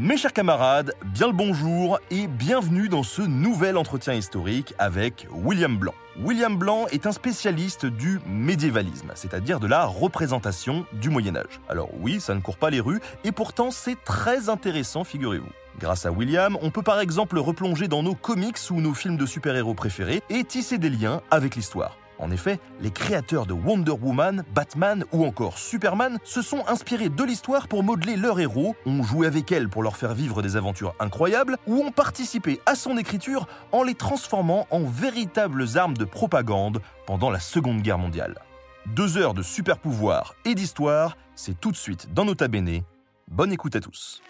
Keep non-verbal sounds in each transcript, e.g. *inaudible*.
Mes chers camarades, bien le bonjour et bienvenue dans ce nouvel entretien historique avec William Blanc. William Blanc est un spécialiste du médiévalisme, c'est-à-dire de la représentation du Moyen Âge. Alors oui, ça ne court pas les rues, et pourtant c'est très intéressant, figurez-vous. Grâce à William, on peut par exemple replonger dans nos comics ou nos films de super-héros préférés et tisser des liens avec l'histoire. En effet, les créateurs de Wonder Woman, Batman ou encore Superman se sont inspirés de l'histoire pour modeler leurs héros, ont joué avec elle pour leur faire vivre des aventures incroyables ou ont participé à son écriture en les transformant en véritables armes de propagande pendant la Seconde Guerre mondiale. Deux heures de super pouvoir et d'histoire, c'est tout de suite dans Nota Bene. Bonne écoute à tous.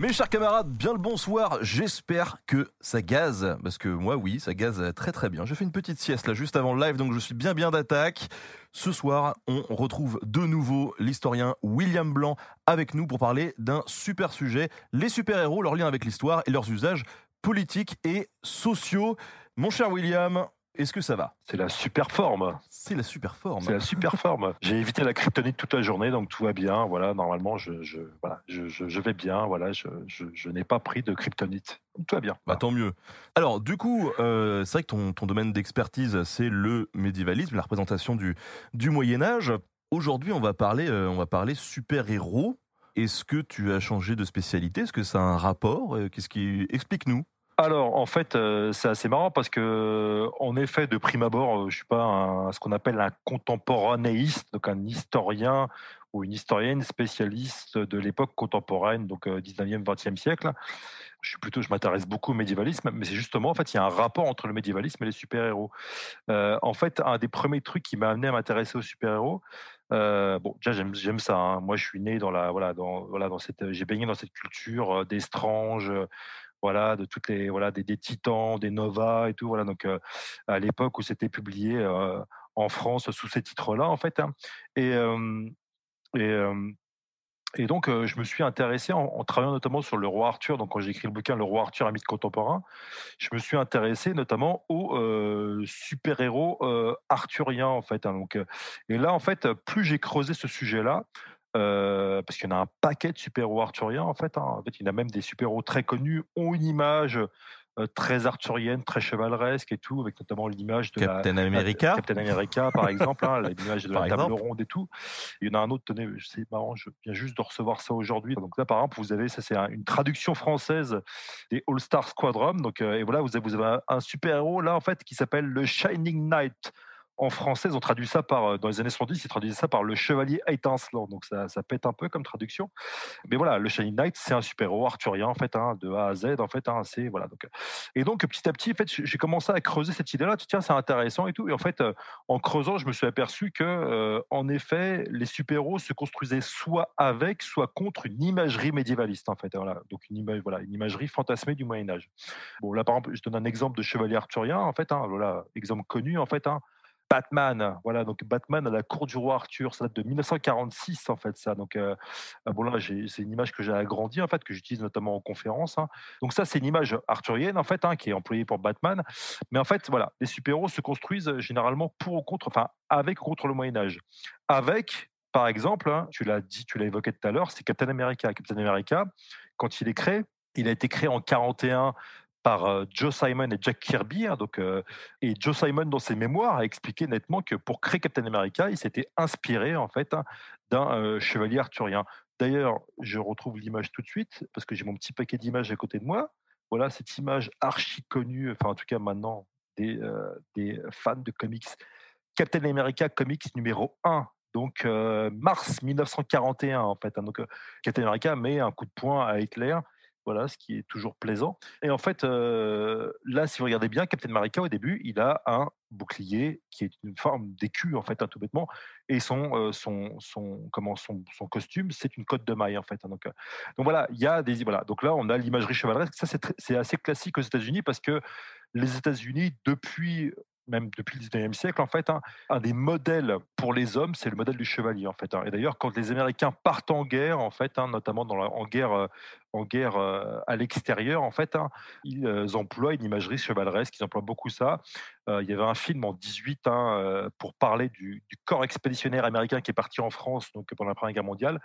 Mes chers camarades, bien le bonsoir. J'espère que ça gaze, parce que moi, oui, ça gaze très très bien. J'ai fait une petite sieste là juste avant le live, donc je suis bien bien d'attaque. Ce soir, on retrouve de nouveau l'historien William Blanc avec nous pour parler d'un super sujet les super-héros, leur lien avec l'histoire et leurs usages politiques et sociaux. Mon cher William, est-ce que ça va? C'est la super forme. C'est la super forme. C'est la super forme. J'ai évité la kryptonite toute la journée, donc tout va bien. Voilà, normalement, je, je, voilà, je, je vais bien. Voilà, je, n'ai pas pris de kryptonite. Tout va bien. Bah, tant mieux. Alors, du coup, euh, c'est vrai que ton, ton domaine d'expertise, c'est le médiévalisme, la représentation du, du Moyen Âge. Aujourd'hui, on va parler, euh, on va parler super-héros. Est-ce que tu as changé de spécialité? Est-ce que ça a un rapport? Euh, Qu'est-ce qui explique-nous? Alors, en fait, euh, c'est assez marrant parce que, en effet, de prime abord, euh, je suis pas ce qu'on appelle un contemporanéiste, donc un historien ou une historienne spécialiste de l'époque contemporaine, donc euh, 19e, 20e siècle. Je suis plutôt, je m'intéresse beaucoup au médiévalisme, mais c'est justement, en fait, il y a un rapport entre le médiévalisme et les super-héros. Euh, en fait, un des premiers trucs qui m'a amené à m'intéresser aux super-héros, euh, bon, déjà j'aime ça. hein. Moi, je suis né dans la voilà dans voilà dans cette j'ai baigné dans cette culture euh, euh, voilà de toutes les voilà des, des titans, des novas et tout voilà donc euh, à l'époque où c'était publié euh, en France sous ces titres-là en fait hein. et euh, et et donc, je me suis intéressé en, travaillant notamment sur le roi Arthur. Donc, quand j'ai écrit le bouquin Le roi Arthur, un mythe contemporain, je me suis intéressé notamment aux super-héros euh, arthuriens, en fait. hein. Donc, et là, en fait, plus j'ai creusé ce sujet-là, euh, parce qu'il y en a un paquet de super-héros arthuriens, en fait. hein. En fait, il y en a même des super-héros très connus, ont une image euh, très arthurienne, très chevaleresque et tout, avec notamment l'image de la, Captain America Captain America, par exemple, hein, l'image de Par la table exemple. ronde et tout. Il y en a un autre, tenez, c'est marrant, je viens juste de recevoir ça aujourd'hui. Donc là, par exemple, vous avez, ça c'est un- une traduction française des All Star Squadron. Donc, euh, et voilà, vous avez, vous avez un, un super-héros là, en fait, qui s'appelle le Shining Knight. En français, ils ont traduit ça par, euh, dans les années 70, ils traduisaient ça par le chevalier étincelant. Donc ça, pète un peu comme traduction. Mais voilà, le Shining Knight, c'est un super-héros arthurien, en fait, hein, de A à Z, en fait. hein, c'est, voilà, donc, et donc, petit à petit, en fait, j'ai commencé à creuser cette idée-là. Tiens, c'est intéressant et tout. Et en fait, euh, en creusant, je me suis aperçu que, euh, en effet, les super-héros se construisaient soit avec, soit contre une imagerie médiévaliste, en fait. Voilà. Donc, une, image, voilà, une imagerie fantasmée du Moyen-Âge. Bon, là, par exemple, je donne un exemple de chevalier arthurien, en fait. hein, voilà, exemple connu, en fait. hein. Batman, voilà, donc Batman à la cour du roi Arthur, ça date de 1946 en fait, ça. Donc, euh, euh, bon là, c'est une image que j'ai agrandie en fait, que j'utilise notamment en conférence. hein. Donc ça, c'est une image arthurienne en fait, hein, qui est employée pour Batman. Mais en fait, voilà, les super-héros se construisent euh, généralement pour ou contre, enfin avec ou contre le Moyen Âge. Avec, par exemple, hein, tu l'as dit, tu l'as évoqué tout à l'heure, c'est Captain America. Captain America, quand il est créé, il a été créé en 41 par euh, Joe Simon et Jack Kirby. hein, donc, euh, et Joe Simon, dans ses mémoires, a expliqué nettement que pour créer Captain America, il s'était inspiré en fait hein, d'un euh, chevalier arthurien. D'ailleurs, je retrouve l'image tout de suite parce que j'ai mon petit paquet d'images à côté de moi. Voilà cette image archi connue, enfin en tout cas maintenant des, des fans de comics. Captain America Comics numéro 1, donc mars 1941 en fait. hein. donc Captain America met un coup de poing à Hitler voilà, ce qui est toujours plaisant. Et en fait, euh, là, si vous regardez bien, Captain America, au début, il a un bouclier qui est une forme d'écu, en fait, hein, tout bêtement. Et son, euh, son, son, comment, son, costume, c'est une cotte de maille, en fait. hein. donc, euh, donc voilà, il y a des. Voilà. Donc là, on a l'imagerie chevaleresque. Ça, c'est assez classique aux États-Unis parce que les États-Unis, depuis même depuis le 19e siècle, en fait, hein, un des modèles pour les hommes, c'est le modèle du chevalier, en fait. Et d'ailleurs, quand les Américains partent en guerre, en fait, notamment en guerre, en guerre à l'extérieur, en fait, hein, ils emploient une imagerie chevaleresque, ils emploient beaucoup ça. Il y avait un film en 18 hein, pour parler du, corps expéditionnaire américain qui est parti en France donc pendant la Première Guerre mondiale,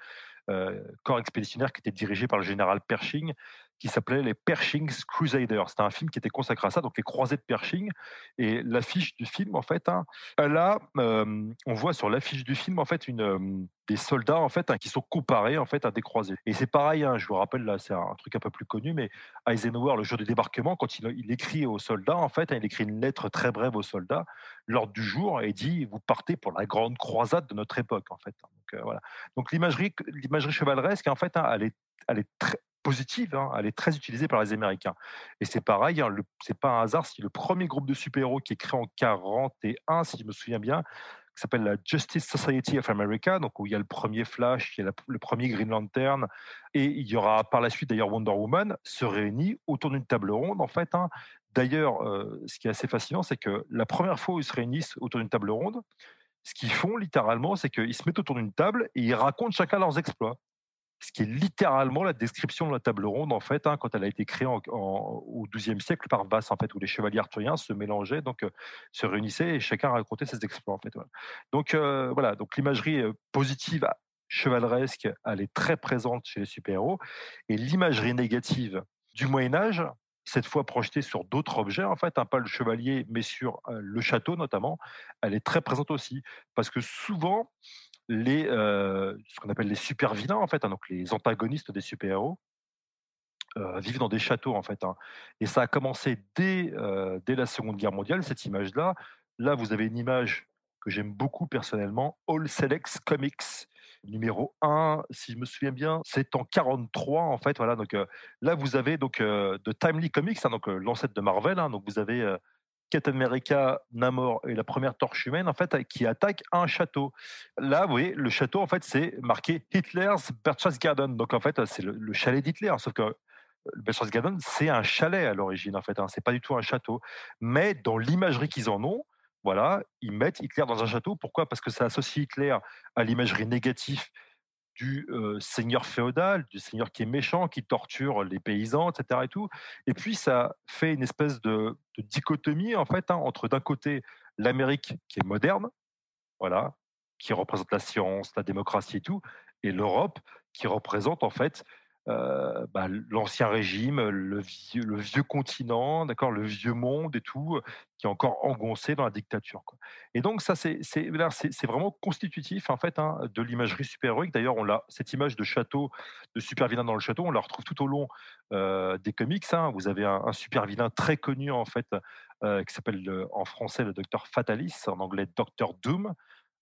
corps expéditionnaire qui était dirigé par le général Pershing, qui s'appelait les Pershing's Crusaders. C'était un film qui était consacré à ça, donc les croisés de Pershing. Et l'affiche du film, en fait, hein, là, on voit sur l'affiche du film, en fait, une, des soldats, en fait, hein, qui sont comparés, en fait, à des croisés. Et c'est pareil, hein, je vous rappelle, là, c'est un truc un peu plus connu, mais Eisenhower, le jour du débarquement, quand il, écrit aux soldats, en fait, hein, il écrit une lettre très brève aux soldats, l'ordre du jour, et dit vous partez pour la grande croisade de notre époque, en fait. Donc euh, voilà. Donc l'imagerie, l'imagerie chevaleresque, en fait, elle est, elle est très positive, elle est très utilisée par les Américains. Et c'est pareil, hein, le- c'est pas un hasard si le premier groupe de super-héros qui est créé en 41, si je me souviens bien, qui s'appelle la Justice Society of America, donc où il y a le premier Flash, il y a le premier Green Lantern, et il y aura par la suite d'ailleurs Wonder Woman, se réunit autour d'une table ronde, en fait. hein. D'ailleurs, euh, ce qui est assez fascinant, c'est que la première fois où ils se réunissent autour d'une table ronde, ce qu'ils font littéralement, c'est qu'ils se mettent autour d'une table et ils racontent chacun leurs exploits. Ce qui est littéralement la description de la table ronde, en fait, hein, quand elle a été créée au XIIe siècle par Bass, en fait, où les chevaliers arthuriens se mélangeaient, donc euh, se réunissaient et chacun racontait ses exploits, en fait. Donc euh, voilà, donc l'imagerie euh, positive, chevaleresque, elle est très présente chez les super-héros, et l'imagerie négative du Moyen Âge, cette fois projetée sur d'autres objets, en fait, hein, pas le chevalier, mais sur le château notamment, elle est très présente aussi, parce que souvent les, euh, ce qu'on appelle les super vilains, en fait, hein, donc les antagonistes des super-héros, euh, vivent dans des châteaux, en fait. hein. Et ça a commencé dès, euh, dès la Seconde Guerre mondiale, cette image-là. Là, vous avez une image que j'aime beaucoup personnellement, All Selects Comics, numéro 1, si je me souviens bien, c'est en 43, en fait. Voilà, donc là, vous avez donc de Timely Comics, hein, donc l'ancêtre de Marvel. donc vous avez Captain America, Namor et la première torche humaine, en fait, qui attaquent un château. Là, vous voyez, le château, en fait, c'est marqué Hitler's Berchtesgaden. Donc, en fait, c'est le, le chalet d'Hitler. Sauf que euh, le Berchtesgaden, c'est un chalet à l'origine, en fait. Hein, c'est pas du tout un château. Mais dans l'imagerie qu'ils en ont, voilà, ils mettent Hitler dans un château. Pourquoi? Parce que ça associe Hitler à l'imagerie négative du seigneur féodal, du seigneur qui est méchant, qui torture les paysans, etc. Et, tout. et puis ça fait une espèce de, de dichotomie en fait hein, entre d'un côté l'Amérique qui est moderne, voilà, qui représente la science, la démocratie et tout, et l'Europe qui représente en fait euh, bah, l'ancien régime, le vieux, continent, d'accord, le vieux monde et tout, qui est encore engoncé dans la dictature. Et donc ça, c'est vraiment constitutif en fait hein, de l'imagerie super-héroïque. D'ailleurs, on l'a cette image de château, de super vilain dans le château, on la retrouve tout au long euh, des comics. hein. Vous avez un, un super vilain très connu en fait euh, qui s'appelle le- en français le docteur Fatalis, en anglais Docteur Doom.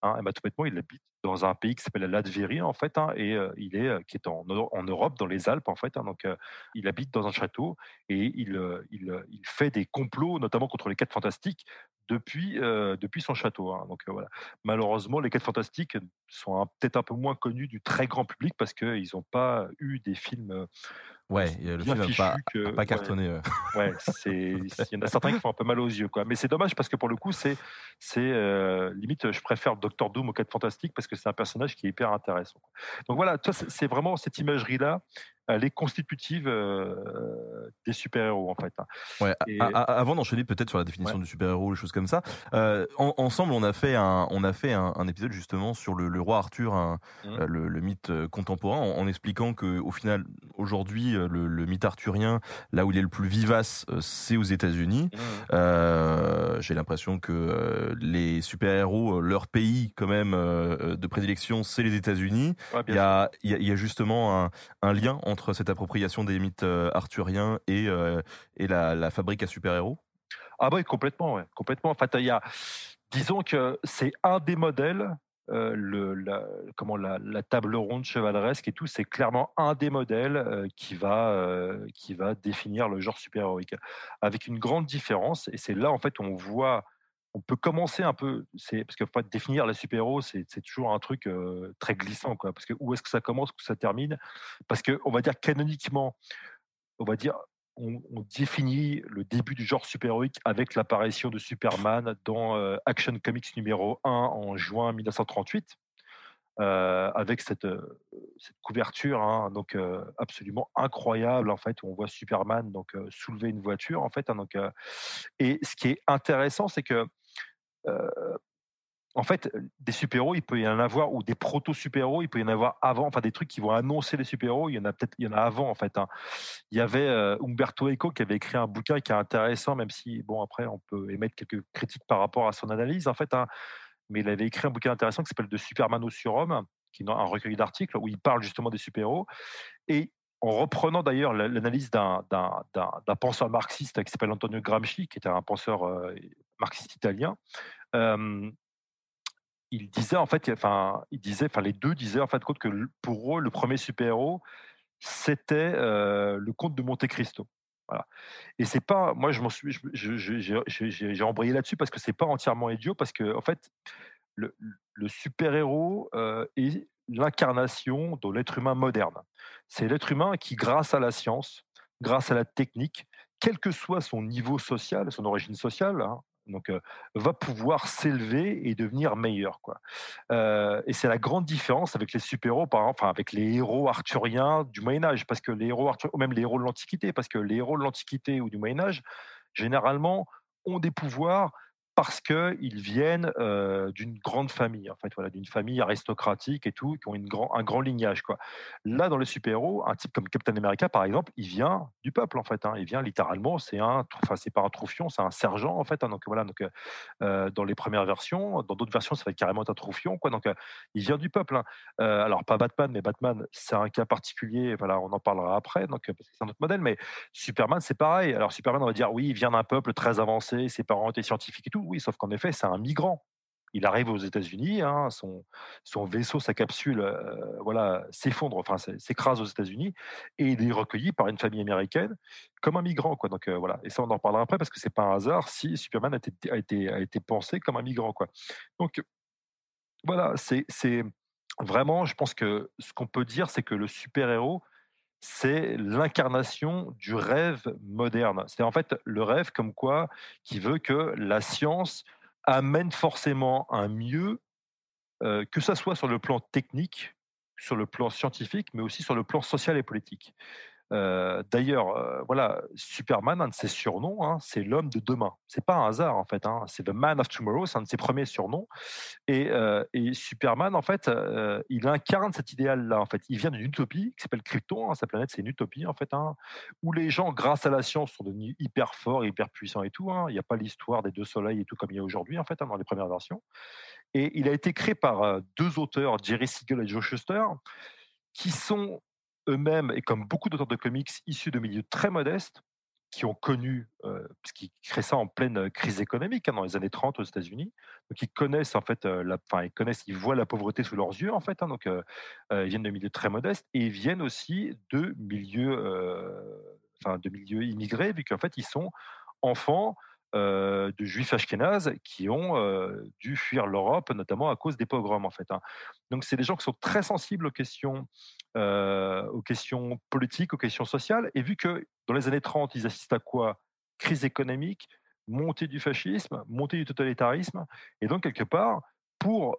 Hein, bah, tout bêtement, il habite dans un pays qui s'appelle la Latvérie, en fait, hein, et il est, qui est en, en Europe, dans les Alpes, en fait. hein, donc, il habite dans un château et il, il, il fait des complots, notamment contre les Quatre Fantastiques, depuis, depuis son château. donc, voilà. Malheureusement, les Quatre Fantastiques sont peut-être un peu moins connus du très grand public parce qu'ils n'ont pas eu des films Ouais, le film n'a pas, que- pas cartonné. euh. Ouais, c'est il y en a certains qui font un peu mal aux yeux quoi. Mais c'est dommage parce que pour le coup, c'est c'est euh, limite je préfère Docteur Doom au 4 Fantastique parce que c'est un personnage qui est hyper intéressant. quoi. Donc voilà, c'est c'est vraiment cette imagerie là, elle est constitutive euh, des super-héros en fait. hein. Ouais, Et- a- a- avant d'enchaîner peut-être sur la définition du super-héros, les choses comme ça, euh, en- ensemble on a fait un, on a fait un, un épisode justement sur le, le roi Arthur, un- Mhm. euh, le, le mythe contemporain, en, en expliquant que au final aujourd'hui le, le mythe arthurien, là où il est le plus vivace, c'est aux États-Unis. Euh, J'ai l'impression que les super-héros, leur pays quand même de prédilection, c'est les États-Unis. Ouais, Il y a, il y justement un, un lien entre cette appropriation des mythes euh, arthuriens et, euh, et la, la fabrique à super-héros? Ah bah oui, complètement, ouais, complètement. En fait, y a, disons que c'est un des modèles le, la, comment, la, table ronde chevaleresque et tout, c'est clairement un des modèles qui, va, qui va définir le genre super-héroïque. Avec une grande différence, et c'est là en fait on voit on peut commencer un peu, c'est parce que faut définir les super-héros, c'est, toujours un truc très glissant, quoi. Parce que où est-ce que ça commence, où ça termine? Parce que on va dire canoniquement, on va dire, on, définit le début du genre super-héroïque avec l'apparition de Superman dans Action Comics numéro 1 en juin 1938. avec cette, cette couverture hein, donc absolument incroyable en fait où on voit Superman donc soulever une voiture en fait hein, donc et ce qui est intéressant c'est que en fait, des super-héros, il peut y en avoir, ou des proto-super-héros, il peut y en avoir avant, enfin des trucs qui vont annoncer les super-héros, il y en a peut-être, il y en a avant en fait. Hein. Il y avait Umberto Eco qui avait écrit un bouquin qui est intéressant, même si, bon, après, on peut émettre quelques critiques par rapport à son analyse en fait, hein. mais il avait écrit un bouquin intéressant qui s'appelle De Superman au surhomme, qui est un recueil d'articles où il parle justement des super-héros. Et en reprenant d'ailleurs l'analyse d'un penseur marxiste qui s'appelle Antonio Gramsci, qui était un penseur marxiste italien, il disait en fait, enfin, il disait, enfin, les deux disaient en fait que pour eux, le premier super-héros, c'était le comte de Monte Cristo. Et c'est pas, moi, je m'en suis, j'ai embrayé là-dessus parce que c'est pas entièrement idiot, parce que en fait, le, le super-héros est l'incarnation de l'être humain moderne. C'est l'être humain qui, grâce à la science, grâce à la technique, quel que soit son niveau social, son origine sociale, hein, donc va pouvoir s'élever et devenir meilleur quoi. et c'est la grande différence avec les super-héros par enfin avec les héros arthuriens du Moyen Âge parce que les héros ou même les héros de l'Antiquité parce que les héros de l'Antiquité ou du Moyen Âge généralement ont des pouvoirs parce qu'ils viennent d'une grande famille, en fait, voilà, d'une famille aristocratique et tout, qui ont une grand, un grand lignage. Quoi. Là, dans les super-héros, un type comme Captain America, par exemple, il vient du peuple, en fait. Hein. il vient littéralement, c'est un, enfin, c'est pas un troufion, c'est un sergent, en fait. Hein. donc voilà, donc dans les premières versions, dans d'autres versions, ça va être carrément un troufion, quoi. Donc il vient du peuple. Hein. alors pas Batman, mais Batman, c'est un cas particulier. Voilà, on en parlera après, donc c'est un autre modèle. Mais Superman, c'est pareil. Alors Superman, on va dire, oui, il vient d'un peuple très avancé, ses parents étaient scientifiques et tout oui, sauf qu'en effet, c'est un migrant. Il arrive aux États-Unis, hein, son, vaisseau, sa capsule, euh, voilà, s'effondre, enfin s'écrase aux États-Unis, et il est recueilli par une famille américaine comme un migrant, quoi. Donc euh, voilà, et ça on en reparlera après parce que c'est pas un hasard si Superman a été, a été, a été pensé comme un migrant, quoi. Donc voilà, c'est vraiment, je pense que ce qu'on peut dire, c'est que le super héros, c'est l'incarnation du rêve moderne. C'est en fait le rêve comme quoi qui veut que la science amène forcément un mieux, euh, que ce soit sur le plan technique, sur le plan scientifique, mais aussi sur le plan social et politique. Euh, d'ailleurs, euh, voilà, Superman, un de ses surnoms, hein, c'est l'homme de demain. C'est pas un hasard en fait. Hein, c'est the man of tomorrow, c'est un de ses premiers surnoms. Et, euh, Superman, en fait, il incarne cet idéal-là. En fait, il vient d'une utopie qui s'appelle Krypton. Hein, sa planète, c'est une utopie en fait, où les gens, grâce à la science, sont devenus hyper forts, hyper puissants et tout. Il n'y a pas l'histoire des deux soleils et tout comme il y a aujourd'hui en fait dans les premières versions. Et il a été créé par deux auteurs, Jerry Siegel et Joe Shuster, qui sont eux-mêmes, et comme beaucoup d'auteurs de comics issus de milieux très modestes, qui ont connu, euh, parce qu'ils créent ça en pleine crise économique hein, dans les années 30 aux États-Unis, donc ils connaissent en fait, la, enfin ils connaissent, ils voient la pauvreté sous leurs yeux en fait, hein, donc ils viennent de milieux très modestes et ils viennent aussi de milieux, enfin de milieux immigrés vu qu'en fait ils sont enfants euh, de juifs ashkénazes qui ont euh, dû fuir l'Europe, notamment à cause des pogroms, en fait. Hein. Donc, c'est des gens qui sont très sensibles aux questions, euh, aux questions politiques, aux questions sociales. Et vu que dans les années 30, ils assistent à quoi? Crise économique, montée du fascisme, montée du totalitarisme. Et donc, quelque part, pour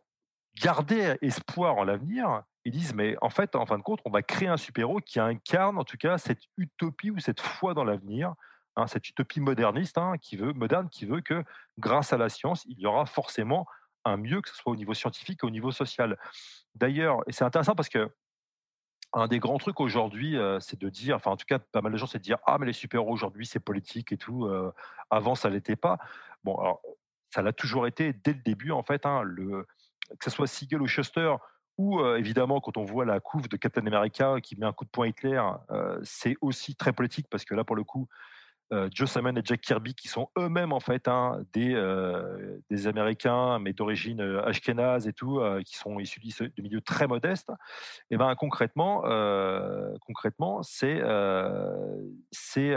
garder espoir en l'avenir, ils disent, mais en fait, en fin de compte, on va créer un super-héros qui incarne en tout cas cette utopie ou cette foi dans l'avenir, Hein, cette utopie moderniste hein, qui veut, moderne qui veut que grâce à la science, il y aura forcément un mieux, que ce soit au niveau scientifique ou au niveau social. D'ailleurs, et c'est intéressant parce que un des grands trucs aujourd'hui, euh, c'est de dire, enfin en tout cas, pas mal de gens, c'est de dire ah mais les super-héros aujourd'hui c'est politique et tout. Euh, avant ça l'était pas. Bon alors ça l'a toujours été dès le début en fait. Hein, le, que ce soit Siegel ou Schuster, ou euh, évidemment quand on voit la couve de Captain America qui met un coup de poing Hitler, c'est aussi très politique parce que là pour le coup Joe Simon et Jack Kirby, qui sont eux-mêmes en fait hein, des, euh, des Américains, mais d'origine euh, ashkénaze et tout, qui sont issus de milieux très modestes, et ben concrètement, concrètement, c'est c'est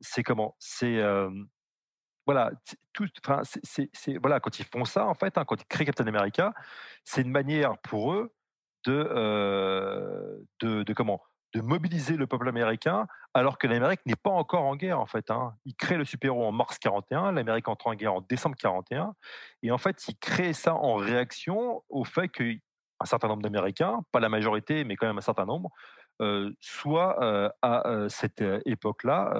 c'est comment? C'est voilà, tout, enfin, c'est, voilà, quand ils font ça, en fait, hein, quand ils créent Captain America, c'est une manière pour eux de, de, comment? De mobiliser le peuple américain alors que l'Amérique n'est pas encore en guerre en fait. Hein. Il crée le super-héros en mars 41, l'Amérique entre en guerre en décembre 41, et en fait il crée ça en réaction au fait qu'un certain nombre d'Américains, pas la majorité mais quand même un certain nombre, euh, soit euh, à euh, cette époque-là,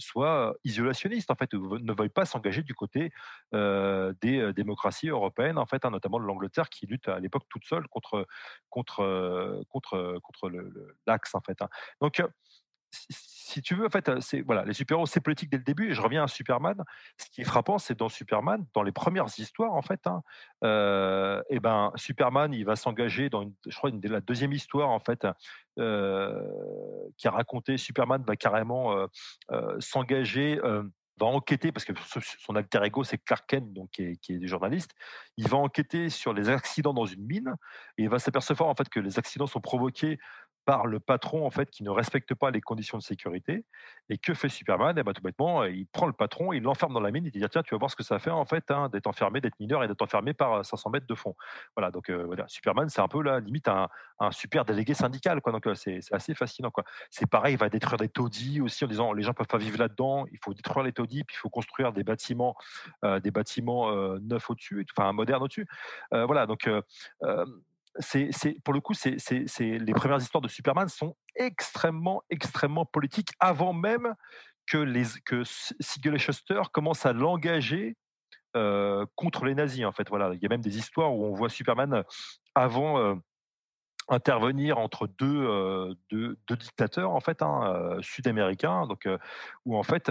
soit isolationnistes en fait, ne veuillent pas s'engager du côté des démocraties européennes en fait, hein, notamment de l'Angleterre qui lutte à l'époque toute seule contre contre contre contre l'axe en fait. Hein. Donc si tu veux, en fait, c'est voilà, les super-héros, c'est politique dès le début. Et je reviens à Superman. Ce qui est frappant, c'est dans Superman, dans les premières histoires, en fait, hein, euh, et ben, Superman, il va s'engager dans, je crois, une, la deuxième histoire, en fait, qui a raconté Superman va carrément s'engager va enquêter, parce que son alter ego, c'est Clark Kent, donc, qui, est, qui est journaliste, il va enquêter sur les accidents dans une mine, et il va s'apercevoir en fait que les accidents sont provoqués par le patron en fait qui ne respecte pas les conditions de sécurité. Et que fait Superman? Et eh ben, tout bêtement, il prend le patron, il l'enferme dans la mine, il dit tiens tu vas voir ce que ça fait en fait hein, d'être enfermé, d'être mineur et d'être enfermé par 500 mètres de fond. Voilà donc euh, voilà Superman c'est un peu la limite un, un, super délégué syndical quoi donc euh, c'est assez fascinant quoi. C'est pareil, il va détruire des taudis aussi en disant les gens peuvent pas vivre là-dedans, il faut détruire les taudis puis il faut construire des bâtiments euh, des bâtiments neufs au-dessus, enfin modernes au-dessus. voilà donc c'est, pour le coup, c'est, les premières histoires de Superman sont extrêmement, extrêmement politiques avant même que, les, que Siegel et Schuster commencent à l'engager contre les nazis. En fait, voilà, il y a même des histoires où on voit Superman avant intervenir entre deux, deux, dictateurs en fait hein, sud-américains donc où en fait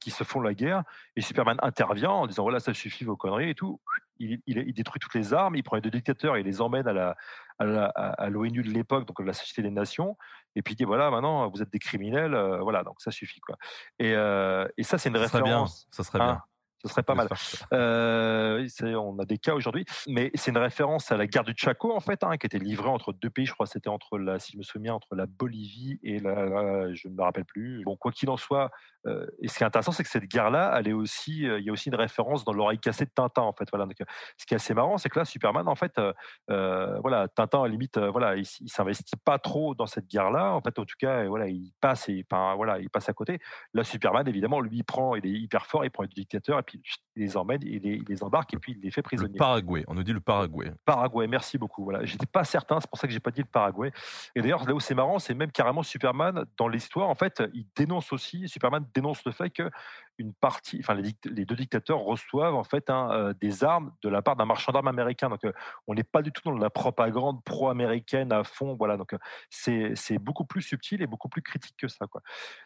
qui se font la guerre. Et Superman intervient en disant voilà ça suffit vos conneries et tout. Il, il, détruit toutes les armes il prend les deux dictateurs et les emmène à la à l'ONU de l'époque donc la Société des Nations et puis il dit voilà maintenant vous êtes des criminels voilà donc ça suffit quoi. Et, et ça c'est une ça référence bien, ça serait bien. hein. Ce serait pas mal. Euh, on a des cas aujourd'hui, mais c'est une référence à la guerre du Chaco en fait, hein, qui était livrée entre deux pays. Je crois que c'était entre la, si je me souviens, entre la Bolivie et la, je ne me rappelle plus. Bon, quoi qu'il en soit, euh, et ce qui est intéressant, c'est que cette guerre-là, elle est aussi, euh, il y a aussi une référence dans l'oreille cassée de Tintin en fait. Voilà. Donc, ce qui est assez marrant, c'est que là, Superman, en fait, voilà, Tintin à limite, voilà, il, il s'investit pas trop dans cette guerre-là. En fait, en tout cas, voilà, il passe et, enfin, voilà, il passe à côté. Là, Superman, évidemment, lui, il prend, il est hyper fort, il prend le dictateur puis il les emmène, il les, il les, embarque et puis il les fait prisonniers. Le Paraguay, on nous dit le Paraguay. Paraguay, merci beaucoup. Voilà, j'étais pas certain, c'est pour ça que j'ai pas dit le Paraguay. Et d'ailleurs, là où c'est marrant, c'est même carrément Superman dans l'histoire. En fait, il dénonce aussi, Superman dénonce le fait que une partie, enfin les, deux dictateurs reçoivent en fait hein, euh, des armes de la part d'un marchand d'armes américain. Donc, euh, on n'est pas du tout dans la propagande pro-américaine à fond. Voilà, donc euh, c'est beaucoup plus subtil et beaucoup plus critique que ça. Quoi.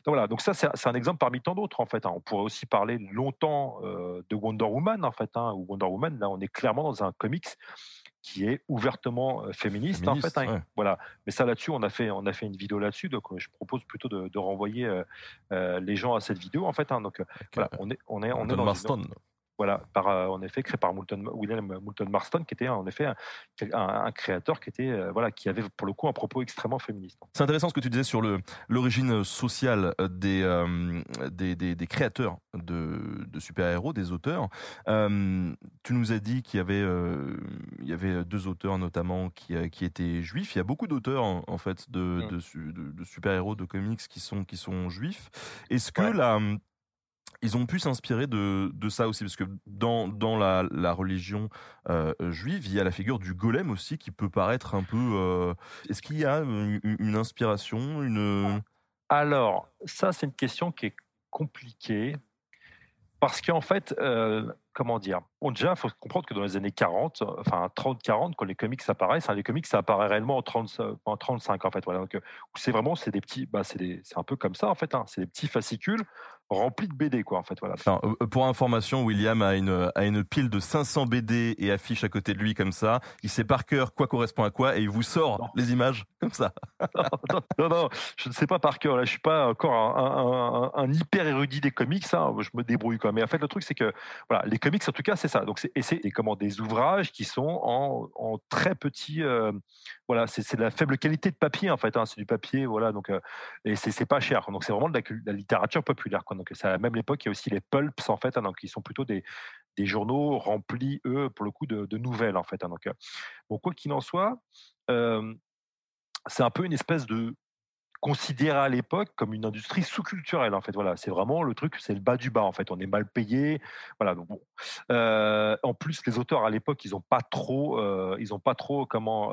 Donc voilà, donc ça c'est un exemple parmi tant d'autres en fait. Hein. On pourrait aussi parler longtemps de Wonder Woman en fait. Hein, Wonder Woman, là, on est clairement dans un comics qui est ouvertement féministe, en fait. Hein, voilà. Mais ça là-dessus, on a fait on a fait une vidéo là-dessus, donc je propose plutôt de, renvoyer les gens à cette vidéo en fait. Hein, donc voilà, on est on est on est dans Marston voilà, par, euh, en effet créé par William Moulton Marston, qui était en effet un, créateur qui était euh, voilà, qui avait pour le coup un propos extrêmement féministe. C'est intéressant ce que tu disais sur l'origine sociale des, euh, des, des, créateurs de, de super-héros, des auteurs. tu nous as dit qu'il y avait il y avait deux auteurs notamment qui, qui étaient juifs. Il y a beaucoup d'auteurs en, fait de, mmh. de, de, super-héros de comics qui sont qui sont juifs. Est-ce que la ils ont pu s'inspirer de, ça aussi, parce que dans, la, religion euh, juive, il y a la figure du golem aussi qui peut paraître un peu... Euh, est-ce qu'il y a une, inspiration une... Alors, ça c'est une question qui est compliquée, parce qu'en fait, euh, comment dire déjà, il faut comprendre que dans les années 40, enfin 30-40, quand les comics apparaissent, hein, les comics ça apparaît réellement en, 30, en 35 en fait. Donc, c'est vraiment c'est des petits, bah, c'est un peu comme ça en fait. Hein, c'est des petits fascicules remplis de BD quoi en fait. Voilà. Euh, pour information, William a une a une pile de 500 BD et affiches à côté de lui comme ça. Il sait par cœur quoi correspond à quoi et il vous sort les images comme ça. *laughs* non, non, je ne sais pas par cœur. Là, je suis pas encore un, hyper érudit des comics. Ça, je me débrouille quoi. Mais en fait, le truc, c'est que voilà, les comics, en tout cas, c'est ça. Donc, c'est, et c'est comment, des ouvrages qui sont en, très petit. Euh, voilà, c'est, de la faible qualité de papier en fait. Hein, c'est du papier, voilà. Donc, euh, et c'est, c'est pas cher. Donc, c'est vraiment de la, littérature populaire. Quoi. Donc, c'est à la même époque, il y a aussi les pulps en fait. Hein, donc, ils sont plutôt des, des journaux remplis, eux, pour le coup, de, de nouvelles en fait. Hein. donc, euh, bon, quoi qu'il en soit c'est un peu une espèce de considéré à l'époque comme une industrie sous-culturelle en fait voilà. C'est vraiment le truc c'est le bas du bas en fait. On est mal payé voilà donc bon. En plus les auteurs à l'époque ils ont pas trop ils ont pas trop comment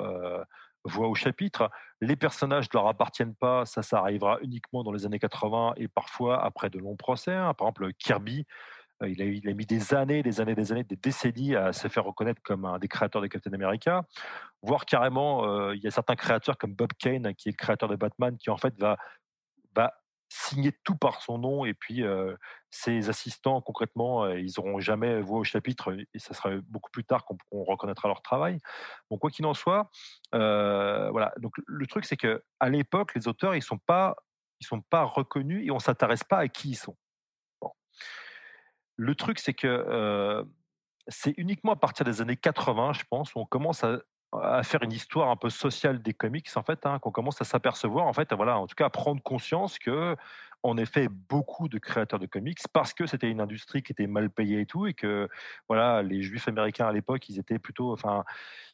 voix au chapitre. Les personnages ne leur appartiennent pas ça ça arrivera uniquement dans les années 80 et parfois après de longs procès hein. par exemple Kirby il a, mis des années, des années, des années, des décennies à se faire reconnaître comme un des créateurs de Captain America. Voire carrément, il y a certains créateurs comme Bob Kane, qui est le créateur de Batman, qui en fait va, signer tout par son nom. Et puis ses assistants concrètement ils n'auront jamais voix au chapitre et ça sera beaucoup plus tard qu'on reconnaîtra leur travail. Bon quoi qu'il en soit voilà. Donc le truc c'est que à l'époque les auteurs ils sont sont pas reconnus et on s'intéresse pas à qui ils sont le truc, c'est que c'est uniquement à partir des années 80, je pense, où on commence à, faire une histoire un peu sociale des comics, en fait, hein, qu'on commence à s'apercevoir, en fait, voilà, en tout cas, à prendre conscience que, en effet, beaucoup de créateurs de comics, parce que c'était une industrie qui était mal payée et tout, et que, voilà, les Juifs américains à l'époque, ils étaient plutôt, enfin,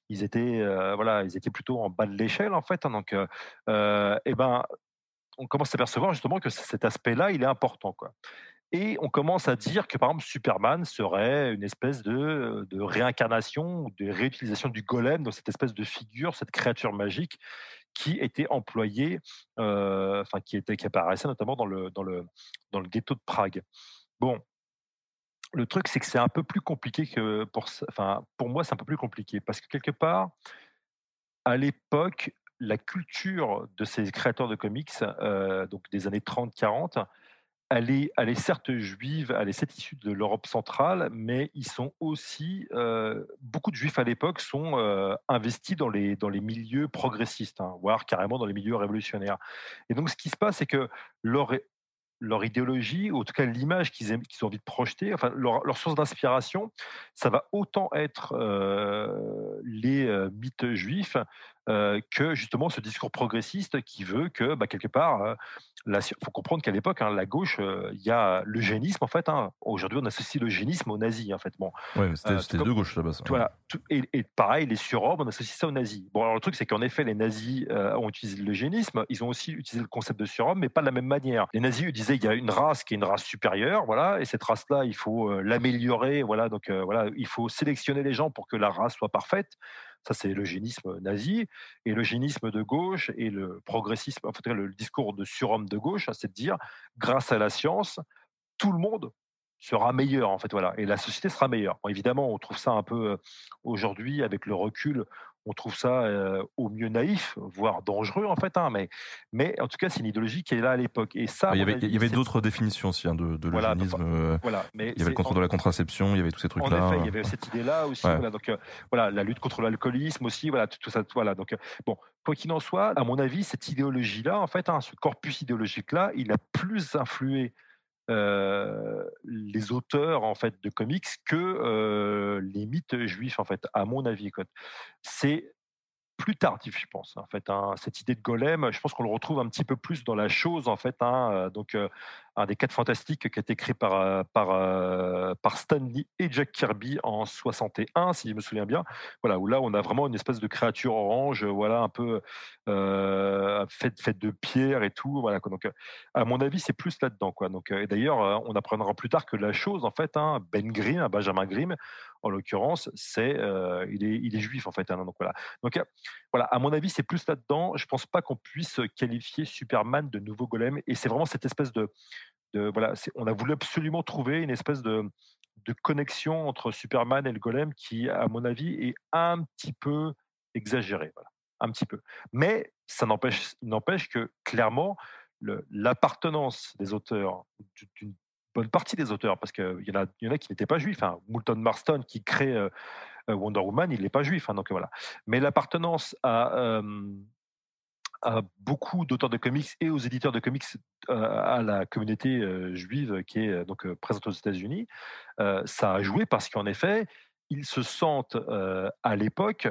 ils étaient, voilà, ils étaient plutôt en bas de l'échelle, en fait. Hein, donc, eh ben, on commence à s'apercevoir justement que cet aspect-là, il est important, quoi. Et on commence à dire que, par exemple, Superman serait une espèce de, réincarnation, de réutilisation du golem, dans cette espèce de figure, cette créature magique qui était employée, euh, enfin, qui, était, qui apparaissait notamment dans le, dans, le, dans le ghetto de Prague. Bon, le truc, c'est que c'est un peu plus compliqué que pour, enfin, pour moi, c'est un peu plus compliqué parce que quelque part, à l'époque, la culture de ces créateurs de comics, euh, donc des années 30-40, elle est, certes juive, elle est cette issue de l'Europe centrale, mais ils sont aussi euh, beaucoup de juifs à l'époque sont euh, investis dans les milieux progressistes, hein, voire carrément dans les milieux révolutionnaires. Et donc ce qui se passe, c'est que leur leur idéologie, ou en tout cas l'image qu'ils ont envie de projeter, enfin leur, source d'inspiration, ça va autant être euh, les mythes juifs que justement ce discours progressiste qui veut que bah, quelque part il faut comprendre qu'à l'époque, hein, la gauche, il y a l'eugénisme en fait. Hein. Aujourd'hui, on associe l'eugénisme aux nazis en fait. Bon, c'était de gauche là-bas. Voilà. Et, et, pareil, les surhommes, on associe ça aux nazis. Bon, alors le truc, c'est qu'en effet, les nazis ont utilisé l'eugénisme. Ils ont aussi utilisé le concept de surhomme, mais pas de la même manière. Les nazis disaient qu'il y a une race qui est une race supérieure, voilà, et cette race-là, il faut l'améliorer, voilà. Donc voilà, il faut sélectionner les gens pour que la race soit parfaite. Ça, c'est l'eugénisme nazi. Et l'eugénisme de gauche et le progressisme, en fait, le discours de surhomme de gauche, c'est de dire, grâce à la science, tout le monde sera meilleur en fait voilà et la société sera meilleure évidemment on trouve ça un peu aujourd'hui avec le recul on trouve ça au mieux naïf, voire dangereux en fait. Hein, mais, mais en tout cas, c'est une idéologie qui est là à l'époque. Et ça, il y avait, d'autres définitions aussi hein, de, de voilà, voilà, mais il y avait le contrôle de la contraception, il y avait tous ces trucs-là. En effet, il y avait cette idée-là aussi. Voilà, donc voilà, la lutte contre l'alcoolisme aussi, voilà, tout, ça. Voilà, donc bon, quoi qu'il en soit, à mon avis, cette idéologie-là, en fait, hein, ce corpus idéologique-là, il a plus influé les auteurs en fait de comics que les mythes juifs en fait à mon avis c'est plus tardif, je pense. En fait, hein. cette idée de golem, je pense qu'on le retrouve un petit peu plus dans la chose, en fait. Hein, donc, un des quatre fantastiques qui a été écrit par, euh, par, euh, Stanley et Jack Kirby en 61, si je me souviens bien. Voilà, où là, on a vraiment une espèce de créature orange, voilà, un peu euh, faite, faite de pierre et tout. Voilà, Donc, à mon avis, c'est plus là-dedans. Quoi. Donc, et d'ailleurs, on apprendra plus tard que la chose, en fait, hein, Ben Grimm, Benjamin Grimm, en l'occurrence, c'est il, est, il est juif, en fait. Hein, donc, voilà. Donc, voilà, à mon avis, c'est plus là-dedans. Je pense pas qu'on puisse qualifier Superman de nouveau golem. Et c'est vraiment cette espèce de, voilà, on a voulu absolument trouver une espèce de, connexion entre Superman et le golem qui, à mon avis, est un petit peu exagérée. un petit peu. Mais ça n'empêche que clairement, l'appartenance des auteurs, d'une bonne partie des auteurs, parce qu'il y, en a, y en a qui n'étaient pas juifs. Hein. Moulton Marston, qui crée euh, Wonder Woman, il n'est pas juif. Hein, donc voilà. Mais l'appartenance à, à beaucoup d'auteurs de comics et aux éditeurs de comics à la communauté juive qui est donc présente aux États-Unis, ça a joué parce qu'en effet, ils se sentent à l'époque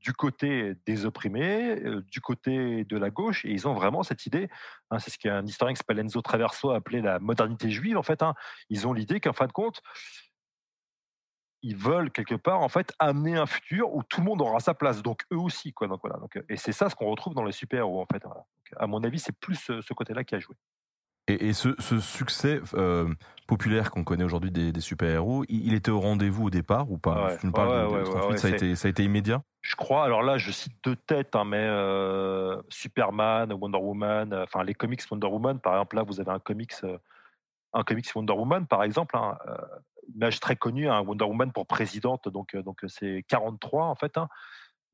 du côté des opprimés, du côté de la gauche, et ils ont vraiment cette idée. Hein, c'est ce qu'un historien qui s'appelle Enzo Traverso a appelé la modernité juive. En fait, hein. ils ont l'idée qu'en fin de compte, ils veulent quelque part en fait amener un futur où tout le monde aura sa place, donc eux aussi quoi. Donc voilà. Donc, et c'est ça ce qu'on retrouve dans les super-héros en fait. à mon avis, c'est plus ce côté-là qui a joué. Et, ce, succès euh, populaire qu'on connaît aujourd'hui des, super-héros, il, était au rendez-vous au départ ou pas Tu ça, a été, ça a été immédiat? Je crois, alors là je cite deux têtes, hein, mais euh, Superman, Wonder Woman, euh, enfin les comics Wonder Woman, par exemple là vous avez un comics, un comics Wonder Woman par exemple, hein, image très connue, hein, Wonder Woman pour présidente, donc donc c'est 43 en fait. Hein,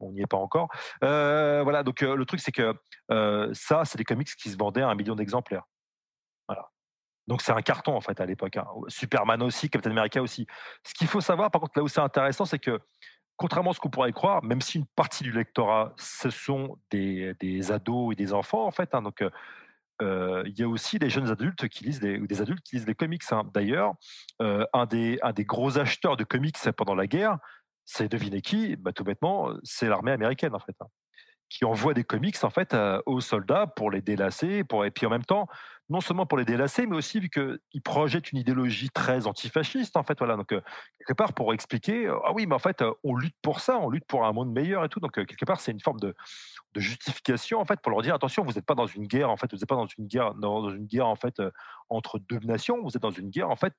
on n'y est pas encore. voilà, donc le truc c'est que ça, c'est des comics qui se vendaient à un million d'exemplaires. Donc c'est un carton en fait à l'époque. Hein. Superman aussi, Captain America aussi. Ce qu'il faut savoir, par contre, là où c'est intéressant, c'est que contrairement à ce qu'on pourrait croire, même si une partie du lectorat, ce sont des, ados et des enfants en fait. Hein, donc euh, il y a aussi des jeunes adultes qui lisent des, ou des adultes qui lisent des comics. Hein. D'ailleurs, euh, un, des, un des gros acheteurs de comics pendant la guerre, c'est devinez qui bah, Tout bêtement, c'est l'armée américaine en fait qui envoie des comics en fait aux soldats pour les délasser, pour et puis en même temps non seulement pour les délasser, mais aussi vu qu'ils projettent une idéologie très antifasciste en fait voilà. Donc quelque part pour expliquer ah oui mais en fait on lutte pour ça, on lutte pour un monde meilleur et tout. Donc quelque part c'est une forme de, de, justification en fait pour leur dire attention vous n'êtes pas dans une guerre en fait vous n'êtes pas dans une guerre dans une guerre en fait entre deux nations vous êtes dans une guerre en fait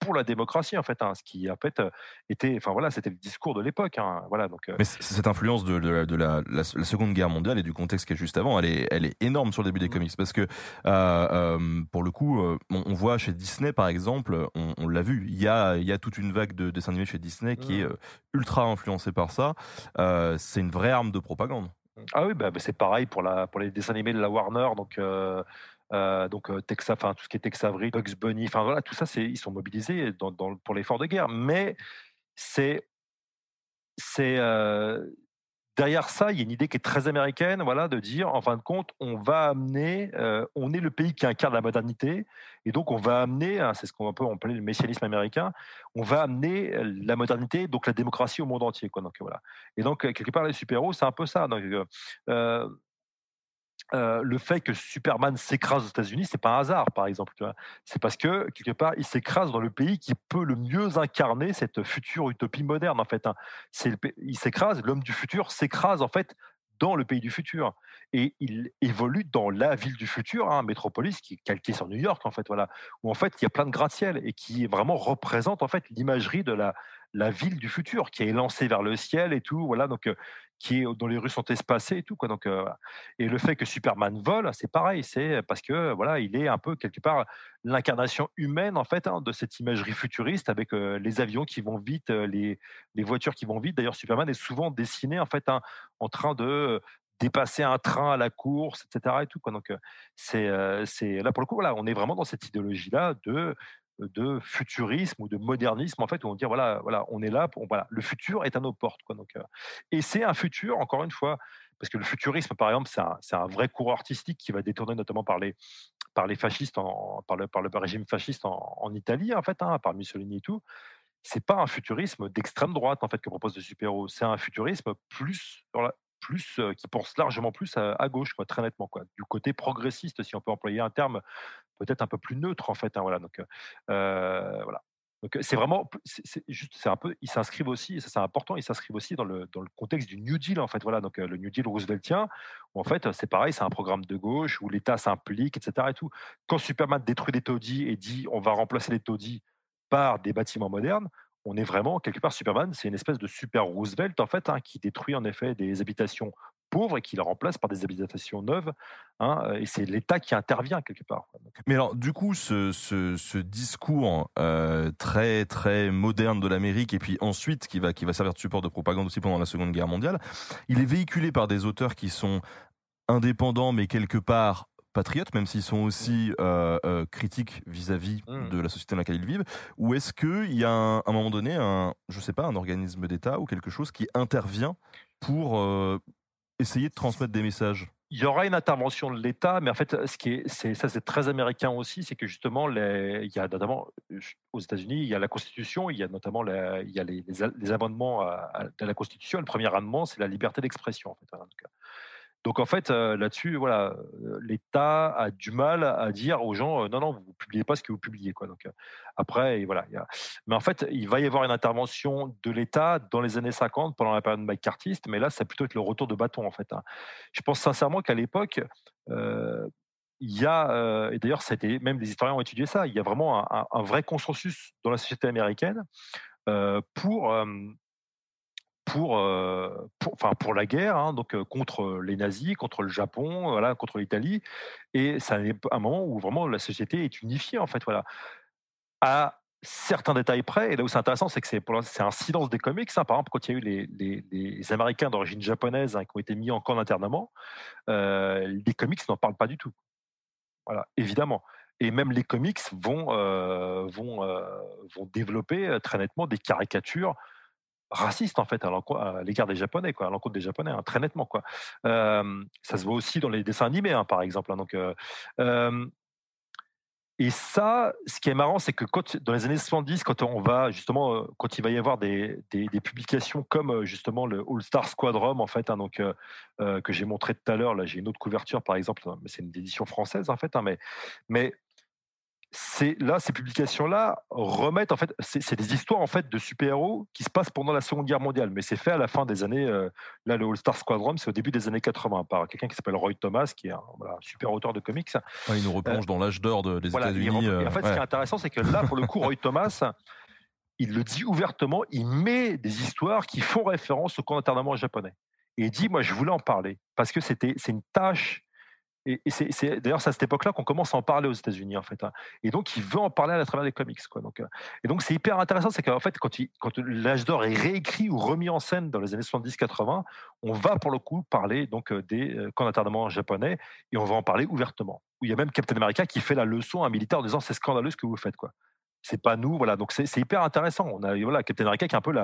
pour la démocratie en fait, hein, ce qui en fait était, enfin voilà, c'était le discours de l'époque, hein, voilà donc. Mais cette influence de, de, la, la, Seconde Guerre mondiale et du contexte qui est juste avant, elle est, elle est énorme sur le début des mmh. comics parce que pour le coup, on, voit chez Disney par exemple, on, l'a vu, il y a, il y a toute une vague de dessins animés chez Disney qui est mmh. ultra influencée par ça. c'est une vraie arme de propagande. Ah oui, bah, bah, c'est pareil pour, la, pour les dessins animés de la Warner. Donc, euh, donc euh, Texas, enfin tout ce qui est Tex Avery, Bugs Bunny, tout ça, ils sont mobilisés pour l'effort de guerre. Mais c'est, euh, derrière ça, il y a une idée qui est très américaine, voilà, de dire en fin de compte, on va amener, on est le pays qui incarne la modernité, et donc on va amener, hein, c'est ce qu'on peut appeler le messianisme américain, on va amener la modernité, donc la démocratie au monde entier. Donc voilà. Et donc quelque part les super-héros, c'est un peu ça. Le fait que Superman s'écrase aux États-Unis, c'est pas un hasard, par exemple. C'est parce que quelque part, il s'écrase dans le pays qui peut le mieux incarner cette future utopie moderne. En fait, hein. il s'écrase, l'homme du futur s'écrase en fait dans le pays du futur et il évolue dans la ville du futur, hein, métropolis qui est calquée sur New York en fait, voilà, où en fait il y a plein de gratte-ciel et qui vraiment représente en fait l'imagerie de la la ville du futur qui est lancée vers le ciel et tout, voilà, donc qui est, dont les rues sont espacées et tout quoi. Donc, et le fait que Superman vole, c'est pareil, c'est parce que voilà, il est un peu quelque part l'incarnation humaine en fait hein, de cette imagerie futuriste avec les avions qui vont vite, les, les voitures qui vont vite. D'ailleurs, Superman est souvent dessiné en fait hein, en train de dépasser un train à la course, etc. Et tout quoi. Donc c'est c'est là pour le coup voilà, on est vraiment dans cette idéologie là de de futurisme ou de modernisme en fait où on dit voilà voilà on est là pour voilà le futur est à nos portes quoi. Donc euh, et c'est un futur encore une fois parce que le futurisme par exemple c'est un, un, vrai courant artistique qui va détourner notamment par les par les fascistes en, par le par le régime fasciste en, Italie en fait hein, par Mussolini et tout. C'est pas un futurisme d'extrême droite en fait que propose le super-héros. C'est un futurisme plus plus qui pense largement plus à, gauche quoi très nettement quoi du côté progressiste si on peut employer un terme peut-être un peu plus neutre en fait. Hein, voilà, donc euh, voilà. Donc c'est vraiment, c'est juste, c'est un peu, ils s'inscrivent aussi, et ça c'est important, ils s'inscrivent aussi dans le, dans le contexte du New Deal en fait. Voilà, donc le New Deal rooseveltien, où en fait c'est pareil, c'est un programme de gauche où l'État s'implique, etc. Et tout. Quand Superman détruit les taudis et dit on va remplacer les taudis par des bâtiments modernes, on est vraiment quelque part Superman, c'est une espèce de super Roosevelt en fait, hein, qui détruit en effet des habitations pauvres et qui les remplace par des habitations neuves. Hein, et c'est l'État qui intervient quelque part. Mais alors, du coup, ce, discours euh, très très moderne de l'Amérique et puis ensuite qui va servir de support de propagande aussi pendant la Seconde Guerre mondiale, il est véhiculé par des auteurs qui sont indépendants mais quelque part patriotes, même s'ils sont aussi euh, euh, critiques vis-à-vis mmh. de la société dans laquelle ils vivent, ou est-ce qu'il y a un, à un moment donné un, je sais pas, un organisme d'État ou quelque chose qui intervient pour essayer de transmettre des messages? Il y aura une intervention de l'État, mais en fait, ce qui est, ça c'est très américain aussi, c'est que justement, les, il y a notamment aux États-Unis, il y a la Constitution, il y a notamment il y a les, les, amendements à, de la Constitution. Le premier amendement, c'est la liberté d'expression. En fait, hein, donc en fait, euh, là-dessus, voilà, euh, l'État a du mal à dire aux gens, euh, non, non, vous publiez pas ce que vous publiez, quoi. Donc après, voilà, mais en fait, il va y avoir une intervention de l'État dans les années 50 pendant la période McCarthyiste, mais là, ça plutôt être le retour de bâton, en fait. Hein. Je pense sincèrement qu'à l'époque, il y a, et d'ailleurs, même les historiens ont étudié ça, il y a vraiment un, vrai consensus dans la société américaine pour pour, pour, enfin, pour la guerre, hein, donc contre les nazis, contre le Japon, voilà, contre l'Italie. Et c'est un moment où vraiment la société est unifiée, en fait, voilà. À certains détails près, et là où c'est intéressant, c'est que c'est, un silence des comics. Hein. Par exemple, quand il y a eu les, Américains d'origine japonaise hein, qui ont été mis en camp d'internement, les comics n'en parlent pas du tout. Voilà, évidemment. Et même les comics vont, vont, vont développer très nettement des caricatures raciste en fait à l'égard des Japonais, quoi, à l'encontre des Japonais, hein, très nettement. Quoi. ça se voit aussi dans les dessins animés, hein, par exemple. Hein, donc, et ça, ce qui est marrant, c'est que dans les années 70, quand on va justement, quand il va y avoir des, des, publications comme justement le All Star Squadron, en fait, donc que j'ai montré tout à l'heure, là j'ai une autre couverture par exemple, mais c'est une édition française en fait, mais mais là ces publications-là remettent en fait c'est des histoires en fait de super-héros qui se passent pendant la Seconde Guerre mondiale, mais c'est fait à la fin des années euh, là le All Star Squadron c'est au début des années 80 par quelqu'un qui s'appelle Roy Thomas qui est un super auteur de comics. il nous replonge euh, dans l'âge d'or des États-Unis. Et en fait, ce qui est intéressant, c'est que là pour le coup Roy Thomas il le dit ouvertement, il met des histoires qui font référence au camp d'internement japonais. Et il dit, moi, je voulais en parler parce que c'était, c'est une tâche et, c'est d'ailleurs à cette époque-là qu'on commence à en parler aux États-Unis en fait. Hein. Et donc il veut en parler à travers des comics quoi. Donc, euh, et donc c'est hyper intéressant, c'est qu'en fait quand, l'âge d'or est réécrit ou remis en scène dans les années 70-80, on va pour le coup parler donc euh, des euh, camps d'internement japonais et on va en parler ouvertement. Il y a même Captain America qui fait la leçon à un militaire en disant c'est scandaleux ce que vous faites quoi c'est pas nous voilà. Donc c'est hyper intéressant. On a voilà Captain America qui est un peu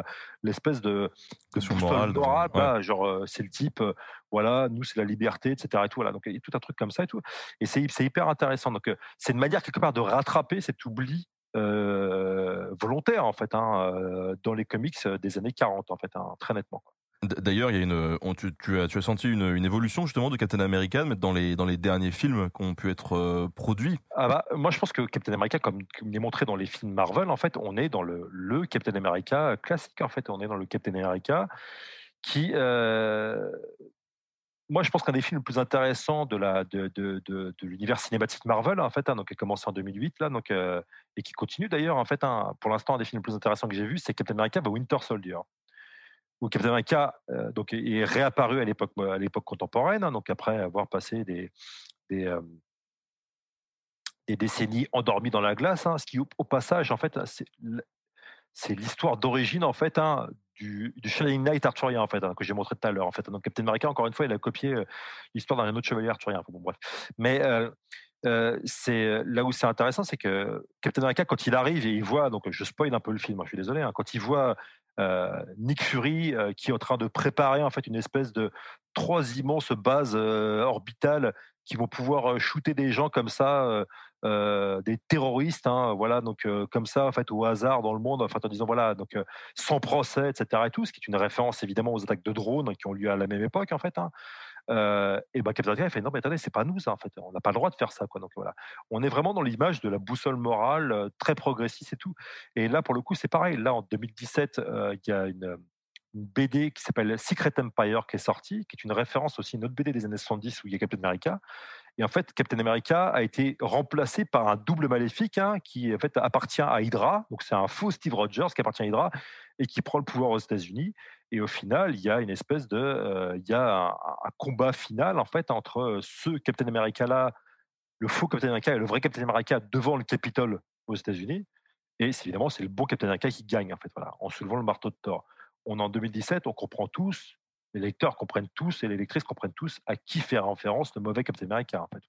l'espèce de, de morale, morale genre euh, c'est le type euh, voilà nous c'est la liberté etc et tout voilà. Donc il y a tout un truc comme ça et tout. Et c'est hyper intéressant. Donc euh, c'est une manière quelque part de rattraper cet oubli volontaire en fait hein, dans les comics des années 40 en fait hein, très nettement D'ailleurs, il y a une, tu, as, tu as senti une, évolution justement de Captain America dans les, dans les derniers films qui ont pu être euh, produits? Ah bah, moi, je pense que Captain America, comme, il est montré dans les films Marvel, en fait, on est dans le, Captain America classique. En fait, on est dans le Captain America qui, euh, moi, je pense qu'un des films les plus intéressants de la de, de, de, l'univers cinématique Marvel, en fait, hein, donc qui a commencé en 2008 là, donc euh, et qui continue d'ailleurs, en fait, pour l'instant, un des films les plus intéressants que j'ai vu, c'est Captain America Winter Soldier où Captain America euh, donc, est réapparu à l'époque, l'époque contemporaine, hein, donc après avoir passé euh, des, décennies endormies dans la glace, hein, ce qui au, passage en fait c'est, l'histoire d'origine en fait hein, du, du Knight arthurien en fait que j'ai montré tout à l'heure en fait. Donc Captain America encore une fois il a copié euh, l'histoire d'un autre chevalier arthurien. Mais là où c'est intéressant, c'est que Captain America, quand il arrive et il voit, donc je spoil un peu le film, je suis désolé, quand il voit euh, Nick Fury euh, qui est en train de préparer en fait une espèce de trois immenses bases euh, orbitales qui vont pouvoir shooter des gens comme ça, des terroristes, hein, voilà, donc comme ça en fait au hasard dans le monde, en fait en disant voilà, donc sans procès, etc. et tout, ce qui est une référence évidemment aux attaques de drones qui ont lieu à la même époque en fait. Hein. Et ben Captain America il fait non mais attendez c'est pas nous en fait. On n'a pas le droit de faire ça donc voilà. On est vraiment dans l'image de la boussole morale très progressiste et tout. Et là pour le coup c'est pareil. Là en 2017 il y a une, BD qui s'appelle Secret Empire qui est sortie qui est une référence aussi à une autre BD des années 70 où il y a Captain America. Et en fait Captain America a été remplacé par un double maléfique hein, qui en fait appartient à Hydra. Donc c'est un faux Steve Rogers qui appartient à Hydra et qui prend le pouvoir aux États-Unis et au final, il y a une espèce de, euh, il y a un, combat final en fait entre euh, ce Captain America là, le faux Captain America et le vrai Captain America devant le Capitole aux États-Unis. Et évidemment, c'est le bon Captain America qui gagne en fait, voilà, en soulevant le marteau de Thor. On est en 2017, on comprend tous, les lecteurs comprennent tous et les lectrices comprennent tous à qui fait référence le mauvais Captain America en fait.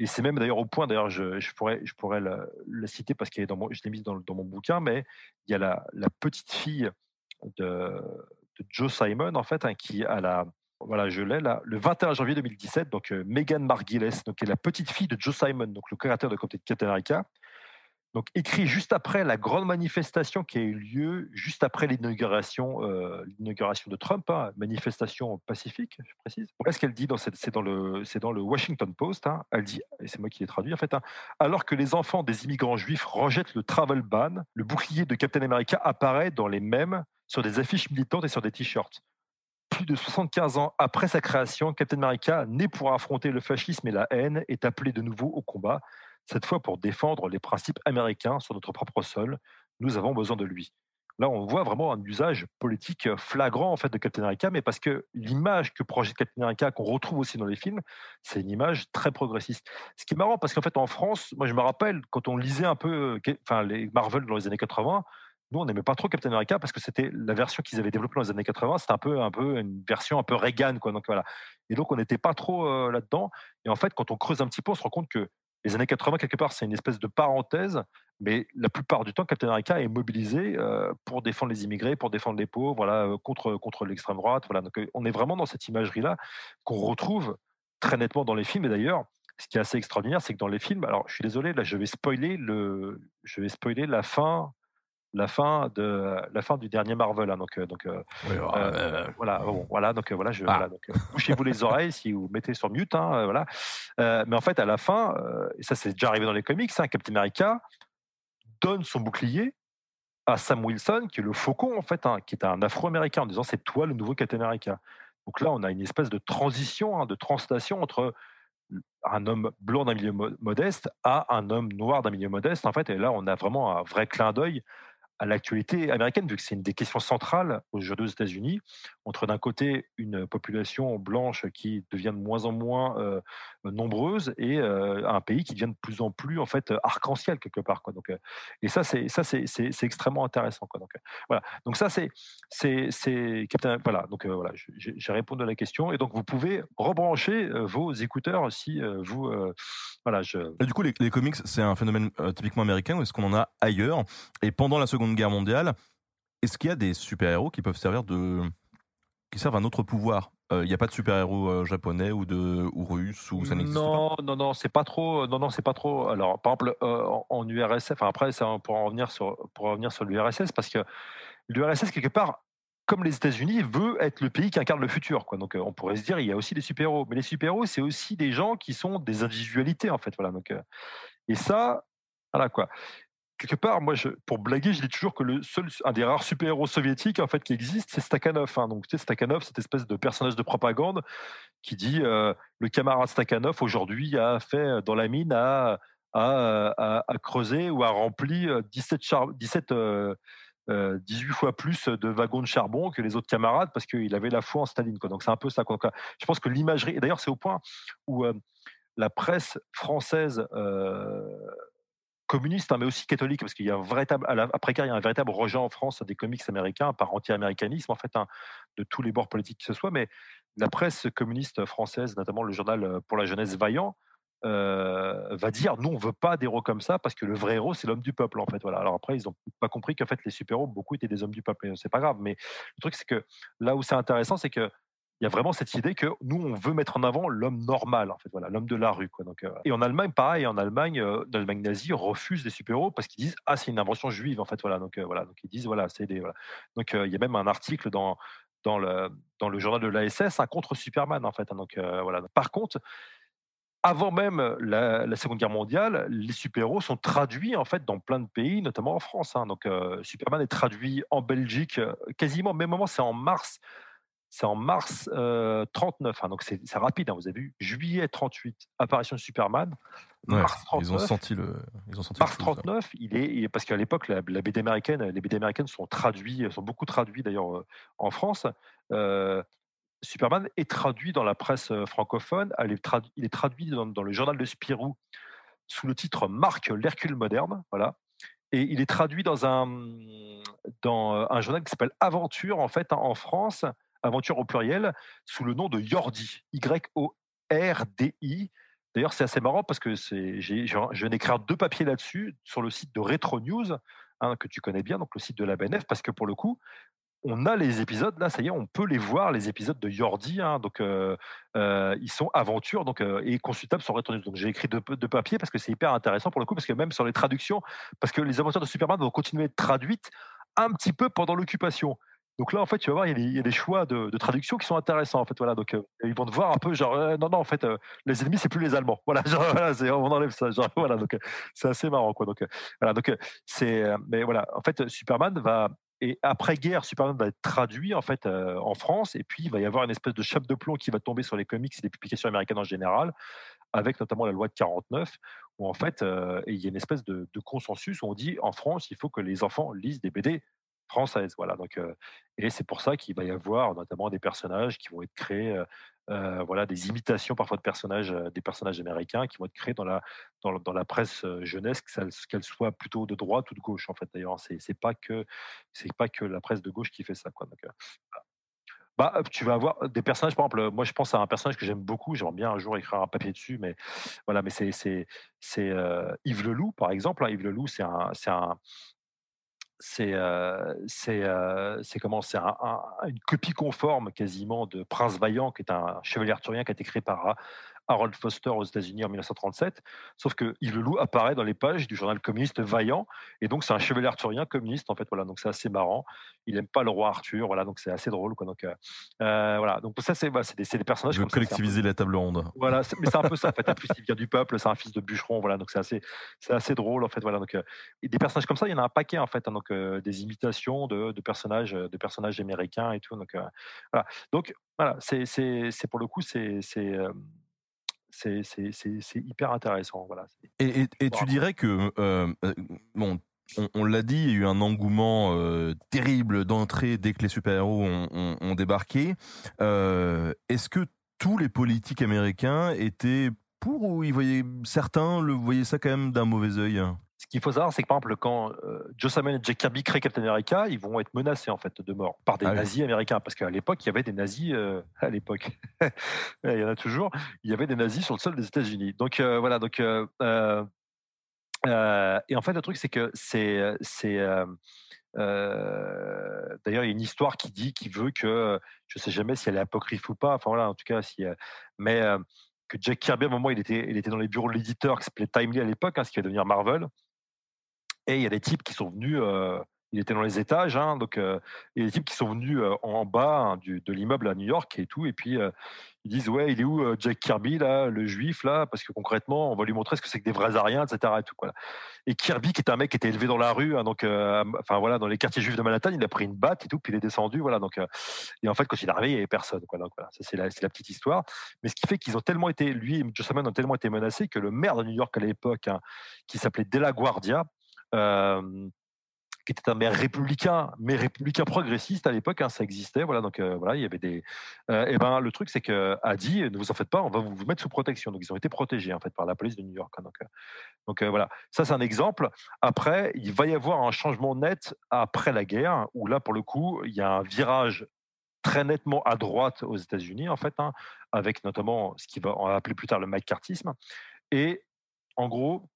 Et c'est même d'ailleurs au point, d'ailleurs, je, pourrais, je pourrais le, citer parce qu'il est dans mon, je l'ai mis dans, mon bouquin, mais il y a la, la petite fille de, Joe Simon, en fait, hein, qui, à la, voilà, je l'ai là, le 21 janvier 2017, donc euh, Megan Margulies, donc qui est la petite fille de Joe Simon, donc le créateur de Captain America, donc écrit juste après la grande manifestation qui a eu lieu juste après l'inauguration, euh, de Trump, hein, manifestation pacifique, je précise. Voilà ce qu'elle dit dans c'est dans le c'est dans le Washington Post. Hein. elle dit, et c'est moi qui l'ai traduit en fait, hein, alors que les enfants des immigrants juifs rejettent le travel ban, le bouclier de Captain America apparaît dans les mêmes sur des affiches militantes et sur des t-shirts. Plus de 75 ans après sa création, Captain America, né pour affronter le fascisme et la haine, est appelé de nouveau au combat cette fois pour défendre les principes américains sur notre propre sol. Nous avons besoin de lui. Là, on voit vraiment un usage politique flagrant en fait de Captain America, mais parce que l'image que projette Captain America, qu'on retrouve aussi dans les films, c'est une image très progressiste. Ce qui est marrant, parce qu'en fait, en France, moi, je me rappelle quand on lisait un peu, enfin, les Marvel dans les années 80, nous, on n'aimait pas trop Captain America parce que c'était la version qu'ils avaient développée dans les années 80, c'était un peu, un peu une version un peu Reagan, quoi. Donc voilà. Et donc, on n'était pas trop euh, là-dedans. Et en fait, quand on creuse un petit peu, on se rend compte que les années 80, quelque part, c'est une espèce de parenthèse, mais la plupart du temps, Captain America est mobilisé euh, pour défendre les immigrés, pour défendre les pauvres, voilà, euh, contre, contre l'extrême droite. Voilà. Donc, on est vraiment dans cette imagerie-là qu'on retrouve très nettement dans les films. Et d'ailleurs, ce qui est assez extraordinaire, c'est que dans les films, alors je suis désolé, là, je vais spoiler, le, je vais spoiler la fin la fin de la fin du dernier Marvel. Hein, donc, euh, donc euh, euh, voilà, bon, voilà, donc voilà, je, ah. voilà, donc bouchez-vous les oreilles si vous mettez sur mute, hein, voilà. mais en fait, à la fin, et ça c'est déjà arrivé dans les comics, hein, Captain America donne son bouclier à Sam Wilson, qui est le faucon en fait, hein, qui est un Afro-américain, en disant c'est toi le nouveau Captain America. Donc là, on a une espèce de transition, de translation entre un homme blanc d'un milieu modeste à un homme noir d'un milieu modeste, en fait. Et là, on a vraiment un vrai clin d'œil à l'actualité américaine, vu que c'est une des questions centrales aujourd'hui aux États-Unis, entre d'un côté une population blanche qui devient de moins en moins euh, nombreuse et euh, un pays qui devient de plus en plus en fait arc-en-ciel quelque part. Quoi. Donc, euh, et ça, c'est ça, c'est, extrêmement intéressant. Quoi. Donc, voilà. Donc ça, c'est c'est c'est Voilà. Donc voilà, j'ai répondu à la question et donc vous pouvez rebrancher vos écouteurs si vous voilà. Je... du coup, les, les comics, c'est un phénomène typiquement américain ou est-ce qu'on en a ailleurs? Et pendant la Seconde Guerre mondiale, est-ce qu'il y a des super-héros qui peuvent servir de. qui servent un autre pouvoir? Euh, il n'y a pas de super-héros euh, japonais ou de ou russes ou ça n'existe pas? Non, non, non, c'est pas trop. Non, non, c'est pas trop. Alors, par exemple, euh, en, URSS, enfin après, ça, pour en revenir sur pour revenir sur l'URSS, parce que l'URSS quelque part, comme les États-Unis, veut être le pays qui incarne le futur. Quoi. Donc, on pourrait se dire, il y a aussi des super-héros, mais les super-héros, c'est aussi des gens qui sont des individualités en fait. Voilà. Donc, et ça, voilà quoi quelque part, moi, pour blaguer, je dis toujours que le seul, un des rares super-héros soviétiques en fait qui existe, c'est Stakhanov. Hein. Donc, Stakhanov, cette espèce de personnage de propagande qui dit euh, le camarade Stakhanov aujourd'hui a fait euh, dans la mine à, à, à, creuser ou a rempli 17, 17 18 fois plus de wagons de charbon que les autres camarades parce qu'il avait la foi en Staline. Quoi. Donc c'est un peu ça. Je pense que l'imagerie, et d'ailleurs c'est au point où euh, la presse française communiste, hein, mais aussi catholique, parce qu'il y a un véritable, après il y a un véritable rejet en France des comics américains par anti-américanisme, en fait, hein, de tous les bords politiques que ce soit. Mais la presse communiste française, notamment le journal euh, pour la jeunesse Vaillant, euh, va dire nous on veut pas d'héros comme ça parce que le vrai héros c'est l'homme du peuple en fait. Voilà. Alors après ils n'ont pas compris qu'en fait les super héros beaucoup étaient des hommes du peuple c'est pas grave. Mais le truc c'est que là où c'est intéressant c'est que il y a vraiment cette idée que nous, on veut mettre en avant l'homme normal, en fait, voilà, l'homme de la rue. Quoi. Donc, euh, et en Allemagne, pareil, en Allemagne, euh, l'Allemagne nazie refuse les super-héros parce qu'ils disent ah c'est une invention juive, en fait, voilà. Donc euh, voilà, donc ils disent voilà, c'est des. Donc il y a même un article dans dans le dans le journal de l'ASS un contre Superman, en fait. Hein. donc voilà. Par contre. Avant même la, Seconde Guerre mondiale, les super-héros sont traduits en fait dans plein de pays, notamment en France. Hein. Donc, Superman est traduit en Belgique quasiment au même moment, c'est en mars c'est en mars 39, hein, donc c'est rapide. Hein, vous avez vu, juillet 38, apparition de Superman. mars 39, ils ont senti le. Ils ont senti mars 39, il est parce qu'à l'époque la, BD américaine, les BD américaines sont traduits, sont beaucoup traduits d'ailleurs en France. Superman est traduit dans la presse francophone. il est traduit dans, dans, le journal de Spirou sous le titre Marc l'Hercule moderne. Voilà. Et il est traduit dans un, dans un journal qui s'appelle Aventure, en fait, en France, aventure au pluriel, sous le nom de Yordi, Y-O-R-D-I. D'ailleurs, c'est assez marrant parce que je viens d'écrire deux papiers là-dessus sur le site de Retro News, hein, que tu connais bien, donc le site de la BNF, parce que pour le coup, on a les épisodes, là, ça y est, on peut les voir, les épisodes de Yordi. Hein, donc, euh, euh, ils sont aventures donc, euh, et consultables sur Red Donc, j'ai écrit de, de papier parce que c'est hyper intéressant pour le coup, parce que même sur les traductions, parce que les aventures de Superman vont continuer à être traduites un petit peu pendant l'occupation. Donc là, en fait, tu vas voir, il y a des, choix de, traduction qui sont intéressants. En fait, voilà. Donc, ils vont te voir un peu, genre, non, non, en fait, les ennemis, c'est plus les Allemands. Voilà, *laughs* on enlève ça. *laughs* Voilà, donc c'est assez marrant, quoi. Donc, voilà, donc c'est, mais voilà, en fait, Superman va et après-guerre, Superman va être traduit en fait euh, en France, et puis il va y avoir une espèce de chape de plomb qui va tomber sur les comics et les publications américaines en général, avec notamment la loi de 49, où en fait euh, il y a une espèce de, consensus où on dit en France, il faut que les enfants lisent des BD françaises. Voilà. Donc, euh, et c'est pour ça qu'il va y avoir notamment des personnages qui vont être créés euh, voilà, des imitations parfois de personnages, euh, des personnages américains qui vont être créés dans la, dans, dans la presse euh, jeunesse, qu'elle soit plutôt de droite ou de gauche. En fait, d'ailleurs, c'est c'est pas que c'est pas que la presse de gauche qui fait ça. Quoi. Donc, bah, tu vas avoir des personnages, par exemple, moi je pense à un personnage que j'aime beaucoup, j'aimerais bien un jour écrire un papier dessus, mais voilà, mais c'est c'est c'est Yves Leloup par exemple. Hein. Yves Leloup, c'est un c'est un c'est c'est c'est comment c'est une copie conforme quasiment de Prince Vaillant qui est un chevalier arthurien qui a été créé par Harold Foster aux États-Unis en 1937. Sauf que Yves Leloup apparaît dans les pages du journal communiste Vaillant, et donc c'est un chevalier arthurien communiste en fait. Voilà, donc c'est assez marrant. Il n'aime pas le roi Arthur, voilà, donc c'est assez drôle. Quoi. Donc euh, euh, voilà, donc ça c'est c'est des, des, personnages. Je veux collectiviser la table ronde. Voilà, mais c'est un peu ça en fait. En plus, il vient du peuple, c'est un fils de bûcheron, voilà, donc c'est assez assez drôle en fait. Voilà, donc euh, des personnages comme ça, il y en a un paquet en fait. Hein, donc des imitations de, de, personnages de personnages américains et tout. Donc voilà, donc voilà, c'est pour le coup c'est c'est hyper intéressant. Voilà. Et, et, tu dirais que, euh, euh, bon, on, l'a dit, il y a eu un engouement euh, terrible d'entrée dès que les super-héros ont, ont, débarqué. Est-ce que tous les politiques américains étaient pour ou ils voyaient, certains le voyaient ça quand même d'un mauvais œil? Ce qu'il faut savoir, c'est que par exemple, quand euh, Joe Samman et Jack Kirby créent Captain America, ils vont être menacés en fait de mort par des ah nazis américains, parce qu'à l'époque, il y avait des nazis. Euh, à l'époque, *laughs* il y en a toujours. Il y avait des nazis sur le sol des États-Unis. Donc euh, voilà. Donc et en fait, le truc, c'est que c'est c'est D'ailleurs, il y a une histoire qui dit, qui veut que, je ne sais jamais si elle est apocryphe ou pas. Enfin voilà, en tout cas, si, mais que Jack Kirby, à un moment, il était, il était dans les bureaux de l'éditeur qui s'appelait Timely à l'époque, hein, ce qui va devenir Marvel. Et il y a des types qui sont venus, euh, il était dans les étages, hein, donc euh, il y a des types qui sont venus euh, en bas hein, du, de l'immeuble à New York et tout, et puis ils disent ouais, il est où Jack Kirby là, le juif là, parce que concrètement, on va lui montrer ce que c'est que des vrais Ariens, etc. Et, tout, quoi. et Kirby, qui est un mec qui était élevé dans la rue, hein, donc enfin voilà, dans les quartiers juifs de Manhattan, il a pris une batte et tout, puis il est descendu, voilà. Donc et en fait, quand il est arrivé, il n'y avait personne, quoi. Donc voilà, ça c'est la, la, petite histoire. Mais ce qui fait qu'ils ont tellement été, lui et Joe Simon ont tellement été menacés que le maire de New York à l'époque, qui s'appelait Della Guardia, qui était un maire républicain, mais républicain progressiste à l'époque, hein, ça existait. Voilà, donc voilà, il y avait des. et ben le truc, c'est que a dit, ne vous en faites pas, on va vous mettre sous protection. Donc ils ont été protégés en fait par la police de New York. Hein, donc, donc voilà, ça c'est un exemple. Après, il va y avoir un changement net après la guerre, où là pour le coup, il y a un virage très nettement à droite aux États-Unis en fait, hein, avec notamment ce qui va appeler plus tard le McCarthyisme. Et en gros,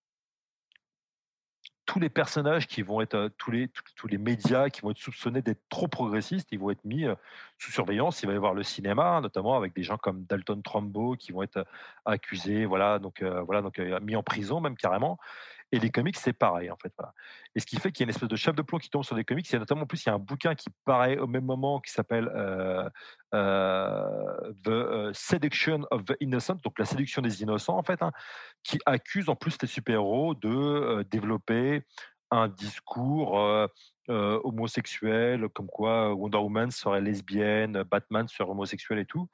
tous les personnages qui vont être, euh, tous les, tous, les médias qui vont être soupçonnés d'être trop progressistes, ils vont être mis euh, sous surveillance. Il va y avoir le cinéma, notamment avec des gens comme Dalton Trumbo qui vont être euh, accusés, voilà, donc, voilà, donc mis en prison même carrément. Et les comics, c'est pareil, en fait. Et ce qui fait qu'il y a une espèce de chef de plomb qui tombe sur les comics. Il y a notamment, en plus, il y a un bouquin qui paraît au même moment qui s'appelle euh, euh, The euh, Seduction of the Innocent, donc la séduction des innocents, en fait, hein, qui accuse en plus les super-héros de développer un discours homosexuel, comme quoi Wonder Woman serait lesbienne, Batman serait homosexuel et tout.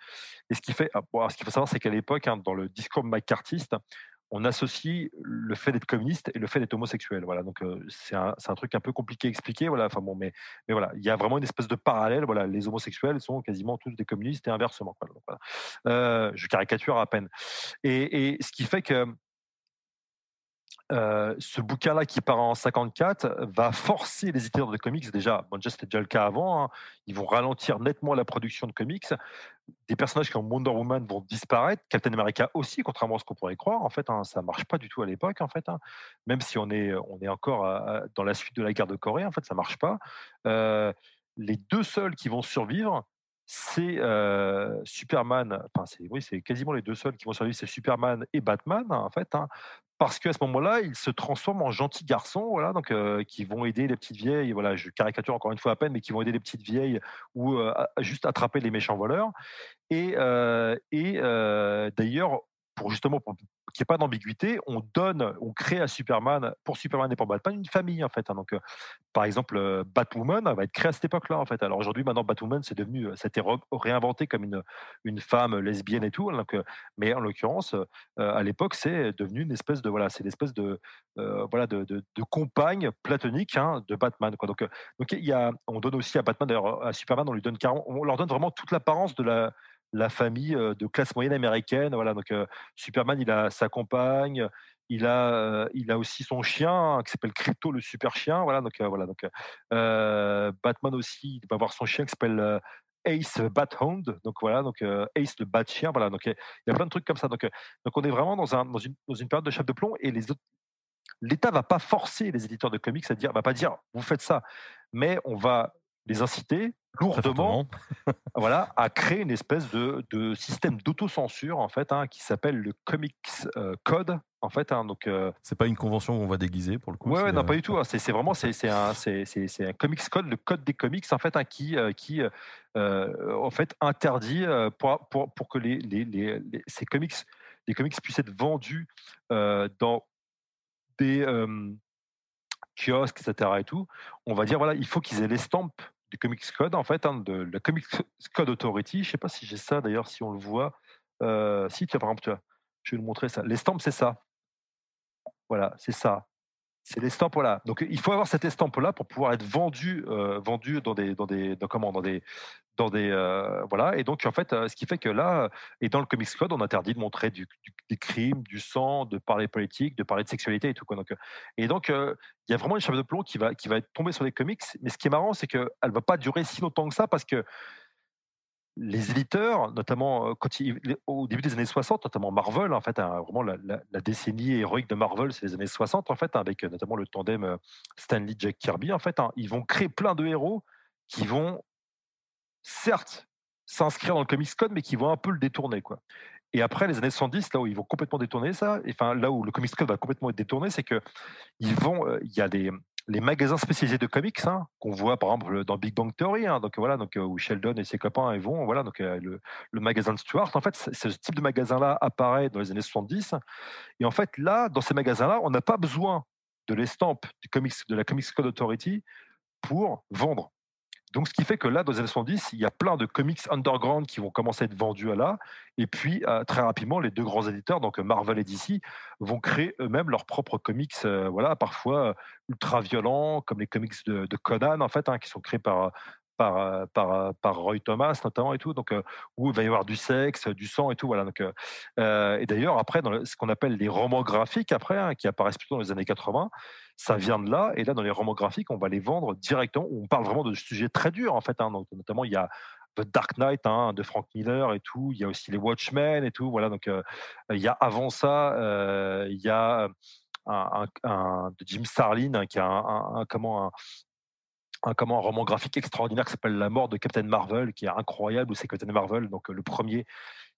Et ce qui fait, ah, ce qu'il faut savoir, c'est qu'à l'époque, hein, dans le discours McCarthyiste, on associe le fait d'être communiste et le fait d'être homosexuel. Voilà, donc c'est un, truc un peu compliqué à expliquer. Voilà, enfin bon, mais, mais voilà, il y a vraiment une espèce de parallèle. Voilà, les homosexuels sont quasiment tous des communistes et inversement. je caricature à peine. et ce qui fait que ce bouquin-là qui part en 54 va forcer les éditeurs de comics déjà, bon c'était déjà le cas avant, hein, ils vont ralentir nettement la production de comics. Des personnages comme Wonder Woman vont disparaître, Captain America aussi, contrairement à ce qu'on pourrait croire. En fait, hein, ça marche pas du tout à l'époque. En fait, hein. même si on est encore dans la suite de la guerre de Corée, en fait, ça marche pas. les deux seuls qui vont survivre, c'est Superman, enfin c'est oui, c'est quasiment les deux seuls qui vont survivre, c'est Superman et Batman hein, en fait, hein, parce qu'à ce moment-là, ils se transforment en gentils garçons, voilà, donc qui vont aider les petites vieilles, voilà, je caricature encore une fois à peine, mais qui vont aider les petites vieilles ou juste attraper les méchants voleurs. Et, et d'ailleurs, pour justement pour qu'il n'y ait pas d'ambiguïté, on donne, on crée à Superman, pour Superman et pour Batman, une famille en fait. hein. donc, euh, par exemple, euh, Batwoman va être créée à cette époque-là en fait. Alors aujourd'hui, maintenant, Batwoman, c'est devenu, euh, ça a été réinventé comme une, une femme lesbienne et tout. donc, euh, mais en l'occurrence, euh, à l'époque, c'est devenu une espèce de voilà, c'est l'espèce de euh, voilà de, de, de compagne platonique hein, de Batman. Quoi. Donc, euh, donc il y a, on donne aussi à Batman, d'ailleurs à Superman, on lui donne on leur donne vraiment toute l'apparence de la la famille de classe moyenne américaine. Voilà, donc Superman, il a sa compagne, il a, il a aussi son chien qui s'appelle Crypto, le super chien. Voilà, donc voilà, donc Batman aussi, il va avoir son chien qui s'appelle Ace Bathound. Donc voilà, donc Ace le bat chien. Voilà, donc il y a plein de trucs comme ça. Donc, donc on est vraiment dans, un, dans, une, dans une période de chape de plomb et les autres. L'État va pas forcer les éditeurs de comics à dire, va pas dire, vous faites ça, mais on va les inciter lourdement *laughs* voilà, a créé une espèce de, de système d'autocensure en fait, hein, qui s'appelle le Comics euh, Code en fait. hein, donc, euh, C'est pas une convention qu'on va déguiser pour le coup. ouais, non, euh, pas du tout. hein, c'est c'est vraiment c'est un un Comics Code, le code des comics en fait, hein, qui qui en fait interdit pour, pour pour que les, les, les, les- ces comics les comics puissent être vendus dans des kiosques, etc. et tout, on va dire voilà, il faut qu'ils aient l'estampe du Comics Code en fait, hein, de la Comics Code Authority. Je sais pas si j'ai ça d'ailleurs, si on le voit. Euh, si, tu vois, par exemple, tu vois, je vais vous montrer ça. L'estampe, c'est ça. Voilà, c'est ça. C'est l'estampe, voilà. Donc il faut avoir cette estampe-là pour pouvoir être vendu, euh, vendu dans des, dans des, dans comment, dans des, dans des, euh, voilà. Et donc en fait, euh, ce qui fait que là, et dans le Comics Code, on interdit de montrer du, du- des crimes, du sang, de parler politique, de parler de sexualité et tout et donc il y a vraiment une chape de plomb qui va, qui va tombée sur les comics. Mais ce qui est marrant, c'est qu'elle va pas durer si longtemps que ça parce que les éditeurs, notamment euh, quand au début des années 60, notamment Marvel, en fait, hein, vraiment la, la- la décennie héroïque de Marvel, c'est les années 60, en fait, hein, avec euh, notamment le tandem euh, Stanley Jack Kirby, en fait, hein, ils vont créer plein de héros qui vont, certes, s'inscrire dans le Comics Code, mais qui vont un peu le détourner, quoi. Et après, les années 70, là où ils vont complètement détourner ça, et enfin là où le Comics Code va complètement être détourné, c'est que ils vont, euh, il y a des les magasins spécialisés de comics hein, qu'on voit par exemple dans Big Bang Theory, hein, donc voilà, donc euh, où Sheldon et ses copains vont, voilà, donc euh, le, magasin de Stuart. En fait, ce type de magasin-là apparaît dans les années 70, et en fait là, dans ces magasins-là, on n'a pas besoin de l'estampe du comics, de la Comics Code Authority pour vendre. Donc, ce qui fait que là, dans les années 70, il y a plein de comics underground qui vont commencer à être vendus à là. Et puis, euh, très rapidement, les deux grands éditeurs, donc Marvel et DC, vont créer eux-mêmes leurs propres comics, euh, voilà, parfois euh, ultra violents, comme les comics de, Conan, en fait, hein, qui sont créés par, par, euh, euh, par Roy Thomas, notamment, et tout. Donc, euh, où il va y avoir du sexe, du sang et tout. Voilà. Donc, et d'ailleurs, après, dans ce qu'on appelle les romans graphiques, après, hein, qui apparaissent plutôt dans les années 80, ça vient de là. Et là, dans les romans graphiques, on va les vendre directement. On parle vraiment de sujets très durs, en fait. hein. Donc, notamment, il y a The Dark Knight hein, de Frank Miller et tout. Il y a aussi les Watchmen et tout. Voilà. Donc, il y a avant ça, il y a de Jim Starlin qui a un- un- comment un, comment, un roman graphique extraordinaire qui s'appelle La mort de Captain Marvel, qui est incroyable. où C'est Captain Marvel, donc euh, le premier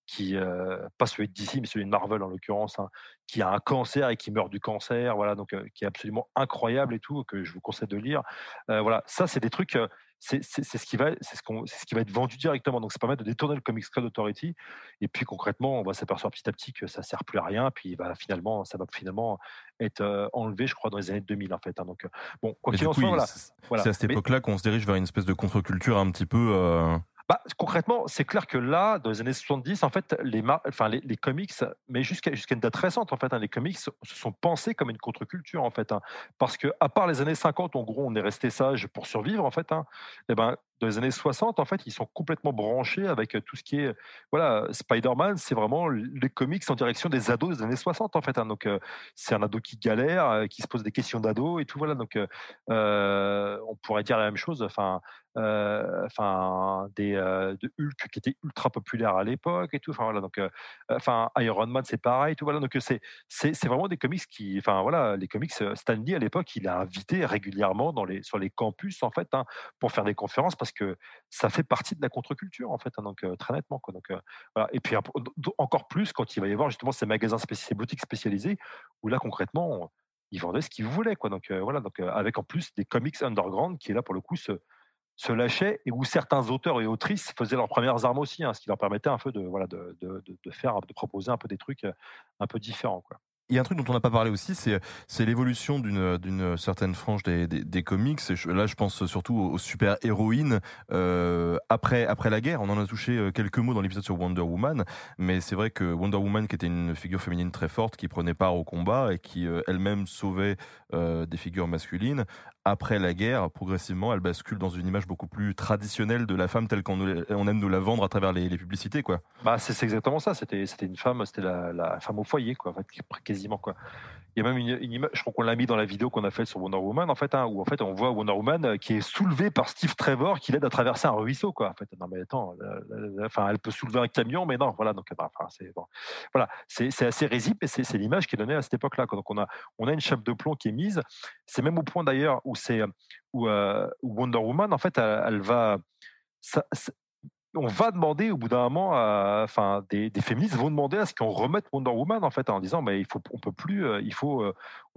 qui, euh, pas celui de DC, mais celui de Marvel en l'occurrence, hein, qui a un cancer et qui meurt du cancer, voilà, donc euh, qui est absolument incroyable et tout, que je vous conseille de lire. Voilà, ça c'est des trucs, c'est ce qui va, c'est ce, qu'on- c'est ce qui va être vendu directement. Donc ça permet de détourner le Comics Code Authority. Et puis concrètement, on va s'apercevoir petit à petit que ça sert plus à rien. Puis bah, finalement, ça va finalement être euh, enlevé, je crois, dans les années 2000 en fait. hein. Donc euh, bon, quoi qu'il en soit, voilà. c'est à cette époque-là qu'on se dirige vers une espèce de contre-culture un petit peu. euh, Bah, concrètement, c'est clair que là, dans les années 70, en fait, les, comics, mais jusqu'à une date récente, en fait, hein, les comics se sont pensés comme une contre-culture, en fait. hein. parce que, à part les années 50, en gros, on est resté sage pour survivre, en fait. Hein, et ben, dans les années 60, en fait, ils sont complètement branchés avec euh, tout ce qui est. Voilà, Spider-Man, c'est vraiment les comics en direction des ados des années 60, en fait. euh, c'est un ado qui galère, euh, qui se pose des questions d'ado et tout, voilà. Donc, on pourrait dire la même chose. Enfin des euh, de Hulk qui était ultra populaire à l'époque et tout enfin voilà donc euh, enfin Iron Man c'est pareil tout voilà donc euh, c'est c'est vraiment des comics qui enfin voilà les comics euh, Stan Lee à l'époque il a invité régulièrement dans les sur les campus en fait hein, pour faire des conférences parce que ça fait partie de la contre-culture, en fait, hein, donc très nettement. Quoi, donc, voilà. Et puis encore plus quand il va y avoir justement ces magasins, ces boutiques spécialisées, où là, concrètement, ils vendaient ce qu'ils voulaient. Quoi. Donc, voilà, donc, avec en plus des comics underground qui, là, pour le coup, se, se lâchaient et où certains auteurs et autrices faisaient leurs premières armes aussi, hein, ce qui leur permettait un peu de, voilà, de, faire, de proposer un peu des trucs un peu différents. Il y a un truc dont on n'a pas parlé aussi, c'est l'évolution d'une certaine frange des, comics. Là, je pense surtout aux, super héroïnes euh, après la guerre. On en a touché euh, quelques mots dans l'épisode sur Wonder Woman, mais c'est vrai que Wonder Woman, qui était une figure féminine très forte, qui prenait part au combat et qui euh, elle-même sauvait euh, des figures masculines, après la guerre, progressivement, elle bascule dans une image beaucoup plus traditionnelle de la femme telle qu'on on aime nous la vendre à travers les, publicités, quoi. Bah, c'est exactement ça. C'était, une femme, c'était la, la, femme au foyer, quoi, quasiment, quoi. Il y a même une, image, je crois qu'on l'a mis dans la vidéo qu'on a faite sur Wonder Woman, en fait, hein, où en fait on voit Wonder Woman euh, qui est soulevée par Steve Trevor qui l'aide à traverser un ruisseau, quoi. En fait, non mais attends, enfin, elle peut soulever un camion, mais non, voilà, donc enfin, c'est bon. voilà, c'est, assez risible et c'est, l'image qui est donnée à cette époque-là. Donc on a, on a une chape de plomb qui est mise. C'est même au point d'ailleurs où c'est où, euh, Wonder Woman, en fait, elle, va ça, on va demander au bout d'un moment, enfin, des, féministes vont demander à ce qu'on remette Wonder Woman en fait, en disant, mais il on peut plus, euh, euh,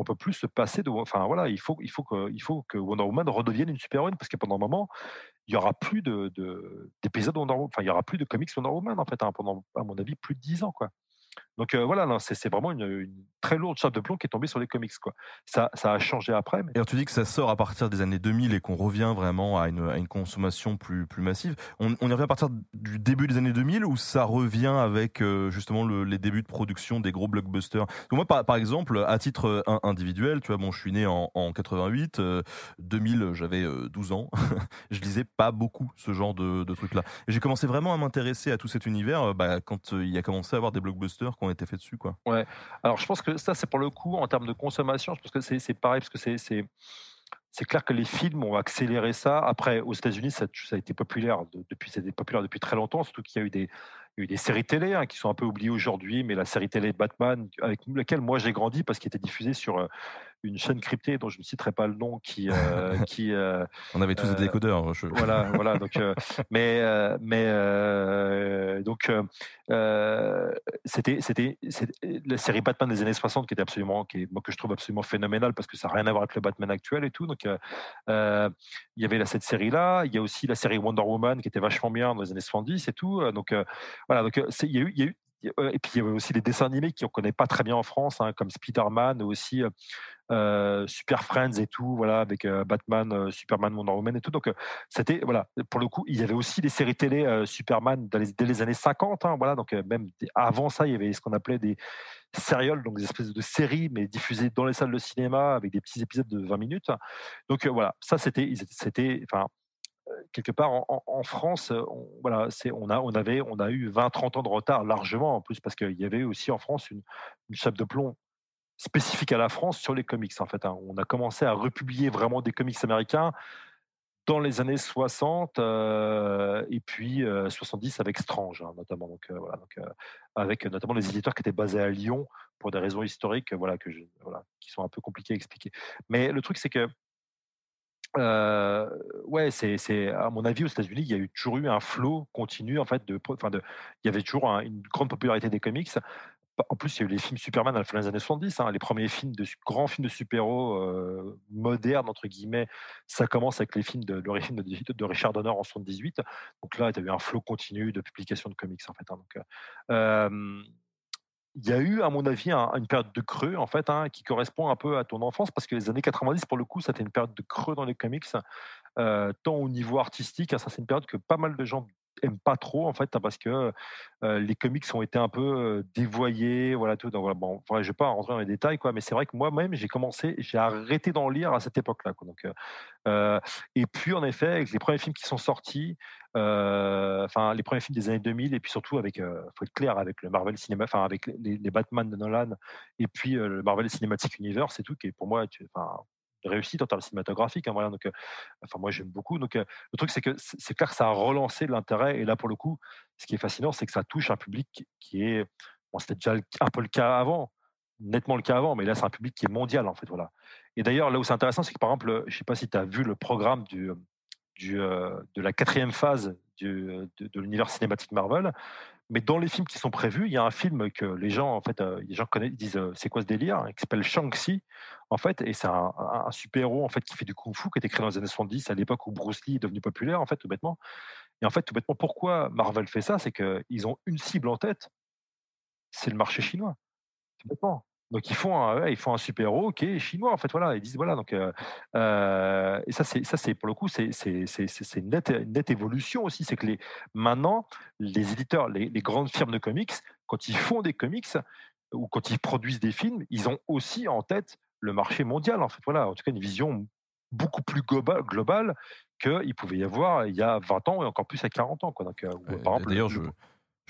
peut plus se passer de, enfin voilà, il faut, il faut que, il faut que Wonder Woman redevienne une super-héroïne parce que pendant un moment, il y aura plus de, d'épisodes Wonder Woman, enfin, il y aura plus de comics Wonder Woman en fait, hein, pendant, à mon avis, plus de dix ans quoi. Donc voilà, c'est vraiment une, très lourde chape de plomb qui est tombée sur les comics. Quoi. Ça, a changé après. Et alors tu dis que ça sort à partir des années 2000 et qu'on revient vraiment à une, consommation plus, massive. On, on, y revient à partir du début des années 2000 ou ça revient avec justement le, les débuts de production des gros blockbusters? Moi, par, exemple, à titre individuel, tu vois, bon, je suis né en, en 88, 2000, j'avais 12 ans. *laughs* je lisais pas beaucoup ce genre de, de trucs-là. J'ai commencé vraiment à m'intéresser à tout cet univers bah, quand il y a commencé à avoir des blockbusters qui ont été faits dessus, quoi. Ouais. Alors je pense que ça, c'est pour le coup, en termes de consommation, je pense que c'est pareil, parce que c'est c'est clair que les films ont accéléré ça. Après, aux États-Unis, ça, a été populaire depuis, populaire depuis très longtemps, surtout qu'il y a eu des, des séries télé hein, qui sont un peu oubliées aujourd'hui, mais la série télé Batman, avec laquelle moi j'ai grandi parce qu'il était diffusé sur euh, une chaîne cryptée dont je ne citerai pas le nom, qui, euh, *laughs* qui euh, on avait tous des décodeurs. Je... Voilà, voilà. Donc, mais, mais donc c'était, c'était, la série Batman des années 60 qui était absolument, qui moi que je trouve absolument phénoménale parce que ça n'a rien à voir avec le Batman actuel et tout. Donc il y avait là, cette série là, il y a aussi la série Wonder Woman qui était vachement bien dans les années 70 et tout. Donc voilà, donc il y a eu, il y a eu et puis il y avait aussi des dessins animés qu'on connaît pas très bien en France, hein, comme Spider-Man, aussi euh, Super Friends et tout, voilà, avec Batman, Superman, Wonder Woman et tout. Donc c'était voilà, pour le coup, il y avait aussi des séries télé Superman dès les années 50, hein, voilà. Donc même avant ça, il y avait ce qu'on appelait des sérioles, donc des espèces de séries, mais diffusées dans les salles de cinéma avec des petits épisodes de 20 minutes. Donc voilà, ça c'était, c'était, enfin quelque part en, France, on, voilà, c'est, on, a, on, avait, on a eu 20-30 ans de retard largement en plus parce qu'il y avait aussi en France une, chape de plomb spécifique à la France sur les comics en fait. Hein. On a commencé à republier vraiment des comics américains dans les années 60 et puis 70 avec Strange hein, notamment. Donc, voilà, donc avec notamment les éditeurs qui étaient basés à Lyon pour des raisons historiques, voilà, que voilà, qui sont un peu compliquées à expliquer. Mais le truc c'est que euh, ouais, c'est, c'est à mon avis aux États-Unis, il y a eu toujours eu un flot continu en fait de, enfin de, il y avait toujours une grande popularité des comics. En plus, il y a eu les films Superman à la fin des années 70. Hein, les premiers films de grands films de super-héros modernes entre guillemets, ça commence avec les films de de, de, Richard Donner en 78. Donc là, il y a eu un flot continu de publication de comics en fait. Hein, il y a eu, à mon avis, une période de creux, en fait, hein, qui correspond un peu à ton enfance, parce que les années 90, pour le coup, c'était une période de creux dans les comics, euh, tant au niveau artistique, hein, ça c'est une période que pas mal de gens aiment pas trop en fait hein, parce que les comics ont été un peu dévoyés voilà tout donc voilà, bon je vais pas rentrer dans les détails quoi mais c'est vrai que moi-même j'ai commencé j'ai arrêté d'en lire à cette époque là donc et puis en effet avec les premiers films qui sont sortis enfin les premiers films des années 2000 et puis surtout avec faut être clair avec le Marvel cinéma enfin avec les, les, Batman de Nolan et puis le Marvel Cinematic Universe c'est tout qui est pour moi enfin réussite en termes cinématographiques. Hein, voilà, donc, enfin, moi, j'aime beaucoup. Donc, le truc, c'est que c'est clair que ça a relancé l'intérêt. Et là, pour le coup, ce qui est fascinant, c'est que ça touche un public qui est. Bon, c'était déjà un peu le cas avant, nettement le cas avant, mais là, c'est un public qui est mondial, en fait. Voilà. Et d'ailleurs, là où c'est intéressant, c'est que par exemple, je ne sais pas si tu as vu le programme du, du, de la quatrième phase de, de l'univers cinématique Marvel. Mais dans les films qui sont prévus, il y a un film que les gens, en fait, les gens connaissent, disent c'est quoi ce délire, hein, qui s'appelle Shang-Chi, en fait, et c'est un, super-héros en fait qui fait du kung-fu, qui a été créé dans les années 70, à l'époque où Bruce Lee est devenu populaire, en fait, tout bêtement. Et en fait, tout bêtement, pourquoi Marvel fait ça C'est qu'ils ont une cible en tête, c'est le marché chinois. Tout bêtement. Donc ils font un, ils font un super héros qui est chinois en fait voilà. Ils disent voilà donc euh, euh, et ça c'est ça c'est pour le coup c'est c'est une nette, nette évolution aussi. C'est que les maintenant les éditeurs les, les, grandes firmes de comics quand ils font des comics ou quand ils produisent des films ils ont aussi en tête le marché mondial en fait voilà. En tout cas une vision beaucoup plus globale, globale qu'il pouvait y avoir il y a 20 ans et encore plus à 40 ans quoi. Donc euh, d'ailleurs je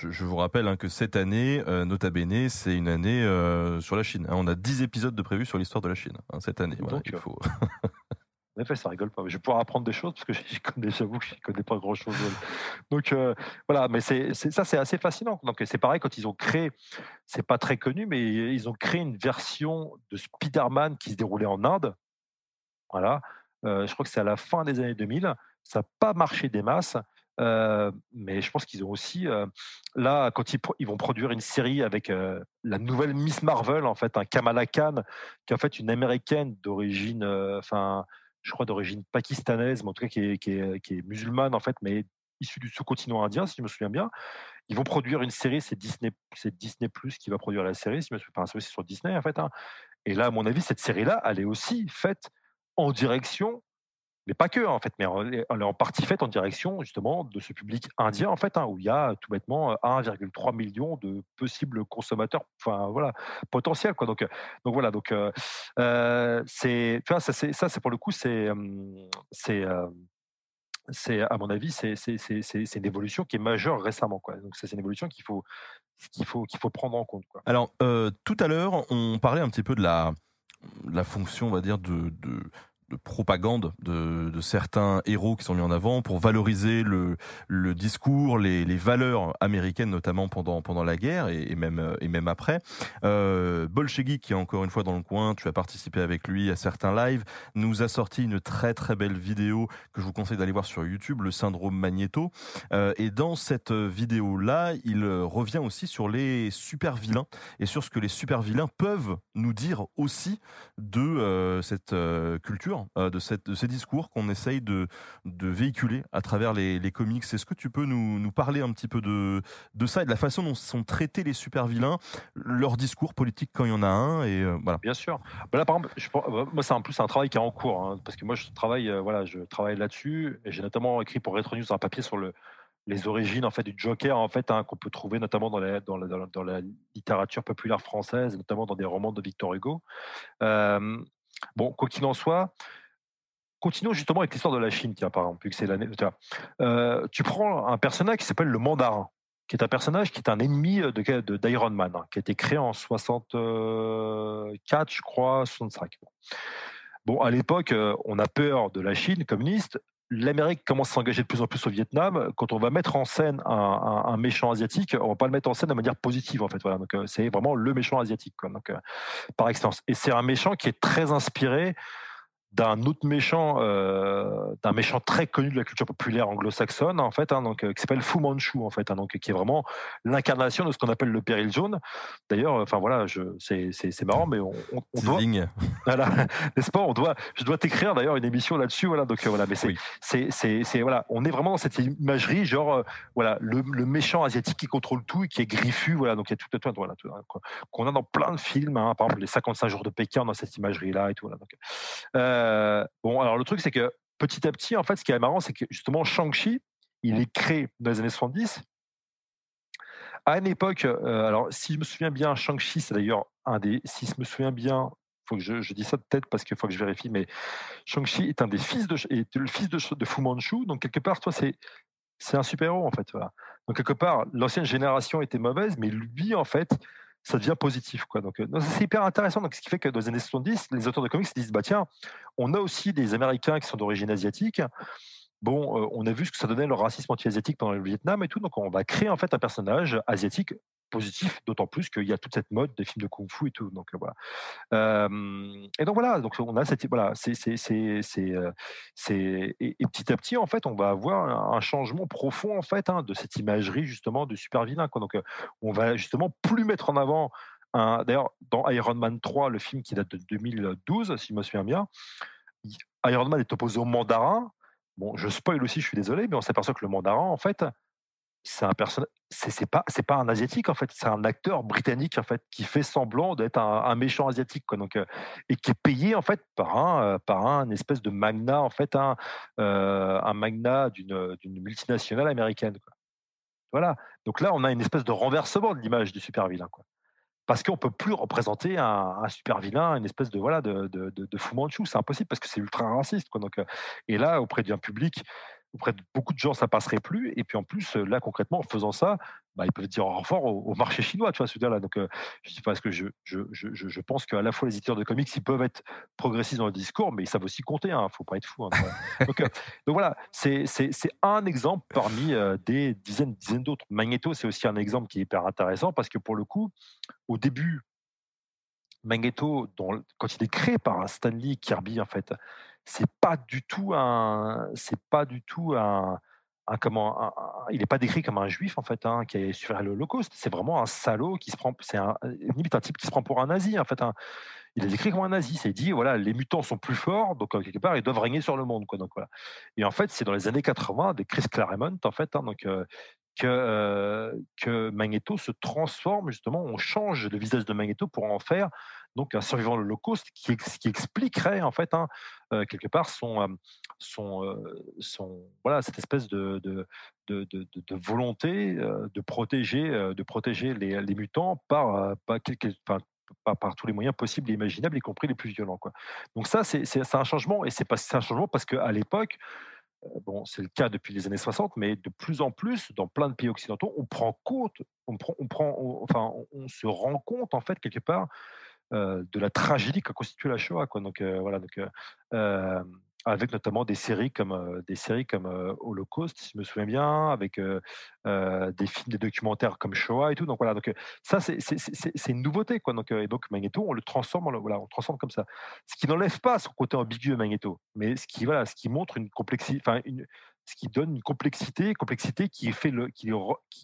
je, vous rappelle hein, que cette année, euh, Nota Bene, c'est une année euh, sur la Chine. Hein. on a 10 épisodes de prévus sur l'histoire de la Chine hein, cette année. Donc, il faut. *laughs* En effet, ça rigole pas. Je vais pouvoir apprendre des choses parce que *laughs* j'avoue que je ne connais pas grand chose. Donc euh, voilà, mais c'est, ça, c'est assez fascinant. Donc c'est pareil quand ils ont créé, c'est pas très connu, mais ils ont créé une version de Spider-Man qui se déroulait en Inde. Voilà, je crois que c'est à la fin des années 2000. Ça n'a pas marché des masses mais je pense qu'ils ont aussi, là, quand ils, vont produire une série avec la nouvelle Miss Marvel, en fait, un Kamala Khan, qui est en fait une américaine d'origine, enfin, je crois d'origine pakistanaise, mais en tout cas qui est, musulmane, en fait, mais issue du sous-continent indien, si je me souviens bien. Ils vont produire une série, c'est Disney, c'est Disney Plus qui va produire la série, si je me souviens, c'est sur Disney, en fait. Hein. Et là, à mon avis, cette série-là, elle est aussi faite en direction mais pas que en fait, mais est en partie faite en direction justement de ce public indien en fait, hein, où il y a tout bêtement 1,3 million de possibles consommateurs, enfin voilà, potentiels quoi. Donc, donc voilà, donc euh, c'est, ça c'est pour le coup c'est c'est à mon avis c'est une évolution qui est majeure récemment quoi. Donc c'est une évolution qu'il faut qu'il faut qu'il faut prendre en compte. Alors tout à l'heure on parlait un petit peu de la la fonction on va dire de de propagande de, certains héros qui sont mis en avant pour valoriser le, discours, les, valeurs américaines notamment pendant pendant la guerre et, même et même après. Euh, Bolshevik qui est encore une fois dans le coin, tu as participé avec lui à certains lives, nous a sorti une très très belle vidéo que je vous conseille d'aller voir sur YouTube, le syndrome Magneto. Euh, et dans cette vidéo là, il revient aussi sur les super vilains et sur ce que les super vilains peuvent nous dire aussi de euh, cette euh, culture euh, de, ces discours qu'on essaye de, véhiculer à travers les, comics. Est-ce que tu peux nous, parler un petit peu de, ça et de la façon dont sont traités les super vilains, leur discours politique quand il y en a un et euh, voilà. Bien sûr. Bah là, par exemple, euh, moi c'est en plus un travail qui est en cours hein, parce que moi je travaille, voilà, là-dessus j'ai notamment écrit pour Retro News un papier sur le les origines en fait du Joker en fait hein, qu'on peut trouver notamment dans la, littérature populaire française, notamment dans des romans de Victor Hugo. Bon, quoi qu'il en soit, continuons justement avec l'histoire de la Chine, tiens, par exemple, c'est l'année. Euh, tu prends un personnage qui s'appelle le Mandarin, qui est un personnage qui est un ennemi de, d'Iron Man, hein, qui a été créé en 64, je crois, 65. Bon, à l'époque, euh, on a peur de la Chine communiste. L'Amérique commence à s'engager de plus en plus au Vietnam. Quand on va mettre en scène un, méchant asiatique, on va pas le mettre en scène de manière positive en fait. Voilà, donc euh, c'est vraiment le méchant asiatique, euh, par excellence. Et c'est un méchant qui est très inspiré d'un autre méchant, euh, d'un méchant très connu de la culture populaire anglo-saxonne en fait, hein, donc euh, qui s'appelle Fu Manchu en fait, hein, donc qui est vraiment l'incarnation de ce qu'on appelle le péril jaune. D'ailleurs, enfin voilà, c'est marrant, mais on, on, doit, *laughs* voilà, n'est-ce pas? On doit, je dois t'écrire d'ailleurs une émission là-dessus, voilà, donc euh, voilà, mais c'est c'est voilà, on est vraiment dans cette imagerie, genre voilà, le, le, méchant asiatique qui contrôle tout et qui est griffu, voilà, donc il y a tout, tout, voilà, qu'on a dans plein de films, hein, par exemple les 55 jours de Pékin dans cette imagerie là et tout, voilà, donc. Euh, bon, alors le truc, c'est que petit à petit, en fait, ce qui est marrant, c'est que justement, Shang-Chi, il est créé dans les années 70. À une époque, euh, alors si je me souviens bien, Shang-Chi, c'est d'ailleurs un des, si je me souviens bien, faut que je, je dis ça de tête parce qu'il faut que je vérifie, mais Shang-Chi est un des fils de, est le fils de, de Fu Manchu, donc quelque part, toi, c'est c'est un super-héros en fait. Voilà. Donc quelque part, l'ancienne génération était mauvaise, mais lui, en fait, ça devient positif. Quoi. Donc, euh, c'est hyper intéressant. Donc, ce qui fait que dans les années 70, les auteurs de comics se disent bah, tiens, on a aussi des Américains qui sont d'origine asiatique. Bon, euh, on a vu ce que ça donnait le racisme anti-asiatique pendant le Vietnam et tout. Donc, on va créer en fait un personnage asiatique positif, d'autant plus qu'il y a toute cette mode des films de kung-fu et tout. Donc voilà. et donc voilà, donc on a cette voilà, c'est c'est c'est c'est et, petit à petit en fait, on va avoir un, changement profond en fait hein, de cette imagerie justement de super vilain. Quoi. Donc on va justement plus mettre en avant D'ailleurs, dans Iron Man 3, le film qui date de 2012, si je me souviens bien, Iron Man est opposé au mandarin. Bon, je spoil aussi, je suis désolé, mais on s'aperçoit que le mandarin, en fait, c'est un personnage, c'est pas, c'est pas un asiatique en fait, c'est un acteur britannique en fait qui fait semblant d'être un, méchant asiatique. Donc, euh, et qui est payé en fait par un, euh, par un espèce de magnat en fait, un, euh, un magnat d'une, multinationale américaine. Voilà. Donc là, on a une espèce de renversement de l'image du super vilain parce qu'on peut plus représenter un, super vilain, une espèce de voilà de, de, de, de fou c'est impossible parce que c'est ultra raciste. Donc, euh, et là auprès d'un public auprès de beaucoup de gens, ça passerait plus. Et puis en plus, là, concrètement, en faisant ça, bah, ils peuvent dire au revoir au, marché chinois, tu vois, ce là Donc, euh, je dis parce que je, je, je, je pense qu'à la fois les éditeurs de comics, ils peuvent être progressistes dans le discours, mais ils savent aussi compter. Il hein, faut pas être fou. Hein, donc, euh, *laughs* donc, voilà, c'est un exemple parmi euh, des dizaines, dizaines d'autres. Magneto, c'est aussi un exemple qui est hyper intéressant parce que pour le coup, au début, Magneto, quand il est créé par Stanley Kirby, en fait, c'est pas du tout un, c'est pas du tout un, comment, il n'est pas décrit comme un juif en fait, hein, qui est sur l'Holocauste. C'est vraiment un salaud qui se prend, c'est un, limite un type qui se prend pour un nazi en fait. Hein. Il est décrit comme un nazi. C'est dit voilà, les mutants sont plus forts, donc quelque part ils doivent régner sur le monde quoi. Donc voilà. Et en fait, c'est dans les années 80 des Chris Claremont en fait, hein, donc que, que Magneto se transforme justement, on change le visage de Magneto pour en faire donc un survivant de l'Holocauste qui, qui, expliquerait en fait hein, quelque part son, voilà cette espèce de, volonté de protéger, de protéger les, mutants par, par, tous les moyens possibles et imaginables, y compris les plus violents. Donc ça, c'est un changement, et c'est un changement parce qu'à l'époque, bon, c'est le cas depuis les années 60, mais de plus en plus, dans plein de pays occidentaux, on prend compte, on, prend, on, prend, enfin, on se rend compte, en fait, quelque part, de la tragédie qu'a constitué la Shoah. Quoi. Donc, voilà, donc, avec notamment des séries comme des séries comme Holocaust, si je me souviens bien, avec des films, des documentaires comme Shoah et tout. Donc voilà, donc ça c'est une nouveauté quoi. Donc et donc Magneto, on le transforme, voilà, on transforme comme ça. Ce qui n'enlève pas son côté ambigu Magneto, mais ce qui voilà, ce qui montre une complexité, enfin une, ce qui donne une complexité, complexité qui, fait le, qui,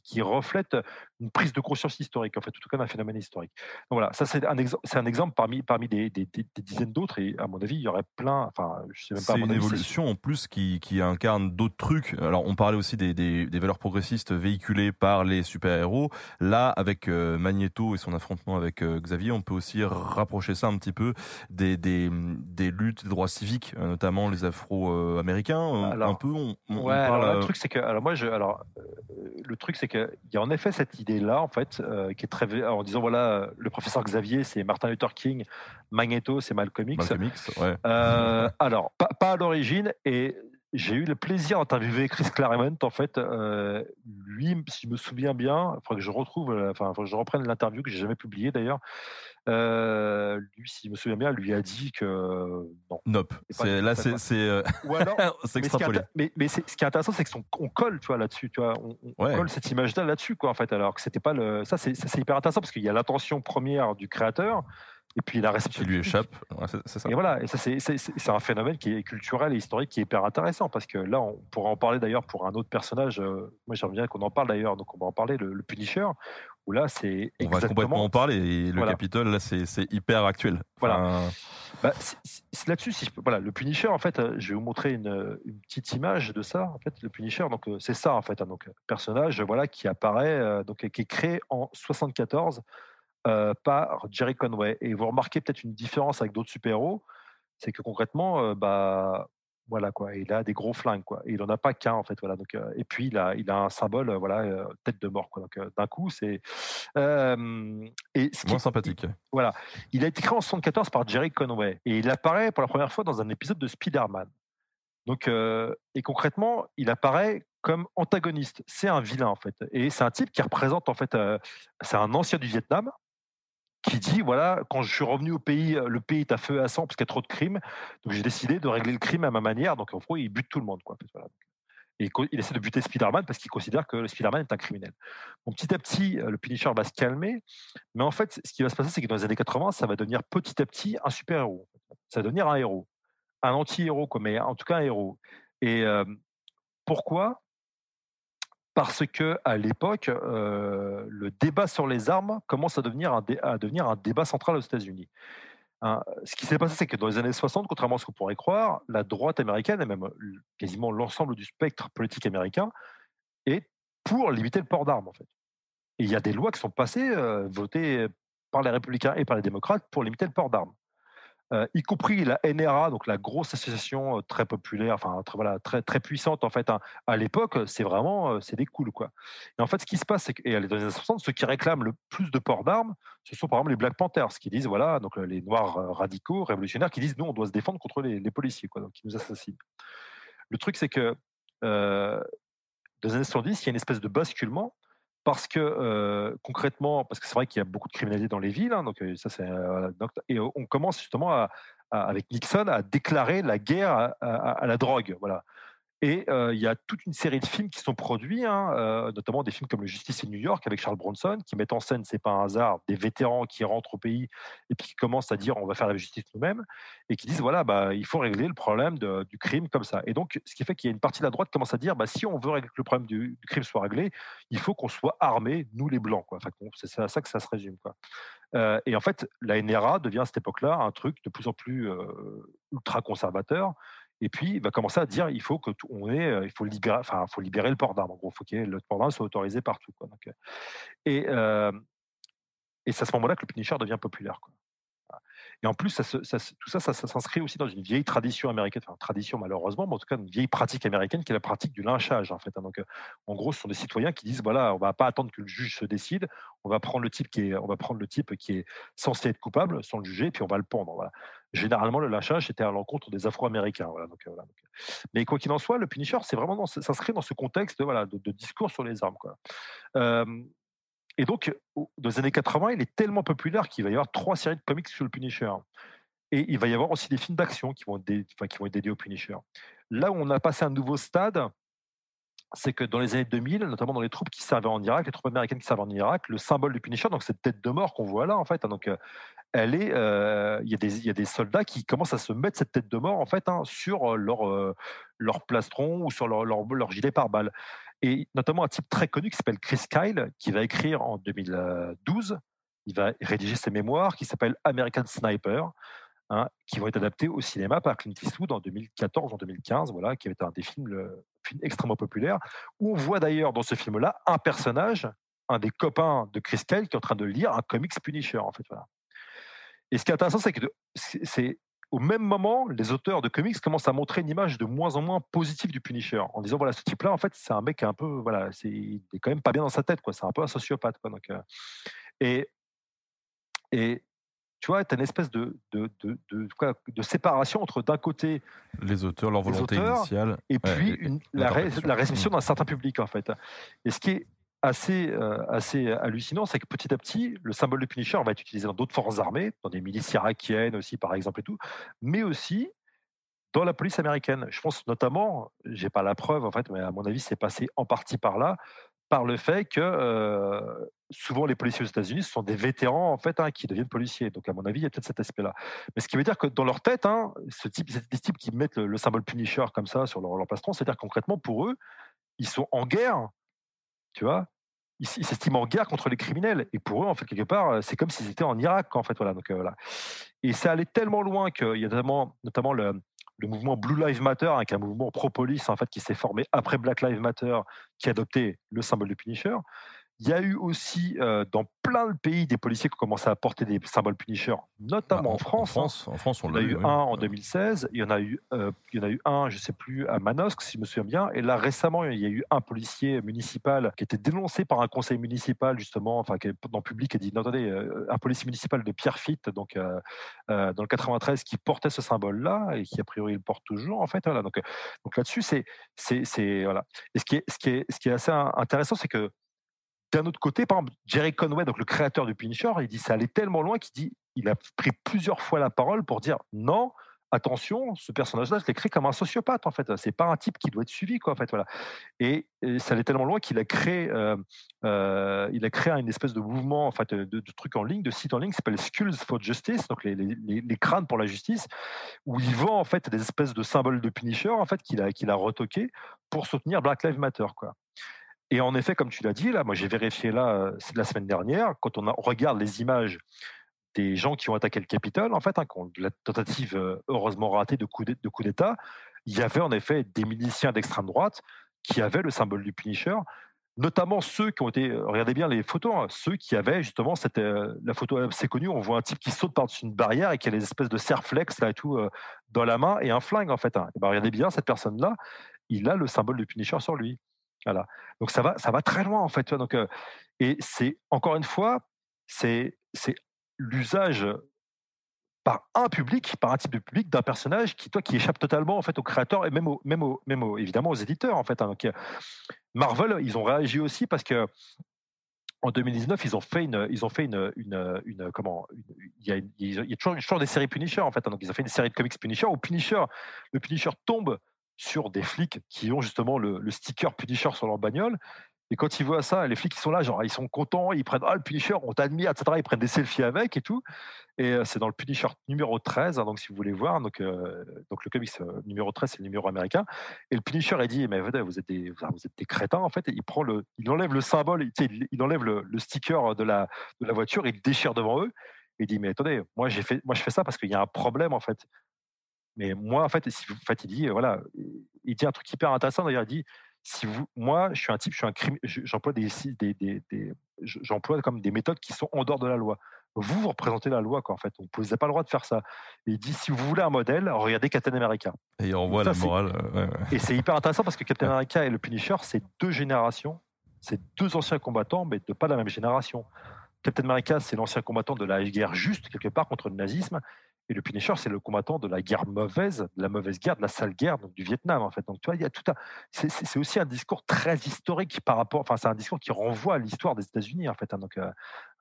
qui, reflète une prise de conscience historique, en fait, en tout cas d'un phénomène historique. Donc voilà, ça c'est un, c'est un exemple parmi, parmi des, des, dizaines d'autres, et à mon avis, il y aurait plein. Enfin, je sais même pas. C'est une évolution en plus qui, qui incarne d'autres trucs. Alors, on parlait aussi des, des, valeurs progressistes véhiculées par les super-héros. Là, avec euh, Magneto et son affrontement avec euh, Xavier, on peut aussi rapprocher ça un petit peu des, des, des luttes des droits civiques, euh, notamment les Afro-américains. un peu, on, ouais, alors, le truc c'est que alors moi je alors euh, le truc c'est qu'il y a en effet cette idée là en fait euh, qui est très en disant voilà le professeur Xavier c'est Martin Luther King, Magneto c'est Malcolm X. Malcolm X ouais. euh, alors pas, pas à l'origine et j'ai eu le plaisir d'interviewer Chris Claremont. En fait, euh, lui, si je me souviens bien, il faudrait que je retrouve, enfin, que je reprenne l'interview que j'ai jamais publiée d'ailleurs. Euh, lui, si je me souviens bien, lui a dit que non. Nope. C'est, là, c'est, c'est, euh, *laughs* c'est extrapolé. Mais, mais, ce qui est intéressant, c'est qu'on colle, tu vois, là-dessus, tu vois, on, colle cette image-là là-dessus, quoi, en fait. Alors que c'était pas le, ça, c'est, c'est hyper intéressant parce qu'il y a l'intention première du créateur et puis la réception qui lui échappe. c'est ça. Et voilà, et ça c'est un phénomène qui est culturel et historique qui est hyper intéressant parce que là on pourra en parler d'ailleurs pour un autre personnage. Euh, moi j'aimerais bien qu'on en parle d'ailleurs, donc on va en parler le, Punisher où là c'est on va complètement en parler et le Capitole là c'est hyper actuel. Voilà. Bah, là-dessus, si voilà, le Punisher, en fait, euh, je vais vous montrer une, une, petite image de ça. En fait, le Punisher, donc euh, c'est ça, en fait, hein, donc personnage, voilà, qui apparaît, donc qui est créé en 74 euh, par Jerry Conway. Et vous remarquez peut-être une différence avec d'autres super-héros, c'est que concrètement, euh, bah, voilà quoi, il a des gros flingues quoi. Et il en a pas qu'un en fait, voilà. Donc, euh, et puis il a, il a un symbole, voilà, tête de mort quoi. Donc d'un coup, c'est et moins sympathique. voilà, il a été créé en 74 par Jerry Conway et il apparaît pour la première fois dans un épisode de Spider-Man. Donc, et concrètement, il apparaît comme antagoniste. C'est un vilain en fait, et c'est un type qui représente en fait, c'est un ancien du Vietnam qui dit voilà, quand je suis revenu au pays, euh, le pays est à feu et à sang parce qu'il y a trop de crimes, donc j'ai décidé de régler le crime à ma manière. Donc en gros, il bute tout le monde. Quoi. Et il essaie de buter Spider-Man parce qu'il considère que Spider-Man est un criminel. Bon, petit à petit, le Punisher va se calmer. Mais en fait, ce qui va se passer, c'est que dans les années 80, ça va devenir petit à petit un super-héros. Ça va devenir un héros. Un anti-héros, mais en tout cas un héros. Et pourquoi Parce que à l'époque, le débat sur les armes commence à devenir un, débat central aux États-Unis. Hein, ce qui s'est passé, c'est que dans les années 60, contrairement à ce qu'on pourrait croire, la droite américaine, et même quasiment l'ensemble du spectre politique américain, est pour limiter le port d'armes, en fait. Il y a des lois qui sont passées, votées par les républicains et par les démocrates, pour limiter le port d'armes. Y compris la NRA, donc la grosse association très populaire, enfin très, voilà, très, très puissante en fait. Hein. À l'époque, c'est vraiment c'est des cools quoi. Et en fait, ce qui se passe, c'est que dans les années 60, ceux qui réclament le plus de port d'armes, ce sont par exemple les Black Panthers, qui disent voilà, donc les Noirs radicaux, révolutionnaires, qui disent nous on doit se défendre contre les, policiers quoi, donc qui nous assassinent. Le truc, c'est que dans les années 70, il y a une espèce de basculement parce que concrètement, parce que c'est vrai qu'il y a beaucoup de criminalité dans les villes, hein, donc ça c'est et on commence justement à, avec Nixon à déclarer la guerre à, la drogue, voilà. Et il y a toute une série de films qui sont produits, hein, notamment des films comme Le Justice in New York avec Charles Bronson, qui mettent en scène, c'est pas un hasard, des vétérans qui rentrent au pays et puis qui commencent à dire on va faire la justice nous-mêmes et qui disent voilà, bah, il faut régler le problème du crime comme ça. Et donc, ce qui fait qu'il y a une partie de la droite qui commence à dire bah, si on veut que le problème du, crime soit réglé, il faut qu'on soit armés, nous les blancs. Enfin, c'est à ça que ça se résume. Quoi. et en fait, la NRA devient à cette époque-là un truc de plus en plus ultra conservateur et puis, il va commencer à dire il faut que est, euh, il faut libérer, enfin, faut libérer le port d'armes. En gros, il faut que le port d'armes soit autorisé partout. Euh, et, euh, et c'est à ce moment-là que le Punisher devient populaire. Et en plus, tout ça, ça, s'inscrit aussi dans une vieille tradition américaine, enfin tradition malheureusement, mais en tout cas une vieille pratique américaine qui est la pratique du lynchage en fait. Hein. Donc, en gros, ce sont des citoyens qui disent voilà, on va pas attendre que le juge se décide, on va prendre le type qui est, on va prendre le type qui est censé être coupable sans le juger, puis on va le pendre. Voilà. Généralement, le lynchage était à l'encontre des Afro-Américains. Voilà, donc, voilà, Mais quoi qu'il en soit, le Punisher, c'est vraiment s'inscrit dans ce contexte voilà, de, discours sur les armes. Quoi. Et donc, dans les années 80, il est tellement populaire qu'il va y avoir trois séries de comics sur le Punisher. Et il va y avoir aussi des films d'action qui, vont qui vont être dédiés au Punisher. Là où on a passé un nouveau stade, c'est que dans les années 2000, notamment dans les troupes qui servaient en Irak, les troupes américaines qui servaient en Irak, le symbole du Punisher, donc cette tête de mort qu'on voit là, en fait, hein, donc euh, elle est, euh, il y, a des soldats qui commencent à se mettre cette tête de mort en fait hein, sur euh, leur plastron ou sur leur, leur, gilet pare-balles. Et notamment un type très connu qui s'appelle Chris Kyle, qui va écrire en 2012, il va rédiger ses mémoires qui s'appellent American Sniper, hein, qui vont être adaptés au cinéma par Clint Eastwood en 2014 en 2015, voilà, qui avait un des films, le, film extrêmement populaire, où on voit d'ailleurs dans ce film-là un personnage, un des copains de Chris Kyle, qui est en train de lire un comics Punisher, en fait. Voilà. Et ce qui est intéressant, c'est que c'est au même moment, les auteurs de comics commencent à montrer une image de moins en moins positive du Punisher, en disant voilà, ce type-là, en fait, c'est un mec un peu, voilà, c'est, il est quand même pas bien dans sa tête, quoi. C'est un peu un sociopathe, quoi. Donc, euh, et et tu vois, tu as une espèce de de, de, de, de séparation entre d'un côté les auteurs, leur volonté initiale, et puis une, la, la réception d'un certain public, en fait. Et ce qui est assez, euh, assez hallucinant, c'est que petit à petit, le symbole de Punisher va être utilisé dans d'autres forces armées, dans des milices irakiennes aussi, par exemple, et tout, mais aussi dans la police américaine. Je pense notamment, j'ai pas la preuve en fait, mais à mon avis, c'est passé en partie par là, par le fait que euh, souvent les policiers aux États-Unis sont des vétérans en fait hein, qui deviennent policiers. Donc à mon avis, il y a peut-être cet aspect-là. Mais ce qui veut dire que dans leur tête, hein, ce type, types qui mettent le, symbole Punisher comme ça sur leur, leur plastron, c'est-à-dire concrètement pour eux, ils sont en guerre tu vois ils s'estiment en guerre contre les criminels. Et pour eux, en fait, quelque part, c'est comme s'ils étaient en Irak, en fait. Voilà, donc, euh. Et ça allait tellement loin qu'il y a notamment, notamment le, le, mouvement Blue Lives Matter, hein, qui est un mouvement pro-police, en fait, qui s'est formé après Black Lives Matter, qui a adopté le symbole du Punisher. Il y a eu aussi euh, dans plein de pays des policiers qui ont commencé à porter des symboles Punisher, notamment bah, en, France. En France, en France on il y en a eu, un en 2016, il y en a eu, euh, il y en a eu un, je ne sais plus, à Manosque, si je me souviens bien. Et là, récemment, il y a eu un policier municipal qui était dénoncé par un conseil municipal, justement, enfin, qui est dans le public, et dit non, attendez, euh, un policier municipal de Pierrefitte, donc dans le 93, qui portait ce symbole-là et qui, a priori, le porte toujours, en fait. Voilà. Donc, donc là-dessus, c'est, c'est, voilà. Et ce qui est, ce qui est, ce qui est assez intéressant, c'est que d'un autre côté, par exemple, Jerry Conway, donc le créateur du Punisher, il dit ça allait tellement loin qu'il dit il a pris plusieurs fois la parole pour dire non, attention, ce personnage-là, je l'ai créé comme un sociopathe en fait. C'est pas un type qui doit être suivi quoi en fait. Voilà. Et, ça allait tellement loin qu'il a créé, euh, euh, il a créé une espèce de mouvement en fait de, de, trucs en ligne, de sites en ligne qui s'appelle Skulls for Justice, donc les, crânes pour la justice, où il vend en fait des espèces de symboles de Punisher en fait qu'il a qu'il a retoqué pour soutenir Black Lives Matter quoi. Et en effet, comme tu l'as dit, là, moi j'ai vérifié là, euh, la semaine dernière, quand on, regarde les images des gens qui ont attaqué le Capitole, en fait, hein, la tentative euh, heureusement ratée de coup d'État, il y avait en effet des miliciens d'extrême droite qui avaient le symbole du Punisher, notamment ceux qui ont été, euh, regardez bien les photos, hein, ceux qui avaient justement, la photo assez connue, on voit un type qui saute par-dessus une barrière et qui a des espèces de serflex là et tout dans la main et un flingue en fait. Hein. Ben, regardez bien cette personne-là, il a le symbole du Punisher sur lui. Voilà. Donc ça va, ça va très loin en fait. Donc, et c'est encore une fois, c'est l'usage par un public, par un type de public, d'un personnage qui, toi, qui échappe totalement en fait au créateur et même, au, même, au, même évidemment aux éditeurs en fait. Hein. Donc, Marvel, ils ont réagi aussi parce que en 2019, ils ont fait une, ils ont fait une, une, une comment, il, y y a toujours, des séries Punisher en fait. Hein. Donc, ils ont fait une série de comics Punisher où Punisher, le Punisher tombe sur des flics qui ont justement le, sticker Punisher sur leur bagnole et quand ils voient ça, les flics qui sont là, genre ils sont contents, ils prennent ah le Punisher, on t'admire, etc. Ils prennent des selfies avec et tout. Et c'est dans le Punisher numéro 13, hein, donc si vous voulez voir, donc donc le comics numéro 13 c'est le numéro américain. Et le Punisher il dit mais vous êtes vous êtes des crétins en fait. Il prend le, il enlève le symbole, il, enlève le, sticker de la de la voiture, il déchire devant eux. Et il dit mais attendez, moi j'ai fait moi je fais ça parce qu'il y a un problème en fait. Mais moi en fait, en fait il dit voilà, il dit un truc hyper intéressant d'ailleurs. Il dit si vous, moi, je suis un type, je suis un crime, j'emploie des, des, des, des j'emploie comme des méthodes qui sont en dehors de la loi. Vous, vous représentez la loi, quoi, en fait. Vous n'avez pas le droit de faire ça. Et il dit, si vous voulez un modèle, regardez Captain America. Et il renvoie la morale. Euh, et c'est hyper intéressant parce que Captain America et le Punisher, c'est deux générations. C'est deux anciens combattants, mais de pas la même génération. Captain America, c'est l'ancien combattant de la guerre juste, quelque part, contre le nazisme. Et le Punisher, c'est le combattant de la guerre mauvaise, de la mauvaise guerre, de la sale guerre, du Vietnam, en fait. Donc, tu vois, il y a tout un. C'est aussi un discours très historique par rapport. Enfin, c'est un discours qui renvoie à l'histoire des États-Unis, en fait. Hein, donc, euh,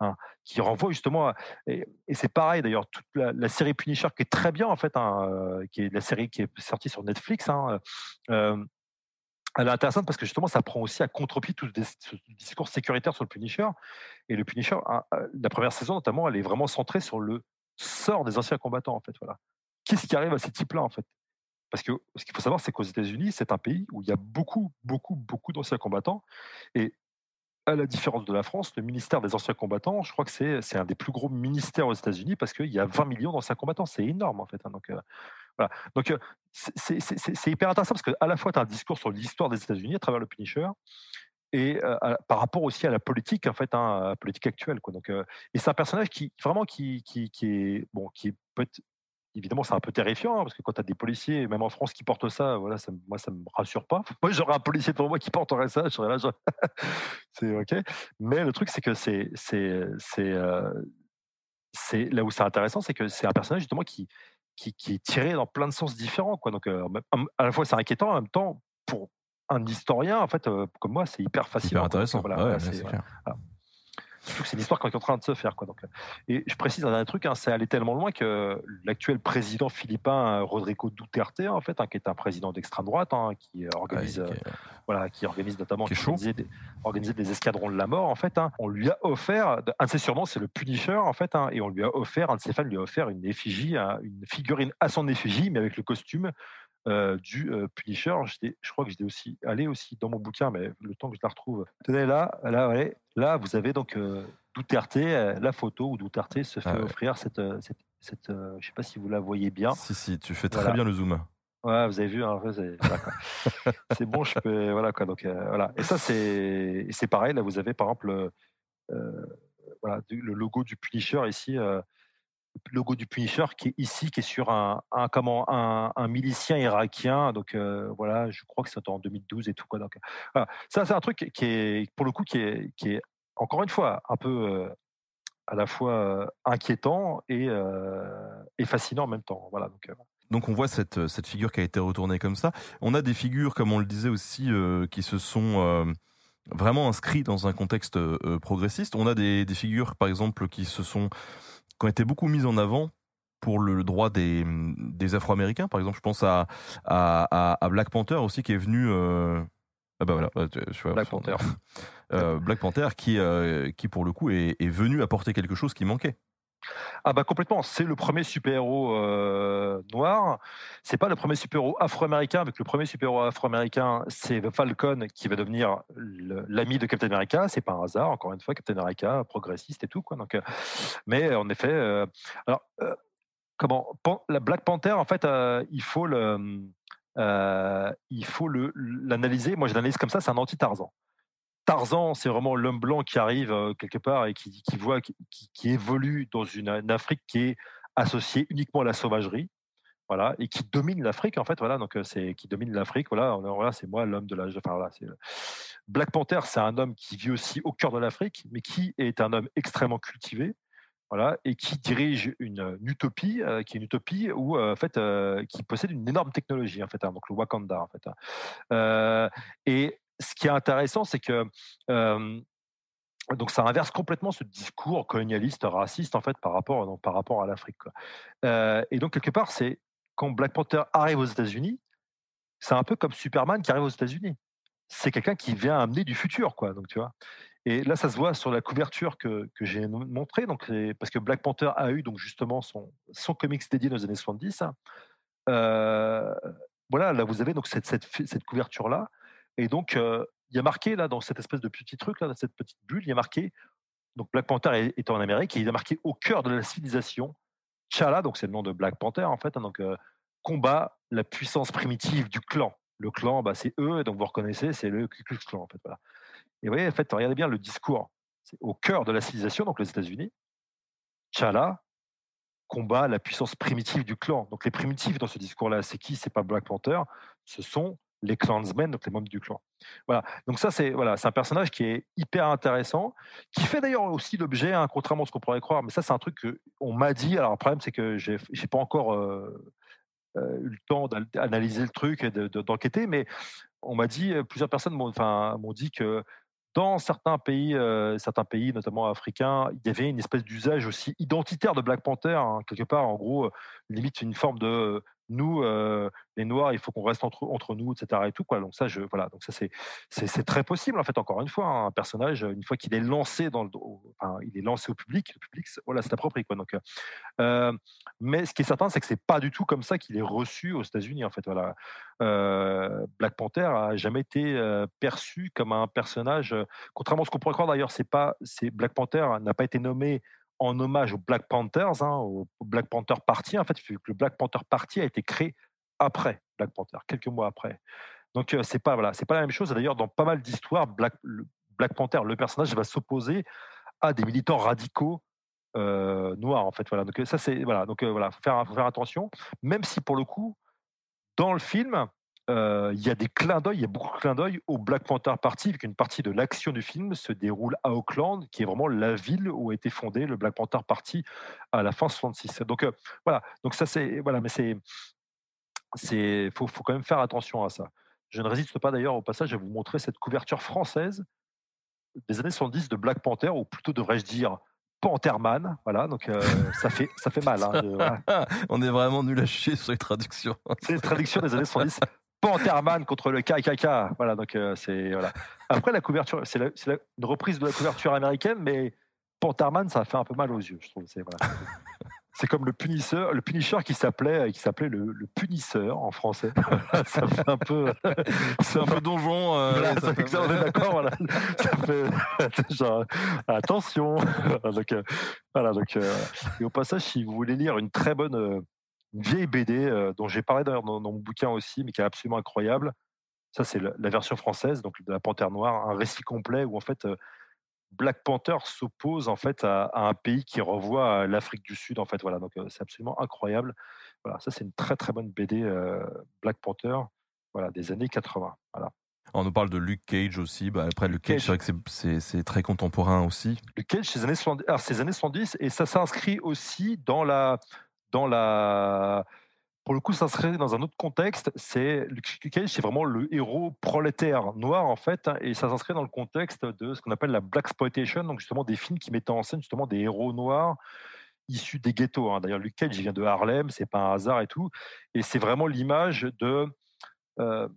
hein, qui renvoie justement. et, c'est pareil, d'ailleurs, toute la, série Punisher, qui est très bien, en fait, hein, euh, qui est la série qui est sortie sur Netflix. Euh, elle est intéressante parce que justement, ça prend aussi à contre-pied tout ce discours sécuritaire sur le Punisher. Et le Punisher, la première saison notamment, elle est vraiment centrée sur le sort des anciens combattants, en fait. Voilà. Qu'est-ce qui arrive à ces types-là, en fait? Parce que ce qu'il faut savoir, c'est qu'aux États-Unis, c'est un pays où il y a beaucoup, beaucoup, beaucoup d'anciens combattants. Et à la différence de la France, le ministère des anciens combattants, je crois que c'est un des plus gros ministères aux États-Unis parce qu'il y a 20 millions d'anciens combattants. C'est énorme, en fait. Hein. donc, euh, voilà. Donc, euh, c'est hyper intéressant parce qu'à la fois, tu as un discours sur l'histoire des États-Unis à travers le Punisher, et par rapport aussi à la politique en fait hein, politique actuelle quoi. Donc et c'est un personnage qui vraiment qui, qui, est bon qui peut être évidemment c'est un peu terrifiant hein, parce que quand tu as des policiers même en France qui portent ça voilà ça, moi ça me rassure pas. *laughs* Moi j'aurais un policier pour moi qui porterait ça je là *laughs* c'est ok. Mais le truc c'est que c'est c'est c'est là où c'est intéressant c'est que c'est un personnage justement qui, qui, qui est tiré dans plein de sens différents quoi. Donc à la fois c'est inquiétant en même temps pour un historien, en fait, euh, comme moi, c'est hyper facile. Hyper intéressant. Voilà, c'est c'est une histoire qui est en train de se faire. Quoi, donc. Euh, et je précise un dernier truc, hein, c'est allé tellement loin que l'actuel président philippin Rodrigo Duterte, en fait, hein, qui est un président d'extrême droite, hein, qui organise, euh, voilà, qui organise notamment qui des, des, escadrons de la mort, en fait, on lui a offert, un de ses surnoms, c'est le Punisher, en fait, et on lui a offert, un de ses fans lui a offert une effigie, une figurine à son effigie, mais avec le costume euh, du euh, Punisher. Je crois que j'étais aussi allé aussi dans mon bouquin, mais le temps que je la retrouve. Tenez là, là, ouais, là, vous avez donc euh, Duterte, la photo où Duterte se fait ah offrir cette, cette, cette je sais pas si vous la voyez bien. Si, si, tu fais très bien le zoom. Ouais, vous avez vu, hein, *laughs* c'est bon, je peux, voilà quoi. Donc voilà. Et ça, c'est c'est pareil. Là, vous avez par exemple, voilà, le logo du Punisher ici logo du Punisher qui est ici, qui est sur un, un comment, un, un, milicien irakien. Donc euh, voilà, je crois que c'est en 2012 et tout quoi. Donc ça c'est un truc qui est pour le coup qui est, qui est encore une fois un peu euh, à la fois euh, inquiétant et, et, fascinant en même temps. Voilà donc. Donc on voit cette, cette figure qui a été retournée comme ça. On a des figures, comme on le disait aussi, qui se sont vraiment inscrites dans un contexte progressiste. On a des, figures, par exemple, qui se sont qui ont été beaucoup mises en avant pour le droit des, des Afro-Américains, par exemple. Je pense à, à, à, Black Panther aussi, qui est venu. Euh... Ah bah voilà, Black Panther. *laughs* euh, Black Panther qui, euh, qui, pour le coup, est, est venu apporter quelque chose qui manquait. Ah bah complètement, c'est le premier super-héros euh, noir. C'est pas le premier super-héros afro-américain, avec le premier super-héros afro-américain, c'est Falcon qui va devenir l'ami de Captain America. C'est pas un hasard, encore une fois, Captain America, progressiste et tout quoi. Donc, euh, mais en effet, euh, alors comment la Black Panther, en fait, il faut le, il faut l'analyser. Moi, je l'analyse comme ça, c'est un anti-Tarzan. Tarzan, c'est vraiment l'homme blanc qui arrive euh, quelque part et qui, voit, qui, évolue dans une, Afrique qui est associée uniquement à la sauvagerie, voilà, et qui domine l'Afrique en fait, voilà, donc euh, c'est qui domine l'Afrique, voilà, voilà c'est moi l'homme de l'âge, enfin voilà, c'est Black Panther, c'est un homme qui vit aussi au cœur de l'Afrique, mais qui est un homme extrêmement cultivé, voilà, et qui dirige une, utopie, euh, qui est une utopie où, en fait, qui possède une énorme technologie, en fait, hein, donc le Wakanda, en fait. Hein. et ce qui est intéressant, c'est que donc ça inverse complètement ce discours colonialiste, raciste en fait par rapport, par rapport à l'Afrique. et donc quelque part, c'est quand Black Panther arrive aux États-Unis, c'est un peu comme Superman qui arrive aux États-Unis. C'est quelqu'un qui vient amener du futur, quoi. Donc tu vois. Et là, ça se voit sur la couverture que, que j'ai montrée, donc parce que Black Panther a eu donc justement son, son comics dédié dans les années 70. voilà, là vous avez donc cette, cette, cette couverture là et donc, il y a marqué, là, dans cette espèce de petit truc, là, dans cette petite bulle, il y a marqué, donc Black Panther est, en Amérique, et il a marqué au cœur de la civilisation, T'Challa, donc c'est le nom de Black Panther, en fait, hein, donc combat la puissance primitive du clan. Le clan, bah, c'est eux, donc vous reconnaissez, c'est le Ku Klux Klan, en fait. Voilà. Et vous voyez, en fait, regardez bien le discours. C'est au cœur de la civilisation, donc les États-Unis. T'Challa combat la puissance primitive du clan. Donc les primitifs dans ce discours-là, c'est qui? C'est pas Black Panther, ce sont les clansmen, donc les membres du clan. Voilà. Donc ça, c'est voilà, c'est un personnage qui est hyper intéressant, qui fait d'ailleurs aussi l'objet, hein, contrairement à ce qu'on pourrait croire. Mais ça, c'est un truc qu'on m'a dit. Alors le problème, c'est que j'ai, j'ai pas encore euh, euh, eu le temps d'analyser le truc et d'enquêter, mais on m'a dit, plusieurs personnes m'ont, enfin, m'ont dit que dans certains pays, euh, certains pays, notamment africains, il y avait une espèce d'usage aussi identitaire de Black Panther, hein, quelque part, en gros, limite une forme de nous, les Noirs, il faut qu'on reste entre, entre nous, etc. Et tout, quoi. Donc ça, je, voilà, donc ça c'est, c'est, très possible en fait. Encore une fois, hein, un personnage, une fois qu'il est lancé dans il est lancé au public, le public, voilà, c'est approprié, quoi. Donc, mais ce qui est certain, c'est que c'est pas du tout comme ça qu'il est reçu aux États-Unis, en fait. Voilà, Black Panther a jamais été perçu comme un personnage, contrairement à ce qu'on pourrait croire d'ailleurs, c'est pas, c'est Black Panther n'a pas été nommé en hommage aux Black Panthers, hein, au Black Panther Party. En fait, le Black Panther Party a été créé après Black Panther, quelques mois après. Donc euh, c'est pas voilà, c'est pas la même chose. D'ailleurs, dans pas mal d'histoires, Black, Panther, le personnage va s'opposer à des militants radicaux noirs en fait. Voilà. Donc ça c'est voilà. Donc voilà, faire, faut faire attention. Même si pour le coup, dans le film, il y a des clins d'œil, il y a beaucoup de clins d'œil au Black Panther Party, vu qu'une partie de l'action du film se déroule à Auckland, qui est vraiment la ville où a été fondé le Black Panther Party à la fin 66. Donc voilà, donc ça c'est voilà, mais c'est c'est faut, faut quand même faire attention à ça. Je ne résiste pas d'ailleurs au passage à vous montrer cette couverture française des années 70 de Black Panther, ou plutôt devrais-je dire Pantherman, voilà, donc ça fait ça fait mal. Hein, *laughs* On est vraiment nul à chier sur les traductions. C'est une traduction des années 70. *laughs* Pantherman contre le KKK. Voilà, donc euh, c'est voilà. Après la couverture, c'est une reprise de la couverture américaine, mais Pantherman, ça fait un peu mal aux yeux, je trouve. C'est voilà. C'est comme le punisseur, le punisher qui s'appelait, qui s'appelait le, le, punisseur en français. *laughs* ça fait un peu, *laughs* c'est un peu donjon. Euh, ça fait, on est d'accord, voilà. Ça fait *laughs* genre attention. donc euh, voilà, donc euh, et au passage, si vous voulez lire une très bonne une vieille BD dont j'ai parlé d'ailleurs dans, mon bouquin aussi, mais qui est absolument incroyable. Ça, c'est la, version française, donc de la Panthère Noire, un récit complet où en fait Black Panther s'oppose en fait à, un pays qui revoit l'Afrique du Sud. En fait, voilà, donc c'est absolument incroyable. Voilà, ça c'est une très très bonne BD Black Panther, voilà, des années 80. Voilà. On nous parle de Luke Cage aussi. Bah, après, Luke Cage, c'est vrai que c'est très contemporain aussi. Luke Cage, c'est les années 70, alors, années 70 et ça s'inscrit aussi dans la pour le coup, ça serait dans un autre contexte. C'est Luke Cage, c'est vraiment le héros prolétaire noir en fait, et ça s'inscrit dans le contexte de ce qu'on appelle la black exploitation, donc justement des films qui mettaient en scène justement des héros noirs issu des ghettos. hein. D'ailleurs, Luke Cage, vient de Harlem, c'est pas un hasard et tout. Et c'est vraiment l'image de. euh,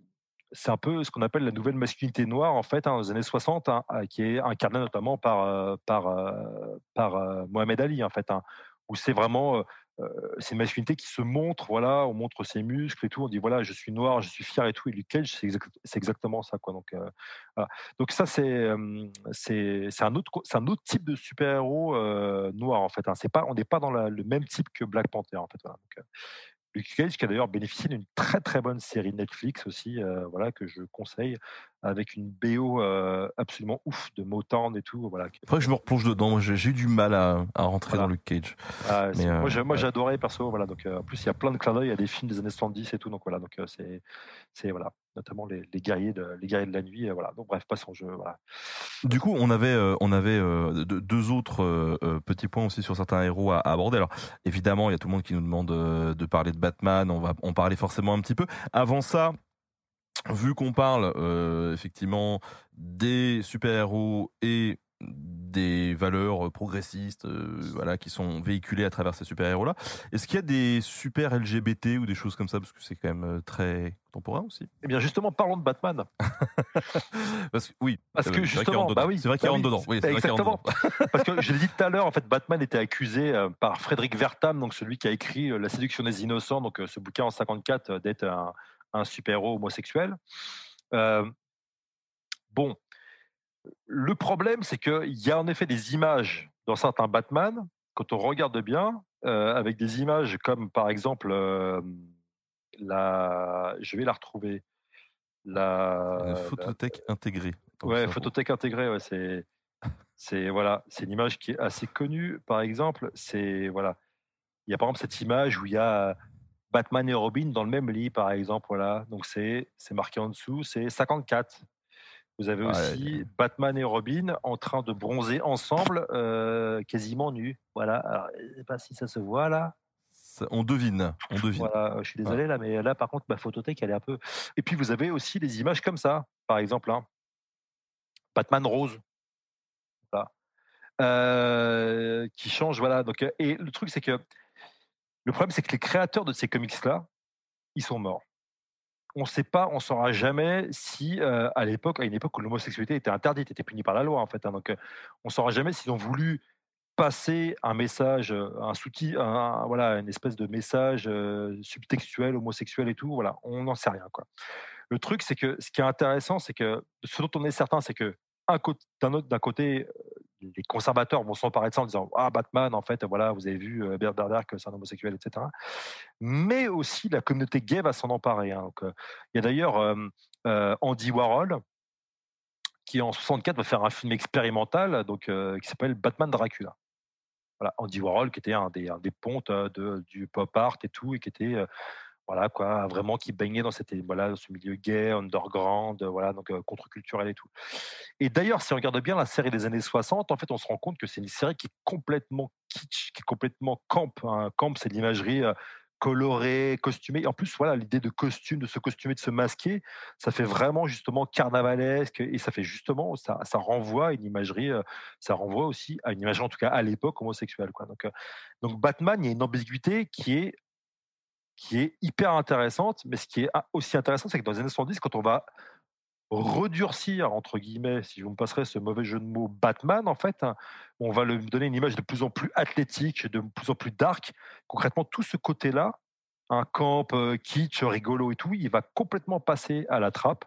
c'est un peu ce qu'on appelle la nouvelle masculinité noire, en fait, hein, aux années 60, hein, euh, qui est incarnée notamment par, euh, par, Mohamed Ali, en fait, hein, où c'est vraiment. Euh, euh, c'est une masculinité qui se montre, voilà, on montre ses muscles et tout, on dit voilà, je suis noir, je suis fier et tout. Et Luke Cage, c'est exact- c'est exactement ça, quoi. Donc, euh, ça, c'est euh, un autre type de super héros noir en fait. hein. Pas on n'est pas dans le même type que Black Panther en fait. Euh, Luke Cage qui a d'ailleurs bénéficié d'une très très bonne série Netflix aussi, euh, voilà que je conseille avec une BO euh, absolument ouf de Motown et tout. Voilà. Après, je me replonge dedans. Moi, J'ai eu du mal à, à rentrer Voilà. dans Luke Cage. Ah, Mais, euh, moi, j'ai- moi, j'adorais perso. Voilà. Donc en plus il y a plein de clins d'œil à des films des années 70 et tout. Donc voilà. Donc c'est c'est voilà notamment les, guerriers de les guerriers de la nuit. euh, voilà. Donc bref passons. Je voilà. Du coup, on avait, euh, on avait euh, deux, autres petits points aussi sur certains héros à, à aborder. Alors, évidemment, il y a tout le monde qui nous demande de parler de Batman. On va en parler forcément un petit peu. Avant ça, vu qu'on parle effectivement des super-héros et des valeurs progressistes euh, voilà, qui sont véhiculées à travers ces super-héros-là, est-ce qu'il y a des super LGBT ou des choses comme ça? Parce que c'est quand même euh, très contemporain aussi. Eh bien justement parlons de Batman. *laughs* Parce que, oui, Parce euh, que c'est vrai qu'il rentre justement, bah oui, c'est vrai qu'il bah rentre oui, dedans. Qu'il rentre exactement. dedans. *laughs* Parce que je l'ai dit tout à l'heure, en fait, Batman était accusé euh, par Frédéric Vertam, donc celui qui a écrit euh, La séduction des innocents, donc euh, ce bouquin en 54 euh, d'être un, un super-héros homosexuel. Euh, bon, le problème, c'est qu'il y a en effet des images dans certains Batman, quand on regarde bien, euh, avec des images comme par exemple euh, la, je vais la retrouver, la, photothèque intégrée. Ouais, photothèque intégrée, ouais, c'est, c'est voilà, c'est une image qui est assez connue. Par exemple, c'est voilà, il y a par exemple cette image où il y a Batman et Robin dans le même lit, par exemple, voilà. Donc c'est, c'est marqué en dessous, c'est 54. Vous avez Ouais, aussi Batman et Robin en train de bronzer ensemble, euh, quasiment nus. Voilà. Alors, je sais pas si ça se voit là. Ça- On devine, on devine. Voilà, je suis désolé là, mais là par contre ma photothèque elle est un peu. Et puis vous avez aussi des images comme ça, par exemple, hein. Batman rose, voilà. Euh, qui change, voilà. Donc euh, et le truc c'est que le problème c'est que les créateurs de ces comics là, ils sont morts. On ne sait pas, on saura jamais si à l'époque, à une époque où l'homosexualité était interdite, était punie par la loi en fait. hein. donc on saura jamais s'ils ont voulu passer un message, un soutien, voilà, une espèce de message subtextuel, homosexuel et tout. Voilà, on n'en sait rien. Quoi. Le truc, c'est que ce qui est intéressant, c'est que ce dont on est certain, c'est que d'un côté, les conservateurs vont s'emparer de ça en disant ah Batman, en fait, voilà, vous avez vu euh, Bernard que c'est un homosexuel, etc. Mais aussi la communauté gay va s'en emparer. hein. Euh, il y a d'ailleurs euh, Andy Warhol qui en 64 va faire un film expérimental donc qui s'appelle Batman Dracula. Andy Warhol qui était un des, pontes du pop art et tout et qui était voilà quoi vraiment qui baignait dans cette voilà ce milieu gay underground voilà donc contre-culturel et tout. Et d'ailleurs si on regarde bien la série des années 60 en fait on se rend compte que c'est une série qui est complètement kitsch, qui est complètement camp. hein. Camp c'est l'imagerie colorée, costumée. En plus voilà l'idée de costume, de se costumer, de se masquer, ça fait vraiment justement carnavalesque et ça fait justement ça, ça renvoie à une imagerie ça renvoie aussi à une imagerie en tout cas à l'époque homosexuelle quoi donc donc Batman il y a une ambiguïté qui est qui est hyper intéressante mais ce qui est aussi intéressant c'est que dans les années 70 quand on va redurcir entre guillemets si vous me passerez ce mauvais jeu de mots Batman en fait hein, on va lui donner une image de plus en plus athlétique de plus en plus dark. Concrètement tout ce côté là un camp euh, kitsch rigolo et tout il va complètement passer à la trappe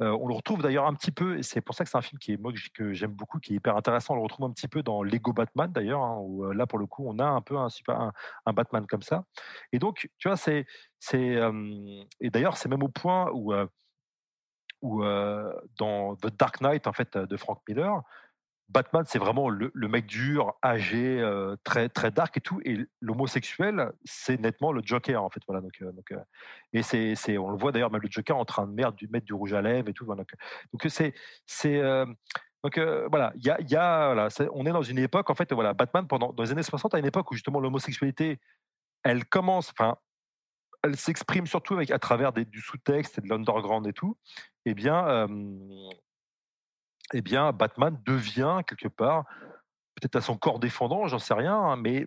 on le retrouve d'ailleurs un petit peu, et c'est pour ça que c'est un film qui est moi que j'aime beaucoup, qui est hyper intéressant. On le retrouve un petit peu dans Lego Batman d'ailleurs, hein, où là pour le coup on a un peu un super un, Batman comme ça. Et donc tu vois c'est c'est et d'ailleurs c'est même au point où où dans The Dark Knight en fait de Frank Miller, Batman, c'est vraiment le, mec dur, âgé, euh, très très dark et tout. Et l'homosexuel, c'est nettement le Joker en fait. Voilà. Donc, euh, euh, et c'est c'est on le voit d'ailleurs même le Joker en train de mettre du, mettre du rouge à lèvres et tout. Voilà. Donc c'est c'est donc voilà, il y a, y a voilà, on est dans une époque en fait voilà, Batman pendant dans les années 60 à une époque où justement l'homosexualité, elle commence, enfin, elle s'exprime surtout avec à travers des, du sous-texte et de l'underground et tout. Eh bien, eh bien, Batman devient quelque part, peut-être à son corps défendant, j'en sais rien, hein, mais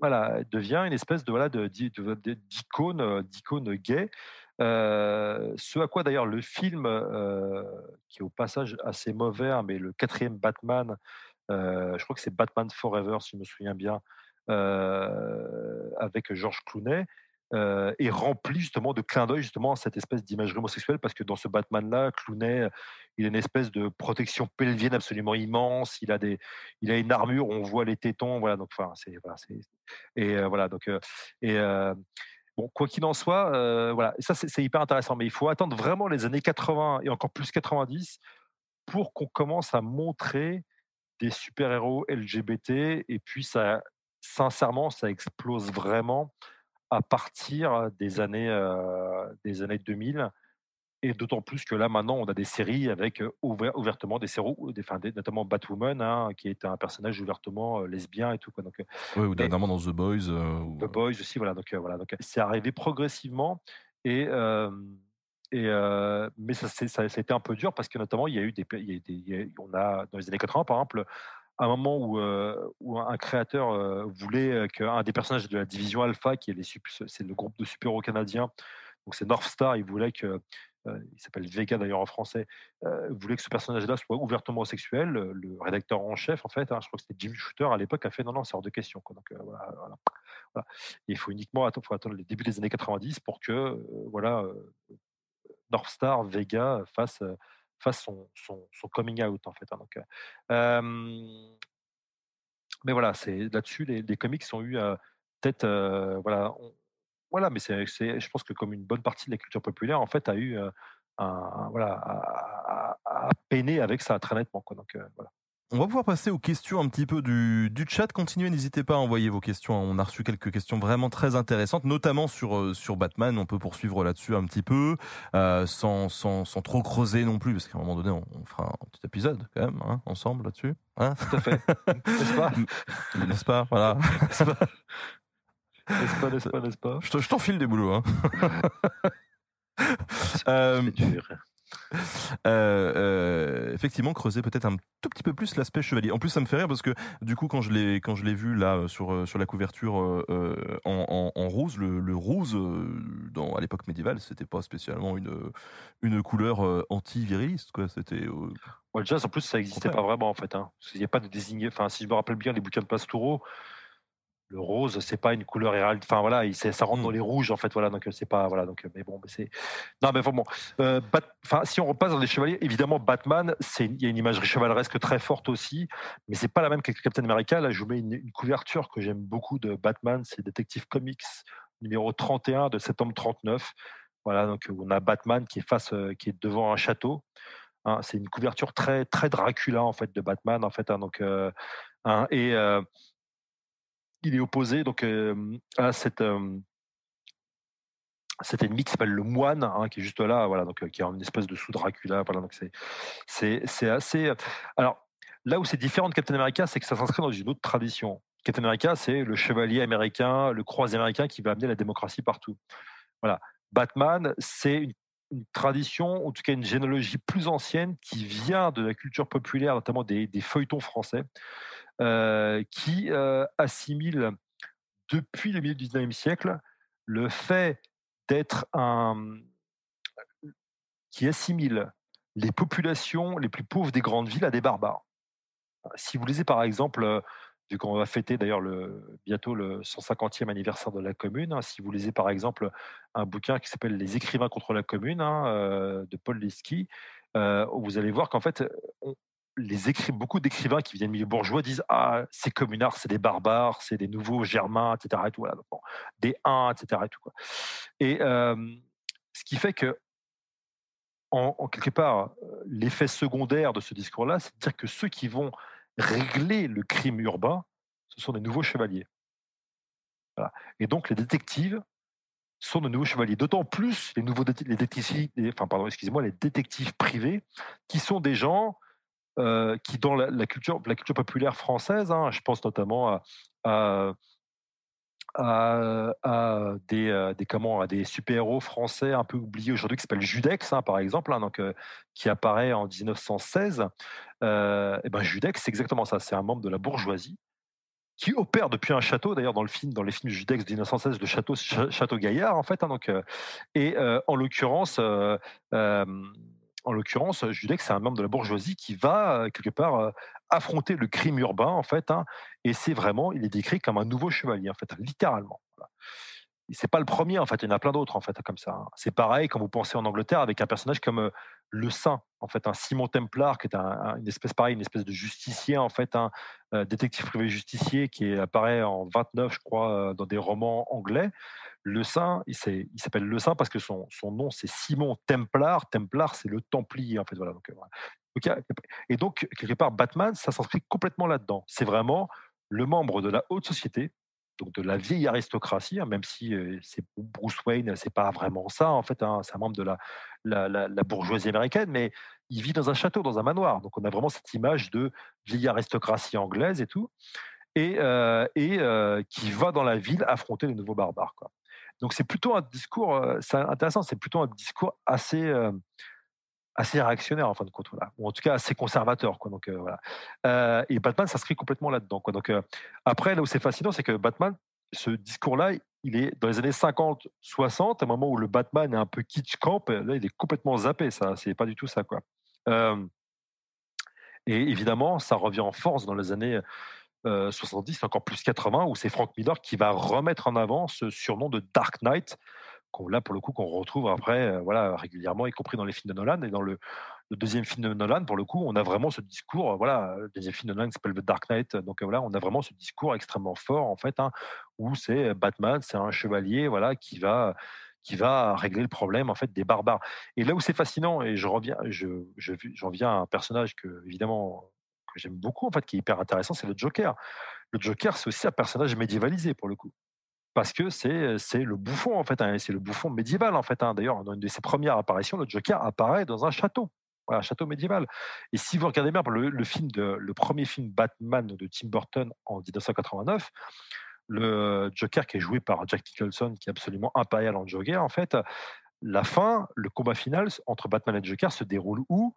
voilà, devient une espèce de voilà de, d'icône, d'icône gay. ce à quoi d'ailleurs le film, qui est au passage assez mauvais, hein, mais le quatrième Batman, je crois que c'est Batman Forever, si je me souviens bien, avec George Clooney, euh, est rempli justement de clins d'œil justement à cette espèce d'imagerie homosexuelle parce que dans ce Batman-là, Clooney, il a une espèce de protection pelvienne absolument immense. Il a des, il a une armure on voit les tétons. Voilà, donc enfin, c'est, voilà, et euh, voilà, donc euh, et bon, quoi qu'il en soit, voilà, ça c'est, hyper intéressant. Mais il faut attendre vraiment les années 80 et encore plus 90 pour qu'on commence à montrer des super-héros LGBT et puis ça, sincèrement, ça explose vraiment à partir des années, des années 2000. Et d'autant plus que là, maintenant, on a des séries avec ouvertement des séries, des, notamment Batwoman, hein, qui est un personnage ouvertement lesbien et tout. Quoi. Donc, oui, ou dernièrement dans The Boys. The Boys aussi, voilà. Donc, voilà. Donc, c'est arrivé progressivement. Et, et, mais ça, ça, a été un peu dur parce que notamment, il y a eu des. on a, dans les années 80, par exemple, un moment où, euh, où un créateur euh, voulait euh, qu'un des personnages de la division Alpha, qui est, le groupe de super-héros canadiens, donc c'est North Star, il voulait que, il s'appelle Vega d'ailleurs en français, voulait que ce personnage-là soit ouvertement homosexuel. Le rédacteur en chef, en fait, hein, je crois que c'était Jimmy Shooter à l'époque, a fait non, non, c'est hors de question. Donc, il faut uniquement attendre, faut attendre les débuts des années 90 pour que voilà, North Star, Vega fasse fasse son, coming out en fait. Hein, donc, mais voilà, c'est là-dessus les, comics ont eu peut-être voilà, voilà, mais c'est, je pense que comme une bonne partie de la culture populaire en fait a eu un, voilà à, peiner avec ça très nettement quoi. Donc voilà. On va pouvoir passer aux questions un petit peu du, du chat. Continuez, n'hésitez pas à envoyer vos questions. On a reçu quelques questions vraiment très intéressantes, notamment sur, euh, sur Batman. On peut poursuivre là-dessus un petit peu, euh, sans, sans, sans, trop creuser non plus, parce qu'à un moment donné, on, fera un petit épisode quand même, hein, ensemble là-dessus. Hein Tout à fait. N'est-ce pas? *laughs* N'est-ce pas? Voilà. N'est-ce pas? N'est-ce pas, n'est-ce pas, Je t'enfile des boulots. Hein. *laughs* euh, euh, euh, effectivement, creuser peut-être un tout petit peu plus l'aspect chevalier. En plus, ça me fait rire parce que du coup, quand je l'ai quand je l'ai vu là euh, sur sur la couverture en, en, rose, le, le rose dans à l'époque médiévale, c'était pas spécialement une une couleur anti-viriliste quoi. C'était déjà, en plus, ça n'existait pas vraiment en fait. Hein. Il n'y a pas de désigné. Enfin, si je me rappelle bien, les bouquins de Pastoureau, le rose c'est pas une couleur héraldique enfin voilà il, ça rentre dans mmh. les rouges en fait voilà donc c'est pas voilà donc mais bon mais c'est non mais bon euh, si on repasse dans les chevaliers évidemment Batman c'est il y a une imagerie chevaleresque très forte aussi mais c'est pas la même que Captain America là je vous mets une, couverture que j'aime beaucoup de Batman c'est Detective Comics numéro 31 de septembre 39 voilà donc on a Batman qui est face euh, qui est devant un château hein, c'est une couverture très très Dracula en fait de Batman en fait hein, donc euh, hein, et il est opposé donc à cet ennemi qui s'appelle le moine, hein, qui est juste là, voilà, donc qui est une espèce de sous Dracula, voilà, donc c'est assez. Alors là où c'est différent de Captain America, c'est que ça s'inscrit dans une autre tradition. Captain America, c'est le chevalier américain, le croisé américain qui va amener la démocratie partout. Voilà. Batman, c'est une, tradition, en tout cas une généalogie plus ancienne qui vient de la culture populaire, notamment des feuilletons français. Euh, qui euh, assimile depuis le milieu du 19e siècle le fait d'être un qui assimile les populations les plus pauvres des grandes villes à des barbares. Si vous lisez par exemple, euh, vu qu'on va fêter d'ailleurs le, bientôt le 150e anniversaire de la Commune, hein, si vous lisez par exemple un bouquin qui s'appelle Les écrivains contre la Commune hein, de Paul Leski, vous allez voir qu'en fait, les écrits, beaucoup d'écrivains qui viennent du milieu bourgeois disent Ah, ces communards, c'est des barbares, c'est des nouveaux germains, etc. Et tout, voilà, des uns, etc. Et, tout, quoi. et ce qui fait que, en, quelque part, l'effet secondaire de ce discours-là, c'est de dire que ceux qui vont régler le crime urbain, ce sont des nouveaux chevaliers. Et donc, les détectives sont de nouveaux chevaliers. D'autant plus les nouveaux détectives, enfin, pardon, excusez-moi, les détectives privés, qui sont des gens euh, qui, dans la, culture, la culture populaire française, hein, je pense notamment à, euh, des, comment, à des super-héros français un peu oubliés aujourd'hui qui s'appelle Judex, hein, par exemple, hein, donc, euh, qui apparaît en 1916. et ben Judex, c'est exactement ça. C'est un membre de la bourgeoisie qui opère depuis un château. D'ailleurs, dans le film, dans les films Judex de 1916, le château, château Gaillard, en fait. Donc, et en l'occurrence, en l'occurrence, Judex, c'est un membre de la bourgeoisie qui va quelque part affronter le crime urbain, en fait. Hein, et c'est vraiment, il est décrit comme un nouveau chevalier, en fait, littéralement. Voilà c'est pas le premier en fait, il y en a plein d'autres en fait comme ça. Hein. C'est pareil quand vous pensez en Angleterre avec un personnage comme le Saint en fait, un Simon Templar qui est une espèce pareil, une espèce de justicier en fait, un détective privé justicier qui apparaît en 29 je crois dans des romans anglais. Le Saint, il s'appelle Le Saint parce que son, nom c'est Simon Templar. Templar c'est le Templier en fait voilà. Donc, et donc quelque part Batman ça s'inscrit complètement là-dedans. C'est vraiment le membre de la haute société donc de la vieille aristocratie, hein, même si c'est Bruce Wayne, c'est pas vraiment ça en fait, hein, c'est un membre de la, bourgeoisie américaine, mais il vit dans un château, dans un manoir. Donc on a vraiment cette image de vieille aristocratie anglaise et tout, et, et qui va dans la ville affronter les nouveaux barbares. Quoi. Donc c'est plutôt un discours, c'est intéressant, c'est plutôt un discours assez assez réactionnaire en fin de compte, ou en tout cas assez conservateur. Quoi. Donc, voilà. et Batman s'inscrit complètement là-dedans. Quoi. Donc, après, là où c'est fascinant, c'est que Batman, ce discours-là, il est dans les années 50, 60, à un moment où le Batman est un peu kitsch camp, là, il est complètement zappé, ça, c'est pas du tout ça. Quoi. et évidemment, ça revient en force dans les années 70, encore plus 80, où c'est Frank Miller qui va remettre en avant ce surnom de Dark Knight, là pour le coup qu'on retrouve après voilà régulièrement y compris dans les films de Nolan. Et dans le, deuxième film de Nolan pour le coup on a vraiment ce discours voilà le deuxième film de Nolan s'appelle The Dark Knight. Donc voilà on a vraiment ce discours extrêmement fort en fait hein, où c'est Batman c'est un chevalier voilà qui va qui va régler le problème en fait des barbares. Et là où c'est fascinant et je reviens je j'en viens à un personnage que évidemment j'aime beaucoup en fait qui est hyper intéressant c'est le Joker le Joker c'est aussi un personnage médiévalisé pour le coup parce que c'est c'est le bouffon en fait, hein, c'est le bouffon médiéval en fait. Hein. D'ailleurs, dans une de ses premières apparitions, le Joker apparaît dans un château, un château médiéval. Et si vous regardez bien le, film de, le premier film Batman de Tim Burton en 1989, le Joker qui est joué par Jack Nicholson, qui est absolument impérial en Joker, en fait, la fin, le combat final entre Batman et Joker se déroule où?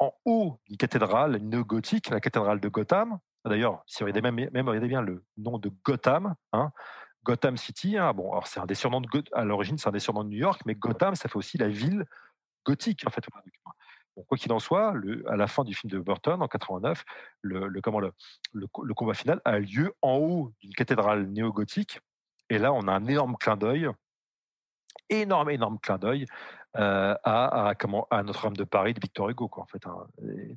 En haut d'une cathédrale néo-gothique, la cathédrale de Gotham. D'ailleurs, si vous regardez même, même regardez bien le nom de Gotham, hein, Gotham City, hein, bon, alors c'est un des surnoms de à l'origine, c'est un des surnoms de New York, mais Gotham, ça fait aussi la ville gothique, en fait. quoi qu'il en soit, le, à la fin du film de Burton, en 89, le, le comment, le, le, combat final a lieu en haut d'une cathédrale néo-gothique. Et là, on a un énorme clin d'œil, énorme, énorme clin d'œil euh, à, Notre-Dame de Paris de Victor Hugo. Quoi, en fait, hein.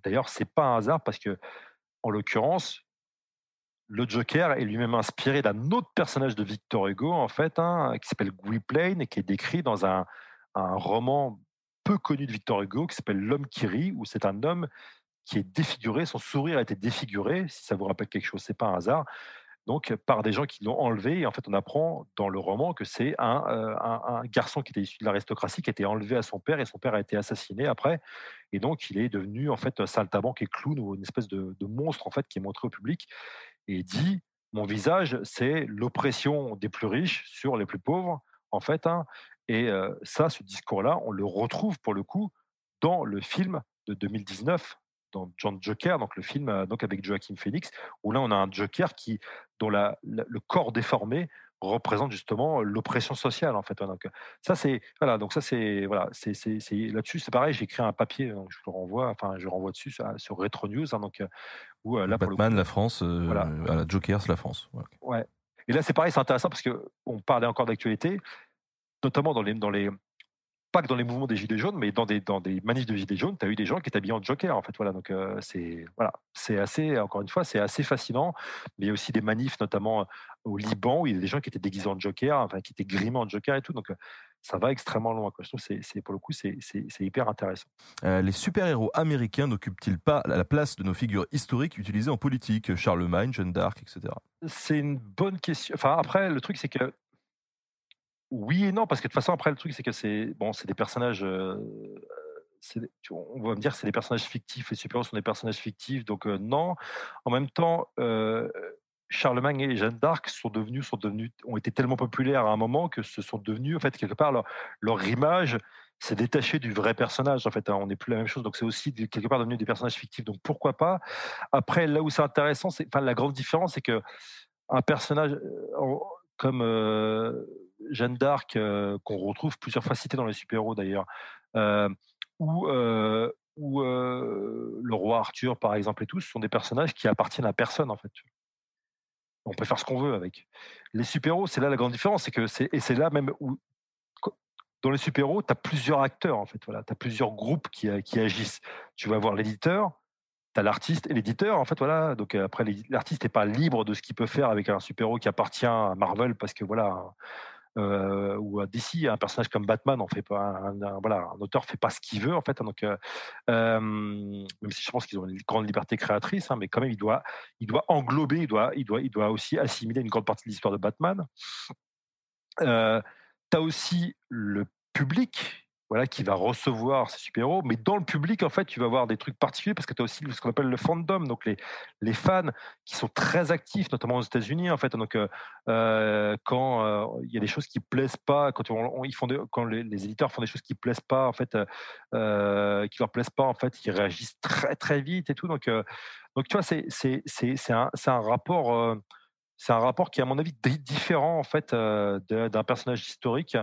D'ailleurs, c'est pas un hasard parce que, en l'occurrence, le Joker est lui-même inspiré d'un autre personnage de Victor Hugo, en fait, hein, qui s'appelle Gwynplaine et qui est décrit dans un, roman peu connu de Victor Hugo qui s'appelle L'homme qui rit, où c'est un homme qui est défiguré, son sourire a été défiguré, si ça vous rappelle quelque chose, c'est pas un hasard. Donc, par des gens qui l'ont enlevé. Et en fait, on apprend dans le roman que c'est un, euh, garçon qui était issu de l'aristocratie, qui a été enlevé à son père, et son père a été assassiné après. Et donc, il est devenu en fait un saltabanque et clown ou une espèce de, monstre en fait qui est montré au public et dit mon visage, c'est l'oppression des plus riches sur les plus pauvres, en fait. Hein. et ça, ce discours-là, on le retrouve pour le coup dans le film de 2019, dans John Joker, donc le film donc avec Joaquin Phoenix, où là on a un Joker qui, dont la, le corps déformé représente justement l'oppression sociale en fait. Donc ça c'est voilà donc ça c'est voilà c'est là-dessus c'est pareil j'ai écrit un papier donc je le renvoie enfin je renvoie dessus sur, Retro News hein, donc où là Batman la France voilà. à la Joker c'est la France ouais et là c'est pareil c'est intéressant parce que on parlait encore d'actualité notamment dans les dans les pas que dans les mouvements des Gilets jaunes, mais dans des, dans des manifs de Gilets jaunes, tu as eu des gens qui étaient habillés en Joker, en fait. Voilà, donc euh, c'est voilà, c'est assez, encore une fois, c'est assez fascinant. Mais il y a aussi des manifs, notamment euh, au Liban, où il y a des gens qui étaient déguisés en Joker, enfin, qui étaient grimés en Joker et tout. Donc euh, ça va extrêmement loin. Quoi. Je trouve que c'est, pour le coup, c'est, hyper intéressant. les super-héros américains n'occupent-ils pas la place de nos figures historiques utilisées en politique? Charlemagne, Jeanne d'Arc, etc. C'est une bonne question. Enfin, après, le truc, c'est que oui et non, parce que de toute façon, après, le truc, c'est que c'est bon, c'est des personnages. on va me dire c'est des personnages fictifs, les super-héros sont des personnages fictifs, donc non. En même temps, Charlemagne et Jeanne d'Arc sont devenus, sont devenus, ont été tellement populaires à un moment que ce sont devenus, en fait, quelque part, leur, image s'est détachée du vrai personnage. En fait, hein, on n'est plus la même chose, donc c'est aussi quelque part devenu des personnages fictifs. Donc pourquoi pas Après, là où c'est intéressant, c'est, la grande différence, c'est que un personnage comme Jeanne d'Arc, qu'on retrouve plusieurs fois cité dans les super-héros d'ailleurs, ou, le roi Arthur, par exemple, et tout, sont des personnages qui appartiennent à personne, en fait. On peut faire ce qu'on veut avec. Les super-héros, c'est là la grande différence, que et c'est là même où dans les super-héros, tu as plusieurs acteurs en fait, voilà, tu as plusieurs groupes qui, qui agissent. Tu vas voir l'éditeur, tu as l'artiste et l'éditeur en fait voilà. Donc après l'artiste n'est pas libre de ce qu'il peut faire avec un super-héros qui appartient à Marvel parce que voilà euh, ou à DC, un personnage comme Batman, on fait pas, un, voilà, un auteur fait pas ce qu'il veut en fait. Hein, donc, euh, euh, même si je pense qu'ils ont une grande liberté créatrice, hein, mais quand même, il doit, il doit englober, il doit, il doit, il doit aussi assimiler une grande partie de l'histoire de Batman. Euh, tu as aussi le public voilà, qui va recevoir ces super-héros. Mais dans le public, en fait, tu vas avoir des trucs particuliers parce que tu as aussi ce qu'on appelle le fandom, donc les, les fans qui sont très actifs, notamment aux États-Unis, en fait. Donc, euh, euh, quand euh, il y a des choses qui plaisent pas, quand, ils font quand les, éditeurs font des choses qui plaisent pas, en fait, qui leur plaisent pas, en fait, ils réagissent très, très vite et tout. Donc, donc tu vois, c'est, c'est, c'est, c'est un, un, rapport. c'est un rapport qui à mon avis, différent en fait d'un personnage historique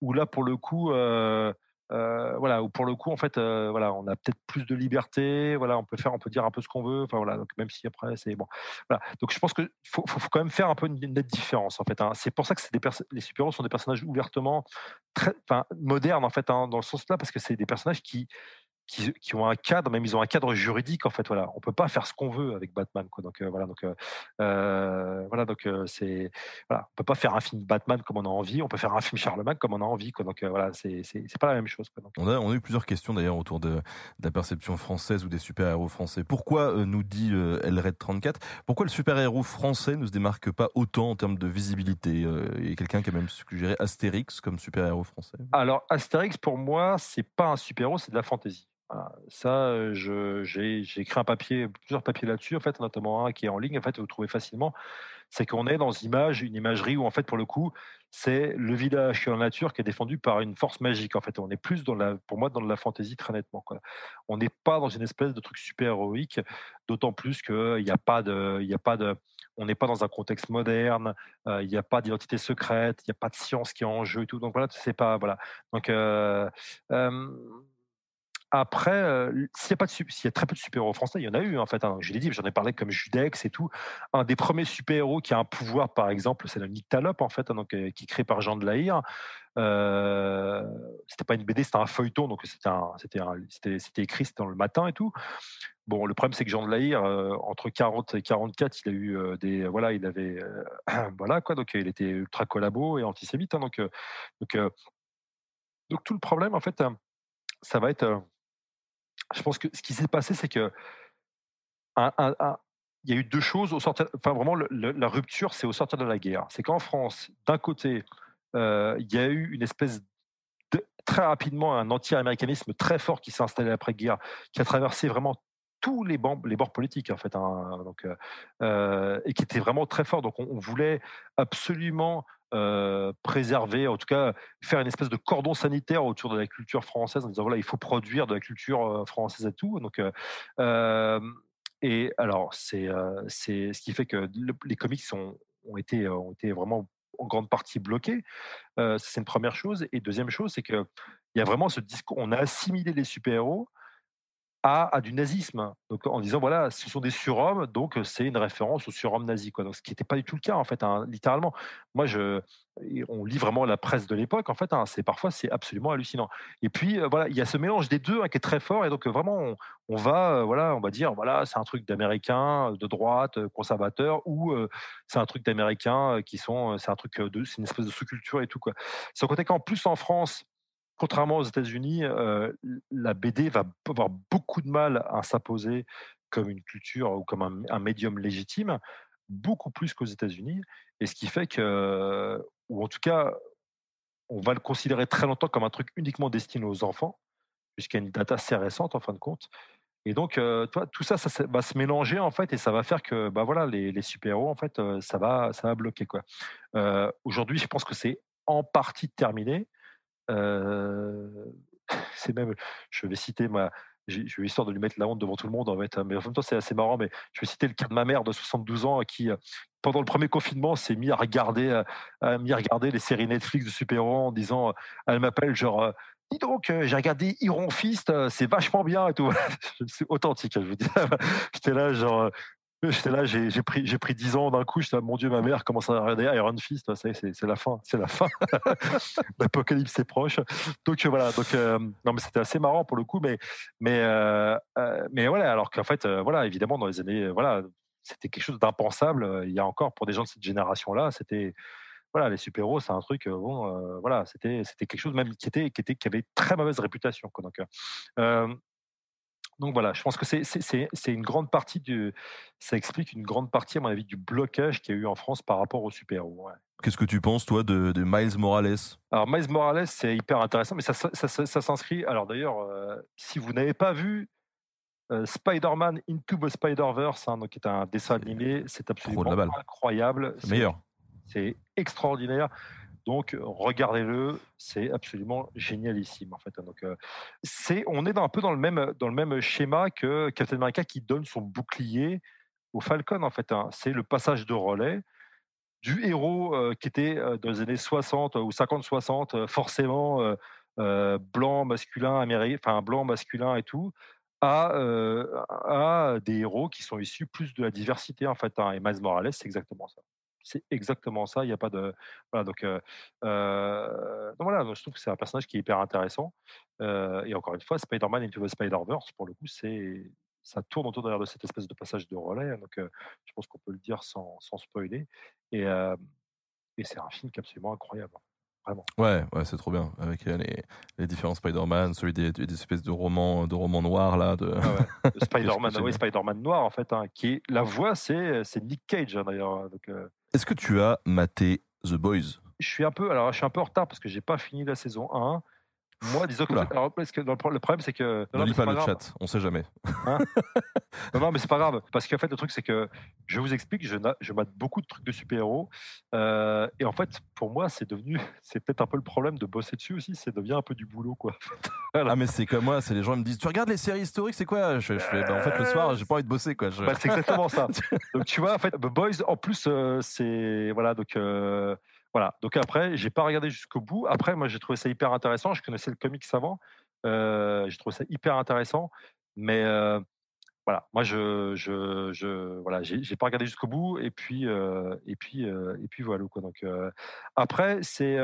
où là, pour le coup, voilà, ou pour le coup, en fait, voilà, on a peut-être plus de liberté, voilà, on peut faire, on peut dire un peu ce qu'on veut, enfin voilà, donc même si après c'est bon, voilà. Donc je pense que faut, faut, quand même faire un peu une, nette différence en fait. Hein. C'est pour ça que des les super-héros sont des personnages ouvertement très, modernes en fait, hein, dans le sens là, parce que c'est des personnages qui qui, ont un cadre, même ils ont un cadre juridique en fait. Voilà, on peut pas faire ce qu'on veut avec Batman. Quoi. Donc euh, voilà, donc euh, euh, voilà, donc c'est voilà, on peut pas faire un film Batman comme on a envie. On peut faire un film Charlemagne comme on a envie. Quoi. Donc voilà, c'est c'est pas la même chose. Quoi. Donc, on a on a eu plusieurs questions d'ailleurs autour de, de, la perception française ou des super héros français. Pourquoi nous dit Elred 34 Pourquoi le super héros français ne se démarque pas autant en termes de visibilité Il y a quelqu'un qui a même suggéré Astérix comme super héros français? Alors Astérix pour moi c'est pas un super héros, c'est de la fantaisie. Ça, j'ai écrit un papier, plusieurs papiers là-dessus, en fait, notamment un qui est en ligne, en fait, vous trouvez facilement. C'est qu'on est dans une image, une imagerie où, en fait, pour le coup, c'est le village en nature qui est défendu par une force magique. En fait, on est plus dans la, pour moi, dans de la fantaisie très nettement. On n'est pas dans une espèce de truc super héroïque, d'autant plus qu'il n'y a pas de, il a pas de, on n'est pas dans un contexte moderne, il n'y a pas d'identité secrète, il n'y a pas de science qui est en jeu et tout. Donc voilà, c'est pas, voilà. Donc après, de s'il y a très peu de super-héros français, il y en a eu en fait. Hein, je l'ai dit, j'en ai parlé comme Judex et tout. Un des premiers super-héros qui a un pouvoir, par exemple, c'est le Nyctalope en fait, hein, donc qui est créé par Jean de Lahire. Euh, c'était pas une BD, c'était un feuilleton, donc c'était écrit, dans le matin et tout. Bon, le problème c'est que Jean de Lahire, entre 40 et 44, il a eu des voilà, il avait *clears throat* voilà quoi, donc il était ultra collabo et antisémite, hein, donc donc donc tout le problème en fait, ça va être je pense que ce qui s'est passé, c'est que il y a eu deux choses. Enfin, vraiment, la rupture, c'est au sortir de la guerre. C'est qu'en France, d'un côté, euh, il y a eu une espèce de, très rapidement un anti-américanisme très fort qui s'est installé après-guerre, qui a traversé vraiment tous les, bords politiques en fait, hein, euh, euh, et qui était vraiment très fort. Donc on voulait absolument euh, préserver, en tout cas faire une espèce de cordon sanitaire autour de la culture française en disant voilà il faut produire de la culture euh, française et tout. Donc euh, et alors c'est ce qui fait que les comics sont, ont été ont été vraiment en grande partie bloqués. c'est une première chose. Et deuxième chose, c'est que il y a vraiment ce discours. On a assimilé les super à, du nazisme. Donc, en disant, voilà, ce sont des surhommes, donc c'est une référence aux surhommes nazis. Quoi. Donc, ce qui n'était pas du tout le cas, en fait, hein, littéralement. Moi, je, on lit vraiment la presse de l'époque, en fait, hein, c'est parfois, c'est absolument hallucinant. Et puis, euh, voilà, il y a ce mélange des deux hein, qui est très fort, et donc, vraiment, on, va, euh, voilà, on va dire, voilà, c'est un truc d'américain, de droite, euh, conservateur, ou c'est un truc d'américain qui sont, c'est un truc de, c'est une espèce de sous-culture et tout, quoi. Sans côté qu'en plus, en France, contrairement aux États-Unis, la BD va avoir beaucoup de mal à s'imposer comme une culture ou comme un, médium légitime, beaucoup plus qu'aux États-Unis. Et ce qui fait que, ou en tout cas, on va le considérer très longtemps comme un truc uniquement destiné aux enfants, puisqu'il y a une date assez récente en fin de compte. Et donc, tout ça, ça, va se mélanger en fait, et ça va faire que, bah voilà, les, super-héros en fait, ça va, ça va bloquer quoi. Aujourd'hui, je pense que c'est en partie terminé. *laughs* c'est même, je vais citer ma, j'ai eu l'histoire de lui mettre la honte devant tout le monde en fait, mais en même temps c'est assez marrant. Mais je vais citer le cas de ma mère de 72 ans qui pendant le premier confinement, s'est mis à regarder, euh, mis à regarder les séries Netflix de super-héros en disant, elle m'appelle genre, dis donc, j'ai regardé Iron Fist, c'est vachement bien et tout. *laughs* c'est authentique, hein, je vous dis. *laughs* J'étais là, genre, J'étais là, j'ai pris, j'ai pris 10 ans d'un coup. J'étais là, mon Dieu, ma mère commence à regarder Iron Fist. C'est la fin, c'est la fin. *laughs* L'apocalypse est proche. Donc voilà. Donc non, mais c'était assez marrant pour le coup, mais mais euh, mais voilà. Alors qu'en fait, voilà, évidemment, dans les années, voilà, c'était quelque chose d'impensable. Il y a encore pour des gens de cette génération-là, c'était voilà, les super-héros, c'est un truc, bon, voilà, c'était c'était quelque chose même qui était qui était qui avait très mauvaise réputation. Quoi. Donc voilà, je pense que c'est une grande partie du, ça explique une grande partie à mon avis du blocage qu'il y a eu en France par rapport aux super-héros. Qu'est-ce que tu penses toi de, Miles Morales? Alors Miles Morales, c'est hyper intéressant, mais ça, ça, s'inscrit. Alors d'ailleurs, euh, si vous n'avez pas vu euh, Spider-Man Into the Spider-Verse, hein, donc qui est un dessin animé, c'est absolument incroyable. C'est meilleur. C'est extraordinaire. Donc regardez-le, c'est absolument génialissime en fait. Hein. Donc c'est, on est un peu dans le même dans le même schéma que Captain America qui donne son bouclier au Falcon en fait. Hein. C'est le passage de relais du héros qui était dans les années 60 ou 50-60, forcément blanc, masculin, américain, enfin blanc, masculin et tout, à, à, des héros qui sont issus plus de la diversité en fait. Hein. Et Miles Morales, c'est exactement ça c'est exactement ça. Il n'y a pas de voilà donc, euh, voilà. je trouve que c'est un personnage qui est hyper intéressant. et encore une fois, Spider-Man Into the Spider-Verse, pour le coup, c'est ça tourne autour de cette espèce de passage de relais. Donc, je pense qu'on peut le dire sans, sans spoiler. Et, et c'est un film qui est absolument incroyable. Hein, vraiment. Ouais, ouais, c'est trop bien. Avec les, les différents Spider-Man, celui des, des, espèces de romans, de romans noirs là. De... Ah *laughs* Spider-Man, oui, Spider-Man noir en fait, hein, qui est la voix, c'est Nick Cage d'ailleurs. Donc, est-ce que tu as maté The Boys? Je suis un peu, alors je suis un peu en retard parce que j'ai pas fini la saison 1. Moi, disons que, alors, parce que le problème, c'est que. Ne lis pas, le chat, on sait jamais. Hein *laughs* non, non, mais c'est pas grave. Parce qu'en fait, le truc, c'est que je vous explique, je, je mate beaucoup de trucs de super-héros. Euh, et en fait, pour moi, c'est devenu. *laughs* C'est peut-être un peu le problème de bosser dessus aussi. C'est devient un peu du boulot, quoi. *laughs* Ah, mais c'est comme moi, c'est les gens me disent Tu regardes les séries historiques, c'est quoi? Je, fais, bah, En fait, le soir, j'ai pas envie de bosser, quoi. Bah, c'est exactement ça. donc, tu vois, en fait, The Boys, en plus, euh, c'est. Voilà, donc. Euh, voilà. Donc après, j'ai pas regardé jusqu'au bout. Après, moi, j'ai trouvé ça hyper intéressant. Je connaissais le comics avant. Euh, j'ai trouvé ça hyper intéressant. Mais euh, voilà, moi, je, je, je voilà, j'ai pas regardé jusqu'au bout. Et puis, euh, et puis, et puis voilà. Donc après, c'est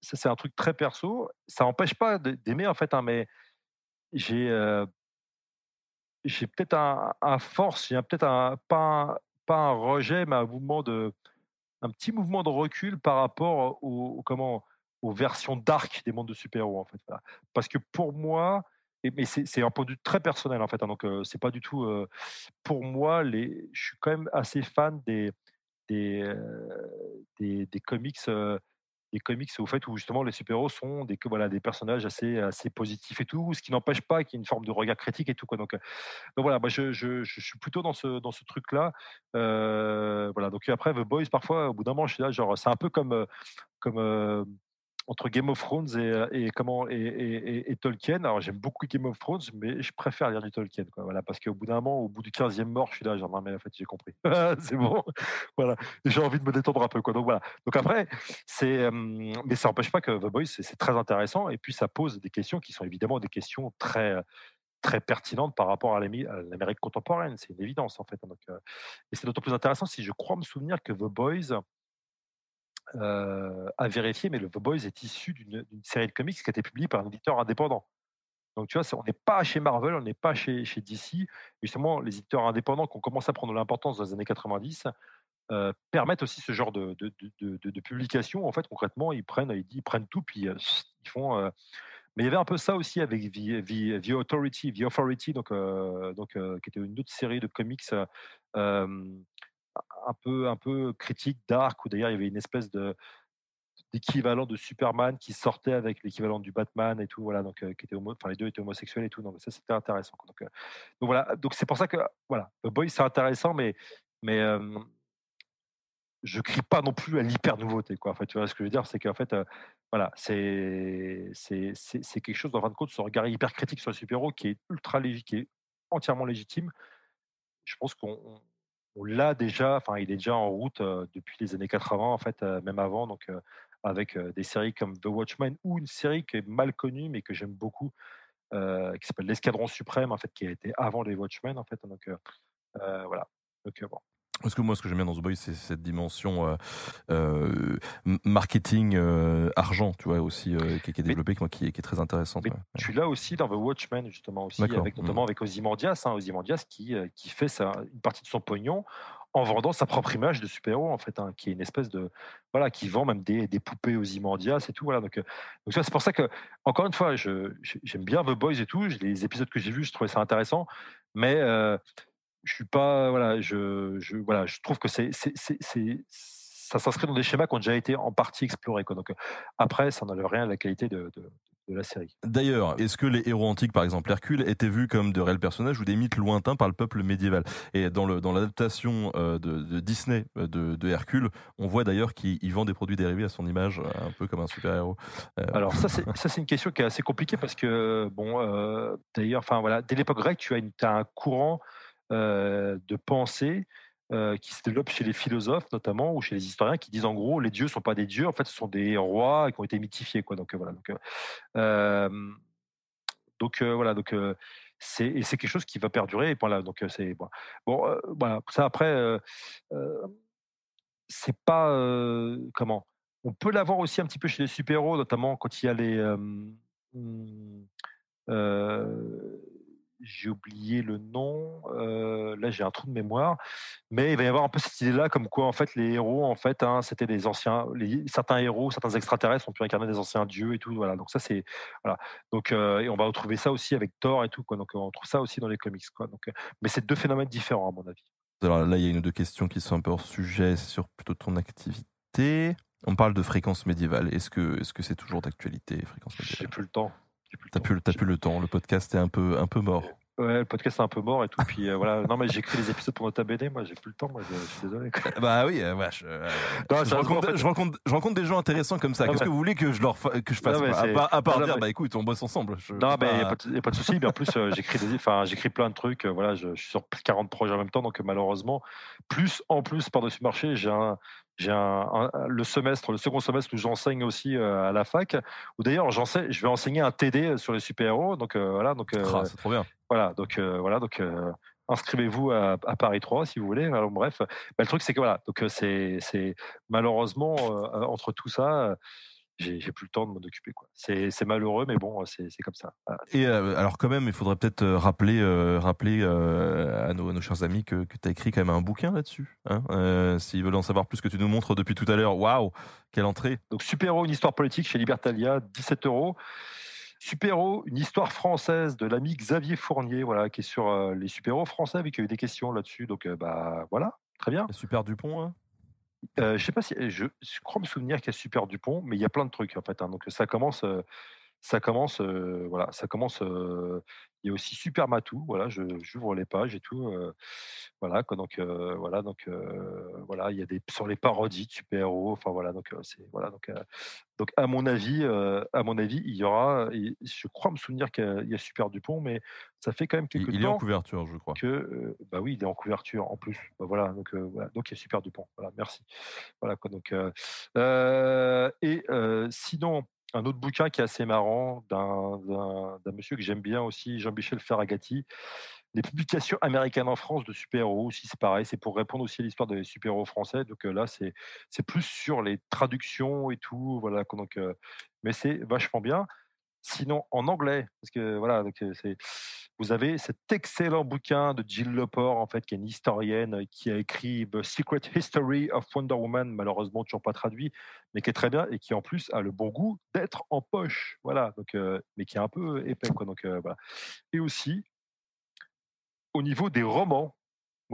ça, c'est un truc très perso. Ça n'empêche pas d'aimer en fait, hein, mais j'ai j'ai peut-être un, force, j'ai peut-être un pas pas un rejet, mais un mouvement de un petit mouvement de recul par rapport aux, comment, aux versions dark des mondes de super-héros, en fait. Parce que pour moi, et, mais c'est un point de vue très personnel, en fait, hein, donc c'est pas du tout. pour moi, les, je suis quand même assez fan des, des, des, des comics des comics au fait où justement les super-héros sont des, voilà, des personnages assez, assez positifs et tout, ce qui n'empêche pas qu'il y ait une forme de regard critique et tout. Quoi. Donc, euh, donc voilà, moi je, je, je, suis plutôt dans ce, dans ce truc-là. Euh, voilà, donc après, The Boys, parfois, au bout d'un moment, je suis là, genre, c'est un peu comme, euh, comme entre Game of Thrones et, euh, comment et, Tolkien. Alors j'aime beaucoup Game of Thrones, mais je préfère lire du Tolkien. Voilà, parce qu'au bout d'un moment, au bout du 15e mort, je suis là, genre non mais en fait j'ai compris, *laughs* c'est bon, voilà. J'ai envie de me détendre un peu. Donc voilà. Donc après, c'est, mais ça n'empêche pas que The Boys c'est très intéressant et puis ça pose des questions qui sont évidemment des questions très très pertinentes par rapport à l'Amérique contemporaine. C'est une évidence en fait. Euh, et c'est d'autant plus intéressant si je crois me souvenir que The Boys euh, à vérifier, mais le The Boys est issu d'une série de comics qui a été publiée par un éditeur indépendant. Donc tu vois, on n'est pas chez Marvel, on n'est pas chez, chez DC. Justement, les éditeurs indépendants qui ont commencé à prendre l'importance dans les années 90 euh, permettent aussi ce genre de, de, de, publication. En fait, concrètement, ils prennent, ils, prennent tout, puis euh, ils font. Mais il y avait un peu ça aussi avec The, The, The Authority, The Authority, donc, donc qui était une autre série de comics un peu, un peu critique, dark, où d'ailleurs il y avait une espèce d'équivalent de Superman qui sortait avec l'équivalent du Batman et tout, voilà, donc qui était enfin les deux étaient homosexuels et tout, donc ça c'était intéressant. Donc, donc voilà, donc c'est pour ça que voilà, The Boy c'est intéressant, mais mais je crie pas non plus à l'hyper nouveauté, quoi. En fait, tu vois ce que je veux dire, c'est qu'en fait, voilà, c'est c'est c'est quelque chose, en fin de compte, ce regard hyper critique sur le super-héros qui est ultra légitime, qui est entièrement légitime. Je pense qu'on on l'a déjà, enfin, il est déjà en route depuis les années 80, en fait, même avant, donc avec des séries comme The Watchmen ou une série qui est mal connue mais que j'aime beaucoup, qui s'appelle L'Escadron Suprême, en fait, qui a été avant les Watchmen, en fait. Donc voilà. Donc bon. Parce que moi, ce que j'aime bien dans The Boys, c'est cette dimension euh, euh, marketing euh, argent, tu vois, aussi qui, qui, est développée, qui, qui, est très intéressante. Mais Tu l'as aussi dans The Watchmen, justement, aussi, avec, notamment mmh. avec Ozymandias, hein, Ozymandias qui, qui fait sa, une partie de son pognon en vendant sa propre image de super-héros, en fait, hein, qui est une espèce de. Voilà, qui vend même des, des poupées Ozymandias et tout. Voilà, donc, donc c'est pour ça que, encore une fois, j'aime bien The Boys et tout. Les épisodes que j'ai vus, je trouvais ça intéressant. Mais je suis pas voilà je, je voilà je trouve que c'est c'est ça s'inscrit dans des schémas qui ont déjà été en partie explorés quoi. donc après ça n'enlève rien à la qualité de, de, de la série. D'ailleurs, est-ce que les héros antiques, par exemple Hercule, étaient vus comme de réels personnages ou des mythes lointains par le peuple médiéval? Et dans le dans l'adaptation de, de, Disney de, de, Hercule, on voit d'ailleurs qu'il vend des produits dérivés à son image, un peu comme un super héros. Alors ça c'est une question qui est assez compliquée parce que bon d'ailleurs enfin voilà dès l'époque grecque tu as, une, as un courant euh, de pensée euh, qui se développe chez les philosophes notamment ou chez les historiens qui disent en gros les dieux sont pas des dieux. En fait ce sont des rois qui ont été mythifiés quoi. Donc euh, voilà. Donc donc voilà. Donc c'est c'est quelque chose qui va perdurer et voilà donc c'est bon, bon voilà. Ça après c'est pas comment? On peut l'avoir aussi un petit peu chez les super héros notamment quand il y a les hmm, j'ai oublié le nom. là, j'ai un trou de mémoire, mais il va y avoir un peu cette idée-là, comme quoi en fait les héros, en fait, hein, c'était des anciens. certains héros, certains extraterrestres ont pu incarner des anciens dieux et tout. Voilà. Donc ça, c'est voilà. Donc et on va retrouver ça aussi avec Thor et tout. Quoi. Donc on trouve ça aussi dans les comics. Quoi. Donc, mais c'est deux phénomènes différents à mon avis. Alors là, il y a une ou deux questions qui sont un peu hors sujet sur plutôt ton activité. On parle de fréquence médiévale. Est-ce que est-ce que c'est toujours d'actualité, fréquence médiévale? J'ai plus le temps. T'as plus, plus le temps. Le podcast est un peu, un peu mort. Ouais, le podcast est un peu mort et tout. *laughs* Puis euh, voilà. Non, mais j'écris les épisodes pour Nota BD. Moi, j'ai plus le temps. Moi, je, suis désolé. Bah oui, euh, je, je, rencontre, je, rencontre, des gens intéressants comme ça. Qu'est-ce que vous voulez que je leur que je fasse À, part dire, bah écoute, on bosse ensemble. non, mais il n'y a, pas de souci. Mais en plus, euh, j'écris des, enfin, j'écris plein de trucs. voilà, je, suis sur 40 projets en même temps. Donc malheureusement, plus en plus par-dessus marché, j'ai un, j'ai un, le semestre, le second semestre où j'enseigne aussi à la fac, où d'ailleurs j'enseigne, je vais enseigner un TD sur les super-héros. Donc voilà, donc ah, c'est trop bien. Voilà, donc voilà, donc inscrivez-vous à, Paris 3 si vous voulez. Alors, bref, bah, le truc c'est que voilà, donc c'est malheureusement entre tout ça j'ai plus le temps de m'en occuper. C'est malheureux, mais bon, c'est comme ça. Et alors quand même, il faudrait peut-être rappeler, rappeler à, nos, nos, chers amis que, que tu as écrit quand même un bouquin là-dessus. Hein S'ils veulent en savoir plus que tu nous montres depuis tout à l'heure, waouh, quelle entrée Donc une histoire politique chez Libertalia, 17 euros. Super-héros, une histoire française de l'ami Xavier Fournier, voilà, qui est sur les super-héros français, avec eu des questions là-dessus. Donc, bah voilà, très bien. Super Dupont, hein? euh, je sais pas je, crois me souvenir qu'il y a Super Dupont, mais il y a plein de trucs en fait. Hein. donc ça commence, ça commence, voilà, ça commence. il y a aussi Super Matou, voilà, je j'ouvre les pages et tout, voilà. donc voilà, donc voilà, il y a des sur les parodies de super héros, enfin voilà, donc c'est voilà, donc donc à mon avis, à mon avis, il y aura, je crois me souvenir qu'il y a Super Dupont, mais ça fait quand même quelques il, temps. Il est en couverture, je crois. Que bah oui, il est en couverture en plus. Bah voilà, donc voilà, donc il y a Super Dupont. Voilà, merci. Voilà quoi, donc et sinon un autre bouquin qui est assez marrant d'un monsieur que j'aime bien aussi, Jean-Michel Ferragati, les publications américaines en France de super-héros aussi, c'est pareil, c'est pour répondre aussi à l'histoire des super-héros français. Donc là, c'est plus sur les traductions et tout, voilà. Donc, mais c'est vachement bien. Sinon, en anglais, parce que voilà, vous avez cet excellent bouquin de Jill Lepore, en fait, qui est une historienne qui a écrit The Secret History of Wonder Woman, malheureusement toujours pas traduit, mais qui est très bien et qui en plus a le bon goût d'être en poche, voilà, donc, mais qui est un peu épais. Donc. Et aussi, au niveau des romans,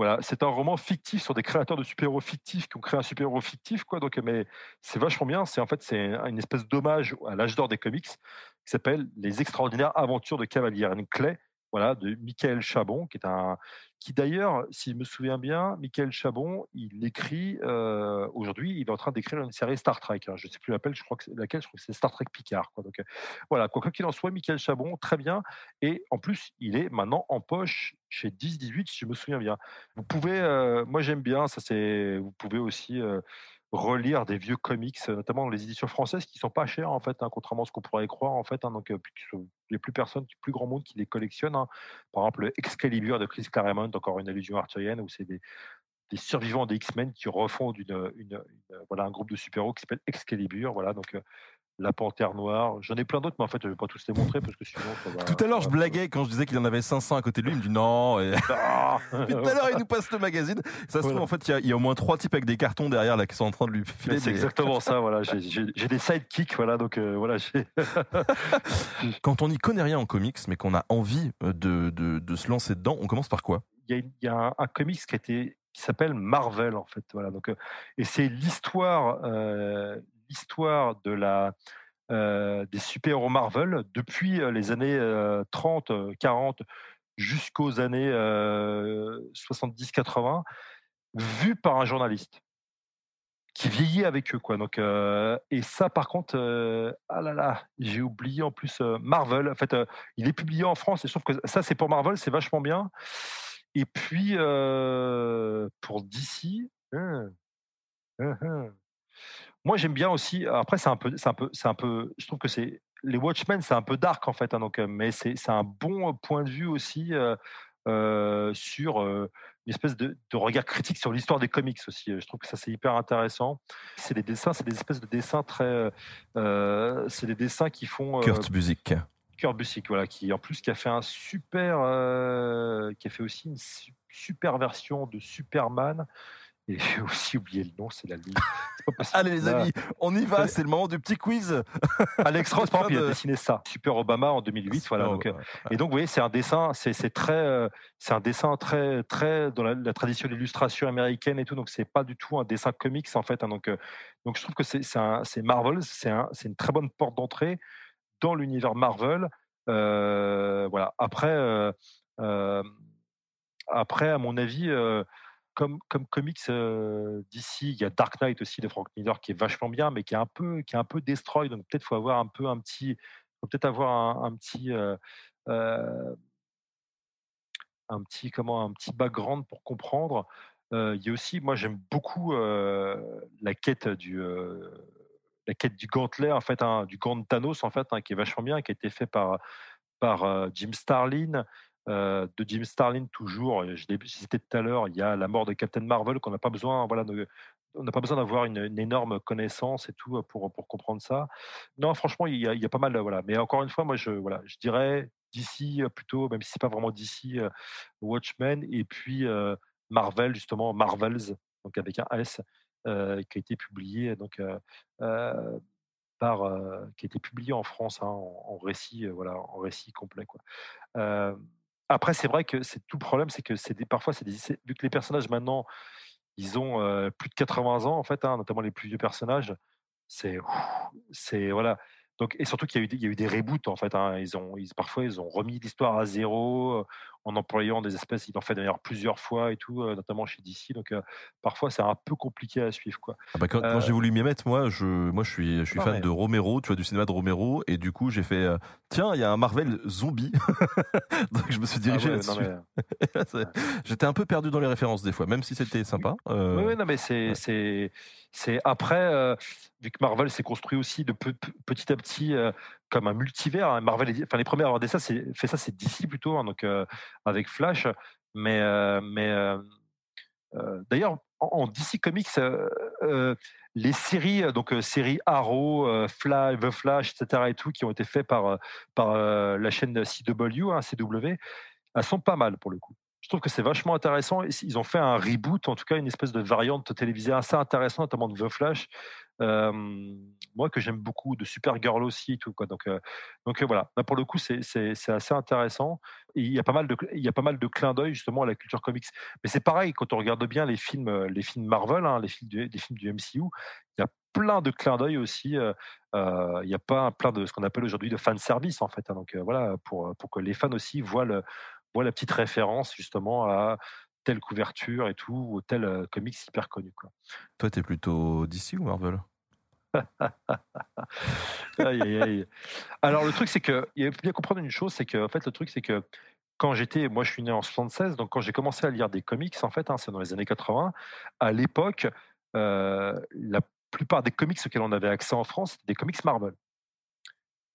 voilà, c'est un roman fictif sur des créateurs de super-héros fictifs qui ont créé un super-héros fictif, quoi. Donc, mais c'est vachement bien. C'est en fait c'est une espèce d'hommage à l'âge d'or des comics qui s'appelle Les extraordinaires aventures de Cavalier, clé, voilà, de Michael Chabon, qui est un, qui d'ailleurs, si je me souviens bien, Michael Chabon, il écrit euh, aujourd'hui, il est en train d'écrire une série Star Trek. Je ne sais plus laquelle, je crois que je crois que c'est Star Trek Picard. Quoi. Donc euh, voilà, quoi qu'il en soit, Michael Chabon, très bien. Et en plus, il est maintenant en poche chez 10-18, si je me souviens bien. Vous pouvez, euh, moi j'aime bien, ça c'est, vous pouvez aussi euh, relire des vieux comics, notamment dans les éditions françaises, qui sont pas chères en fait, hein, contrairement à ce qu'on pourrait croire en fait. Hein, donc, euh, il n'y a plus personne, plus grand monde qui les collectionne. hein. Par exemple, le Excalibur de Chris Claremont, encore une allusion arthurienne, où c'est des, survivants des X-Men qui refont une, voilà, un groupe de super-héros qui s'appelle Excalibur. Voilà, donc euh, la Panthère Noire. J'en ai plein d'autres, mais en fait, je ne vais pas tous les montrer parce que sinon, ça va. Tout à l'heure, je blaguais quand je disais qu'il en avait 500 à côté de lui. Il me dit non. Et... *laughs* *laughs* Puis tout à l'heure, il nous passe le magazine. Ça se trouve, Voilà. en fait, il y, a- il y a au moins trois types avec des cartons derrière là qui sont en train de lui filer. C'est des- exactement *laughs* ça, voilà. J'ai- des sidekicks, voilà. Donc euh, voilà. Quand on n'y connaît rien en comics, mais qu'on a envie euh, de, de, de se lancer dedans, on commence par quoi? Il y a, y un, un comics qui, a été- qui s'appelle Marvel en fait voilà donc euh, et c'est l'histoire euh, l'histoire de la euh, des super héros Marvel depuis euh, les années euh, 30 euh, 40 jusqu'aux années 70 80 vu par un journaliste qui vieillit avec eux quoi donc euh, et ça par contre euh, ah là là j'ai oublié en plus euh, Marvel en fait euh, il est publié en France et je que ça c'est pour Marvel c'est vachement bien et puis euh, pour DC hein, hein, hein. Moi j'aime bien aussi après c'est un peu c'est un peu c'est un peu je trouve que c'est les Watchmen c'est un peu dark en fait hein, donc euh, mais c'est c'est un bon point de vue aussi euh, euh, sur euh, une espèce de, de regard critique sur l'histoire des comics aussi. Je trouve que ça c'est hyper intéressant. C'est des dessins, c'est des espèces de dessins très, euh, c'est des dessins qui font euh, Kurt Busiek. Kurt Busiek, voilà, qui en plus qui a fait un super, euh, qui a fait aussi une su- super version de Superman. Et j'ai aussi oublié le nom, c'est la *laughs* possible. Allez les amis, on y va, c'est le moment du petit quiz. *laughs* Alex Ross, par exemple, il a de- dessiné ça. Super Obama en 2008, voilà. Donc, euh, et donc, vous voyez, c'est un dessin, c'est très, euh, c'est un dessin très, très dans la, la tradition de l'illustration américaine et tout. Donc, c'est pas du tout un dessin comics en fait. hein. donc, euh, donc, je trouve que c'est c'est un- c'est Marvel, c'est un- une très bonne porte d'entrée dans l'univers Marvel. Euh, voilà. Après, euh, euh, après, à mon avis. Comme, comme comics euh, d'ici, il y a Dark Knight aussi de Frank Miller qui est vachement bien, mais qui est un peu, qui est un peu destroy. Donc peut-être faut avoir un peu un petit, peut-être avoir un, petit, euh, euh, un petit comment, un petit background pour comprendre. Il y a aussi, moi j'aime beaucoup la quête du, la quête du gantelet en fait, hein, du gant Thanos en fait, hein, qui est vachement bien, qui a été fait par par Jim Starlin. Euh, de Jim Starlin toujours, et je l'ai cité tout à l'heure, il y a la mort de Captain Marvel qu'on n'a pas besoin, voilà, on n'a pas besoin d'avoir une, énorme connaissance et tout euh, pour, pour comprendre ça. Non, franchement, il y a, il y a pas mal, euh, voilà. Mais encore une fois, moi, je, voilà, je dirais d'ici plutôt, même si c'est pas vraiment d'ici, Watchmen, et puis euh, Marvel, justement, Marvels, donc avec un S, euh, qui a été publié, donc euh, euh, par, euh, qui a été publié en France hein, en, en récit, euh, voilà, en récit complet, quoi. Après, c'est vrai que c'est tout le problème, c'est que c'est parfois, c'est des, vu que les personnages maintenant, ils ont plus de 80 ans en fait, hein, notamment les plus vieux personnages. C'est, c'est voilà. Donc et surtout qu'il y a eu, des- il y a eu des reboots en fait. hein. Parfois ils ont remis l'histoire à zéro en employant des espèces. Ils l'ont fait d'ailleurs plusieurs fois et tout, euh, notamment chez DC. Donc euh, parfois c'est un peu compliqué à suivre quoi. Ah bah, quand, quand Euh, j'ai voulu m'y mettre, moi, je, moi, je suis, je suis Non, fan mais- de Romero, tu vois, du cinéma de Romero, et du coup, j'ai fait, tiens, il y a un Marvel zombie, *laughs* donc je me suis dirigé Ah ouais, non, là-dessus. mais- *laughs* J'étais un peu perdu dans les références des fois, même si c'était sympa. euh, Oui, oui, non, mais c'est, ouais. c'est, c'est après, euh, vu que Marvel s'est construit aussi de pe- pe- petit à petit euh, comme un multivers. hein, Marvel, enfin les premiers à avoir fait ça, c'est, DC plutôt, hein, donc euh, avec Flash. Mais, euh, euh, d'ailleurs, en, DC Comics, les séries, donc séries Arrow, Flash, The Flash, etc. et tout, qui ont été faits par la chaîne CW, hein, CW, elles sont pas mal pour le coup. Je trouve que c'est vachement intéressant. Ils ont fait un reboot, en tout cas une espèce de variante télévisée assez intéressante, notamment de The Flash. Moi que j'aime beaucoup, de Supergirl aussi tout quoi. Donc, voilà. Là, pour le coup, c'est assez intéressant. Il y a pas mal de il y a pas mal de clins d'œil justement à la culture comics. Mais c'est pareil quand on regarde bien les films les films Marvel, hein, les films du, films du MCU, il y a plein de clins d'œil aussi. Il y a pas plein de ce qu'on appelle aujourd'hui de fan service en fait. hein. donc voilà pour pour que les fans aussi voient le voient la petite référence justement à telle couverture et tout, ou tel comics hyper connu. Quoi. Toi, t'es plutôt DC ou Marvel? *laughs* Aïe, aïe, aïe. Alors le truc c'est que il faut bien comprendre une chose, c'est que en fait le truc c'est que quand j'étais, moi je suis né en 76, donc quand j'ai commencé à lire des comics, en fait, hein, c'est dans les années 80, à l'époque, euh, la plupart des comics auxquels on avait accès en France, c'était des comics Marvel.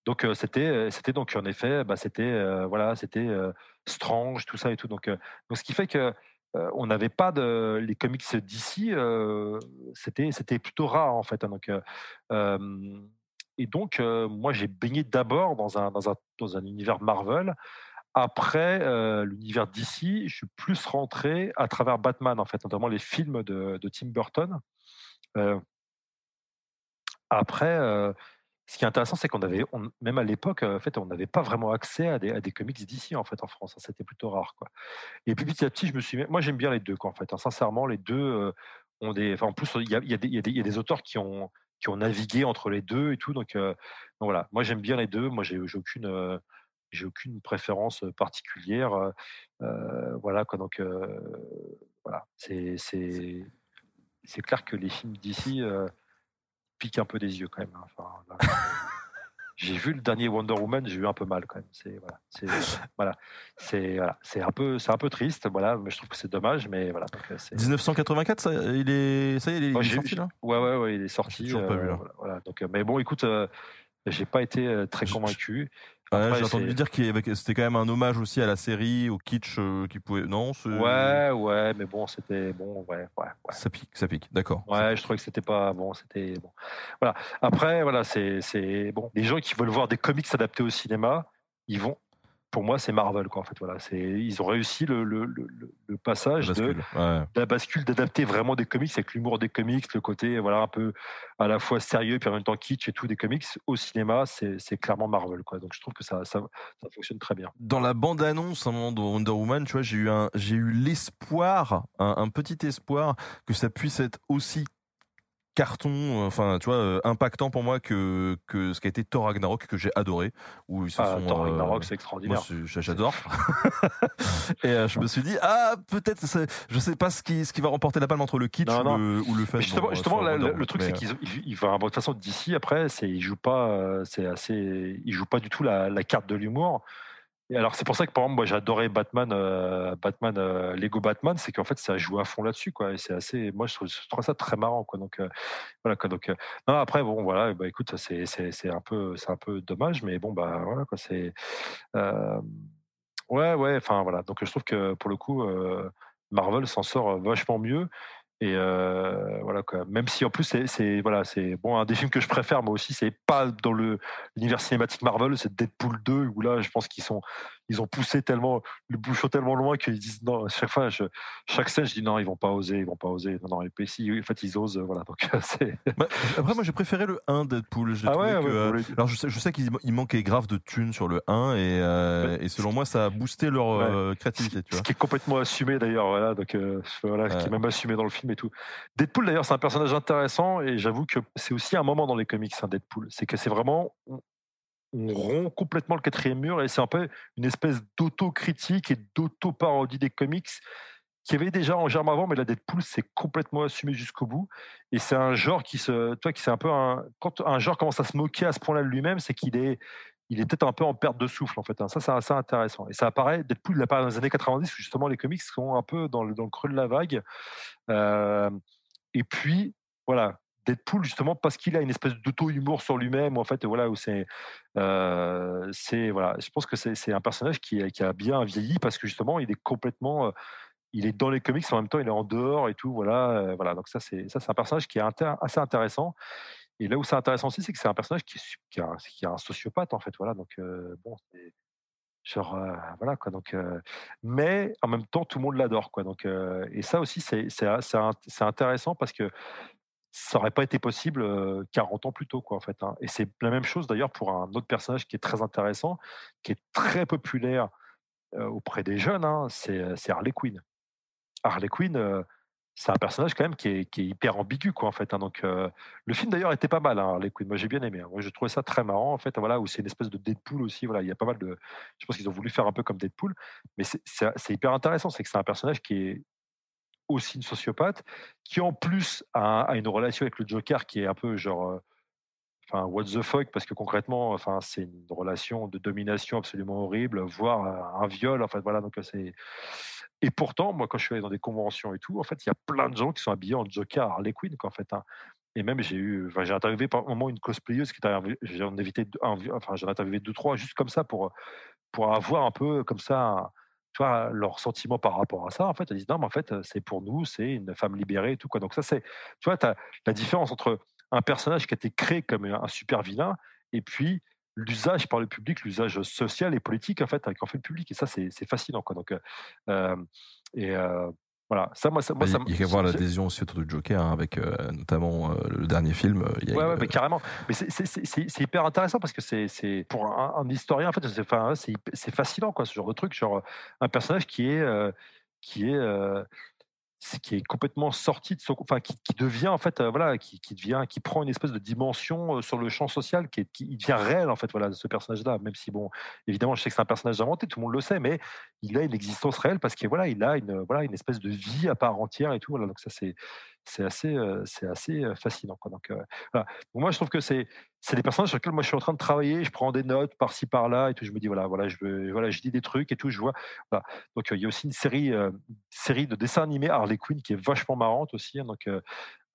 Donc c'était, c'était donc en effet, bah, c'était voilà, c'était Strange, tout ça et tout. Donc, donc ce qui fait que on n'avait pas de les comics d'ici, c'était c'était plutôt rare en fait. Hein, donc et donc moi j'ai baigné d'abord dans un, dans un dans un univers Marvel après l'univers d'ici, je suis plus rentré à travers Batman, en fait, notamment les films de, Tim Burton. Après, ce qui est intéressant, c'est qu'on avait, même à l'époque, en fait, on n'avait pas vraiment accès à des, comics d'ici, en fait, en France. Hein, c'était plutôt rare, quoi. Et puis petit à petit, je me suis, moi, j'aime bien les deux, quoi, en fait. Hein. sincèrement, les deux ont des, en plus, il y a, des auteurs qui ont, qui ont navigué entre les deux et tout. Donc, donc voilà, moi, j'aime bien les deux. Moi, j'ai aucune j'ai aucune préférence particulière. voilà, donc voilà, c'est clair que les films d'ici piquent un peu des yeux quand même. Hein, enfin, *laughs* j'ai vu le dernier Wonder Woman, j'ai eu un peu mal quand même. C'est voilà, c'est voilà, c'est voilà, c'est un peu c'est un peu triste, voilà, mais je trouve que c'est dommage, mais voilà. Donc, 1984, ça, il est ça y est, il est, sorti là? Ouais ouais ouais, il est sorti. pas vu, voilà, donc, mais bon, écoute, j'ai pas été très convaincu. Ouais, j'ai entendu dire que c'était quand même un hommage aussi à la série, au kitsch euh, qui pouvait. Non Ouais, ouais, mais bon, c'était bon, ouais, ouais, Ça pique, ça pique, d'accord. Ouais, je trouvais que c'était pas bon, c'était bon. Voilà. Après, voilà, c'est bon. Les gens qui veulent voir des comics adaptés au cinéma, ils vont pour moi, c'est Marvel. Quoi, en fait, voilà, c'est ils ont réussi le, le, le, passage de, la bascule d'adapter vraiment des comics avec l'humour des comics, le côté voilà un peu à la fois sérieux puis en même temps kitsch et tout des comics au cinéma, c'est clairement Marvel. Quoi. Donc je trouve que ça, ça, ça fonctionne très bien. Dans la bande annonce, un moment de Wonder Woman, tu vois, j'ai eu un j'ai eu l'espoir, un, un petit espoir que ça puisse être aussi carton, euh, enfin tu vois, euh, impactant pour moi que, que ce qui a été Thor Ragnarok que j'ai adoré. Où ils ah, Thor euh, Ragnarok, c'est extraordinaire. J'adore. *laughs* et je me suis dit ah peut-être, je sais pas ce qui ce qui va remporter la palme entre le kitsch ou, Le, ou le Justement, justement le, truc c'est qu'il il, va de toute façon d'ici après, c'est il joue pas, c'est assez, il joue pas du tout la, la carte de l'humour. Et alors c'est pour ça que par exemple moi j'adorais Batman, euh, Batman, euh, Lego Batman, c'est qu'en fait ça joue à fond là-dessus quoi. Et c'est assez, moi je trouve, je trouve, ça très marrant quoi. Donc euh, voilà quoi. Donc non après bon voilà, bah écoute c'est c'est un peu c'est un peu dommage, mais bon bah voilà quoi. C'est ouais ouais. Enfin voilà. Donc je trouve que pour le coup Marvel s'en sort vachement mieux. Et euh, voilà quoi. Même si en plus c'est voilà c'est bon un des films que je préfère moi aussi c'est pas dans l'univers cinématique Marvel c'est Deadpool 2 où là je pense qu'ils sont ils ont poussé tellement le bouchon tellement loin qu'ils disent non chaque fois je, chaque scène je dis non ils vont pas oser ils vont pas oser. Non non et puis si en fait ils osent voilà donc *laughs* c'est bah, après moi j'ai préféré le 1 Deadpool ah ouais, euh, alors je sais, je sais qu'il manquait grave de thunes sur le 1 et, euh, et selon moi ça a boosté leur euh, créativité tu vois. ce qui est complètement assumé d'ailleurs voilà donc voilà qui est même assumé dans le film et tout. Deadpool d'ailleurs c'est un personnage intéressant et j'avoue que c'est aussi un moment dans les comics un Deadpool. C'est que c'est vraiment on rompt complètement le quatrième mur et c'est un peu une espèce d'autocritique et d'auto-parodie des comics qui avait déjà en germe avant, mais la Deadpool c'est complètement assumé jusqu'au bout. Et c'est un genre qui se, toi, qui c'est un peu un, quand un genre commence à se moquer à ce point-là de lui-même, c'est qu'il est, il est peut-être un peu en perte de souffle en fait. Hein. Ça, c'est assez intéressant. Et ça apparaît, Deadpool, il apparaît dans les années 90 où justement les comics sont un peu dans le, dans le creux de la vague. Euh, et puis, voilà, Deadpool justement parce qu'il a une espèce d'auto-humour sur lui-même en fait voilà où c'est euh, c'est voilà je pense que c'est un personnage qui, a bien vieilli parce que justement il est complètement euh, il est dans les comics en même temps il est en dehors et tout voilà euh, voilà. Donc ça c'est ça c'est un personnage qui est assez intéressant. Et là où c'est intéressant aussi c'est que c'est un personnage qui, a, qui, a, un sociopathe en fait voilà. Donc bon voilà quoi. Donc mais en même temps tout le monde l'adore quoi. Donc et ça aussi c'est c'est intéressant parce que ça n'aurait pas été possible 40 ans plus tôt, quoi, en fait. Hein. Et c'est la même chose d'ailleurs pour un autre personnage qui est très intéressant, qui est très populaire auprès des jeunes, hein, c'est Harley Quinn. Harley Quinn, c'est un personnage quand même qui est, hyper ambigu, quoi, en fait. Hein. Donc, le film d'ailleurs était pas mal, Harley Quinn. Moi, j'ai bien aimé. Moi, j'ai trouvé ça très marrant, en fait. Voilà, où c'est une espèce de Deadpool aussi. Voilà, il y a pas mal de. Je pense qu'ils ont voulu faire un peu comme Deadpool, mais c'est hyper intéressant. C'est que c'est un personnage qui est aussi une sociopathe, qui en plus a, une relation avec le Joker qui est un peu genre. enfin, what the fuck, parce que concrètement, enfin, c'est une relation de domination absolument horrible, voire un viol. En fait, voilà, donc c'est. Et pourtant, moi, quand je suis allé dans des conventions et tout, en fait, il y a plein de gens qui sont habillés en Joker Harley Quinn, en fait. Hein. Et même, j'ai eu, enfin, j'ai interviewé par moment une cosplayeuse qui j'en ai invité, enfin, j'en interviewé deux, trois, juste comme ça pour, pour avoir un peu comme ça, tu vois, leur sentiment par rapport à ça. En fait, elles disent non, mais en fait, c'est pour nous, c'est une femme libérée et tout, quoi. Donc, ça, c'est, tu vois, as la différence entre un personnage qui a été créé comme un super vilain et puis l'usage par le public, l'usage social et politique, en fait, qu'en fait le public. Et ça, c'est fascinant, quoi. Donc, euh, et, euh, voilà, ça, moi, ça, moi, bah, il y a voir l'adhésion aussi autour du Joker, hein, avec euh, notamment euh, le dernier film. Euh, il y a ouais, ouais mais carrément. Mais c'est hyper intéressant parce que c'est pour un, historien, en fait, c'est fascinant, quoi, ce genre de truc. Genre, un personnage qui est. qui est qui est complètement sorti de son, enfin qui, devient en fait voilà qui, devient qui prend une espèce de dimension sur le champ social qui, est, qui devient réel en fait voilà ce personnage là même si bon évidemment je sais que c'est un personnage inventé tout le monde le sait mais il a une existence réelle parce qu'il voilà il a une voilà une espèce de vie à part entière et tout donc ça c'est c'est assez, c'est assez fascinant. Quoi. Donc, moi, je trouve que c'est, des personnages sur lesquels moi je suis en train de travailler. Je prends des notes par-ci par-là et tout. Je me dis voilà, voilà, je veux, voilà, je dis des trucs et tout. Je vois. Donc, il y a aussi une série, série de dessins animés Harley Quinn qui est vachement marrante aussi. Hein. donc,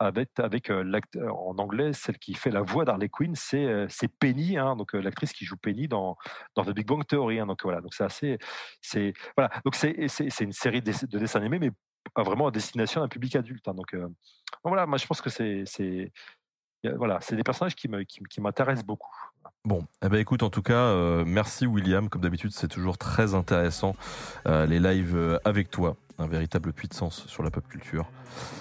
avec, avec l'acteur en anglais, celle qui fait la voix d'Harley Quinn, c'est, c'est Penny, hein, donc l'actrice qui joue Penny dans, dans The Big Bang Theory. Hein. donc voilà, donc c'est assez, c'est voilà, donc c'est une série de, de dessins animés, mais vraiment à destination d'un public adulte. Hein, donc, voilà, moi je pense que c'est voilà, c'est des personnages qui m'intéressent qui, beaucoup. Bon, eh ben écoute, en tout cas, merci William. Comme d'habitude, c'est toujours très intéressant les lives avec toi. Un véritable puits de sens sur la pop culture.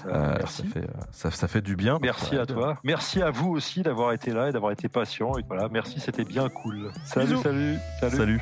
merci. Ça fait, ça, ça fait, du bien. Merci à toi. Merci à vous aussi d'avoir été là et d'avoir été patient. Et voilà, merci, c'était bien cool. Salut, salut, salut. salut.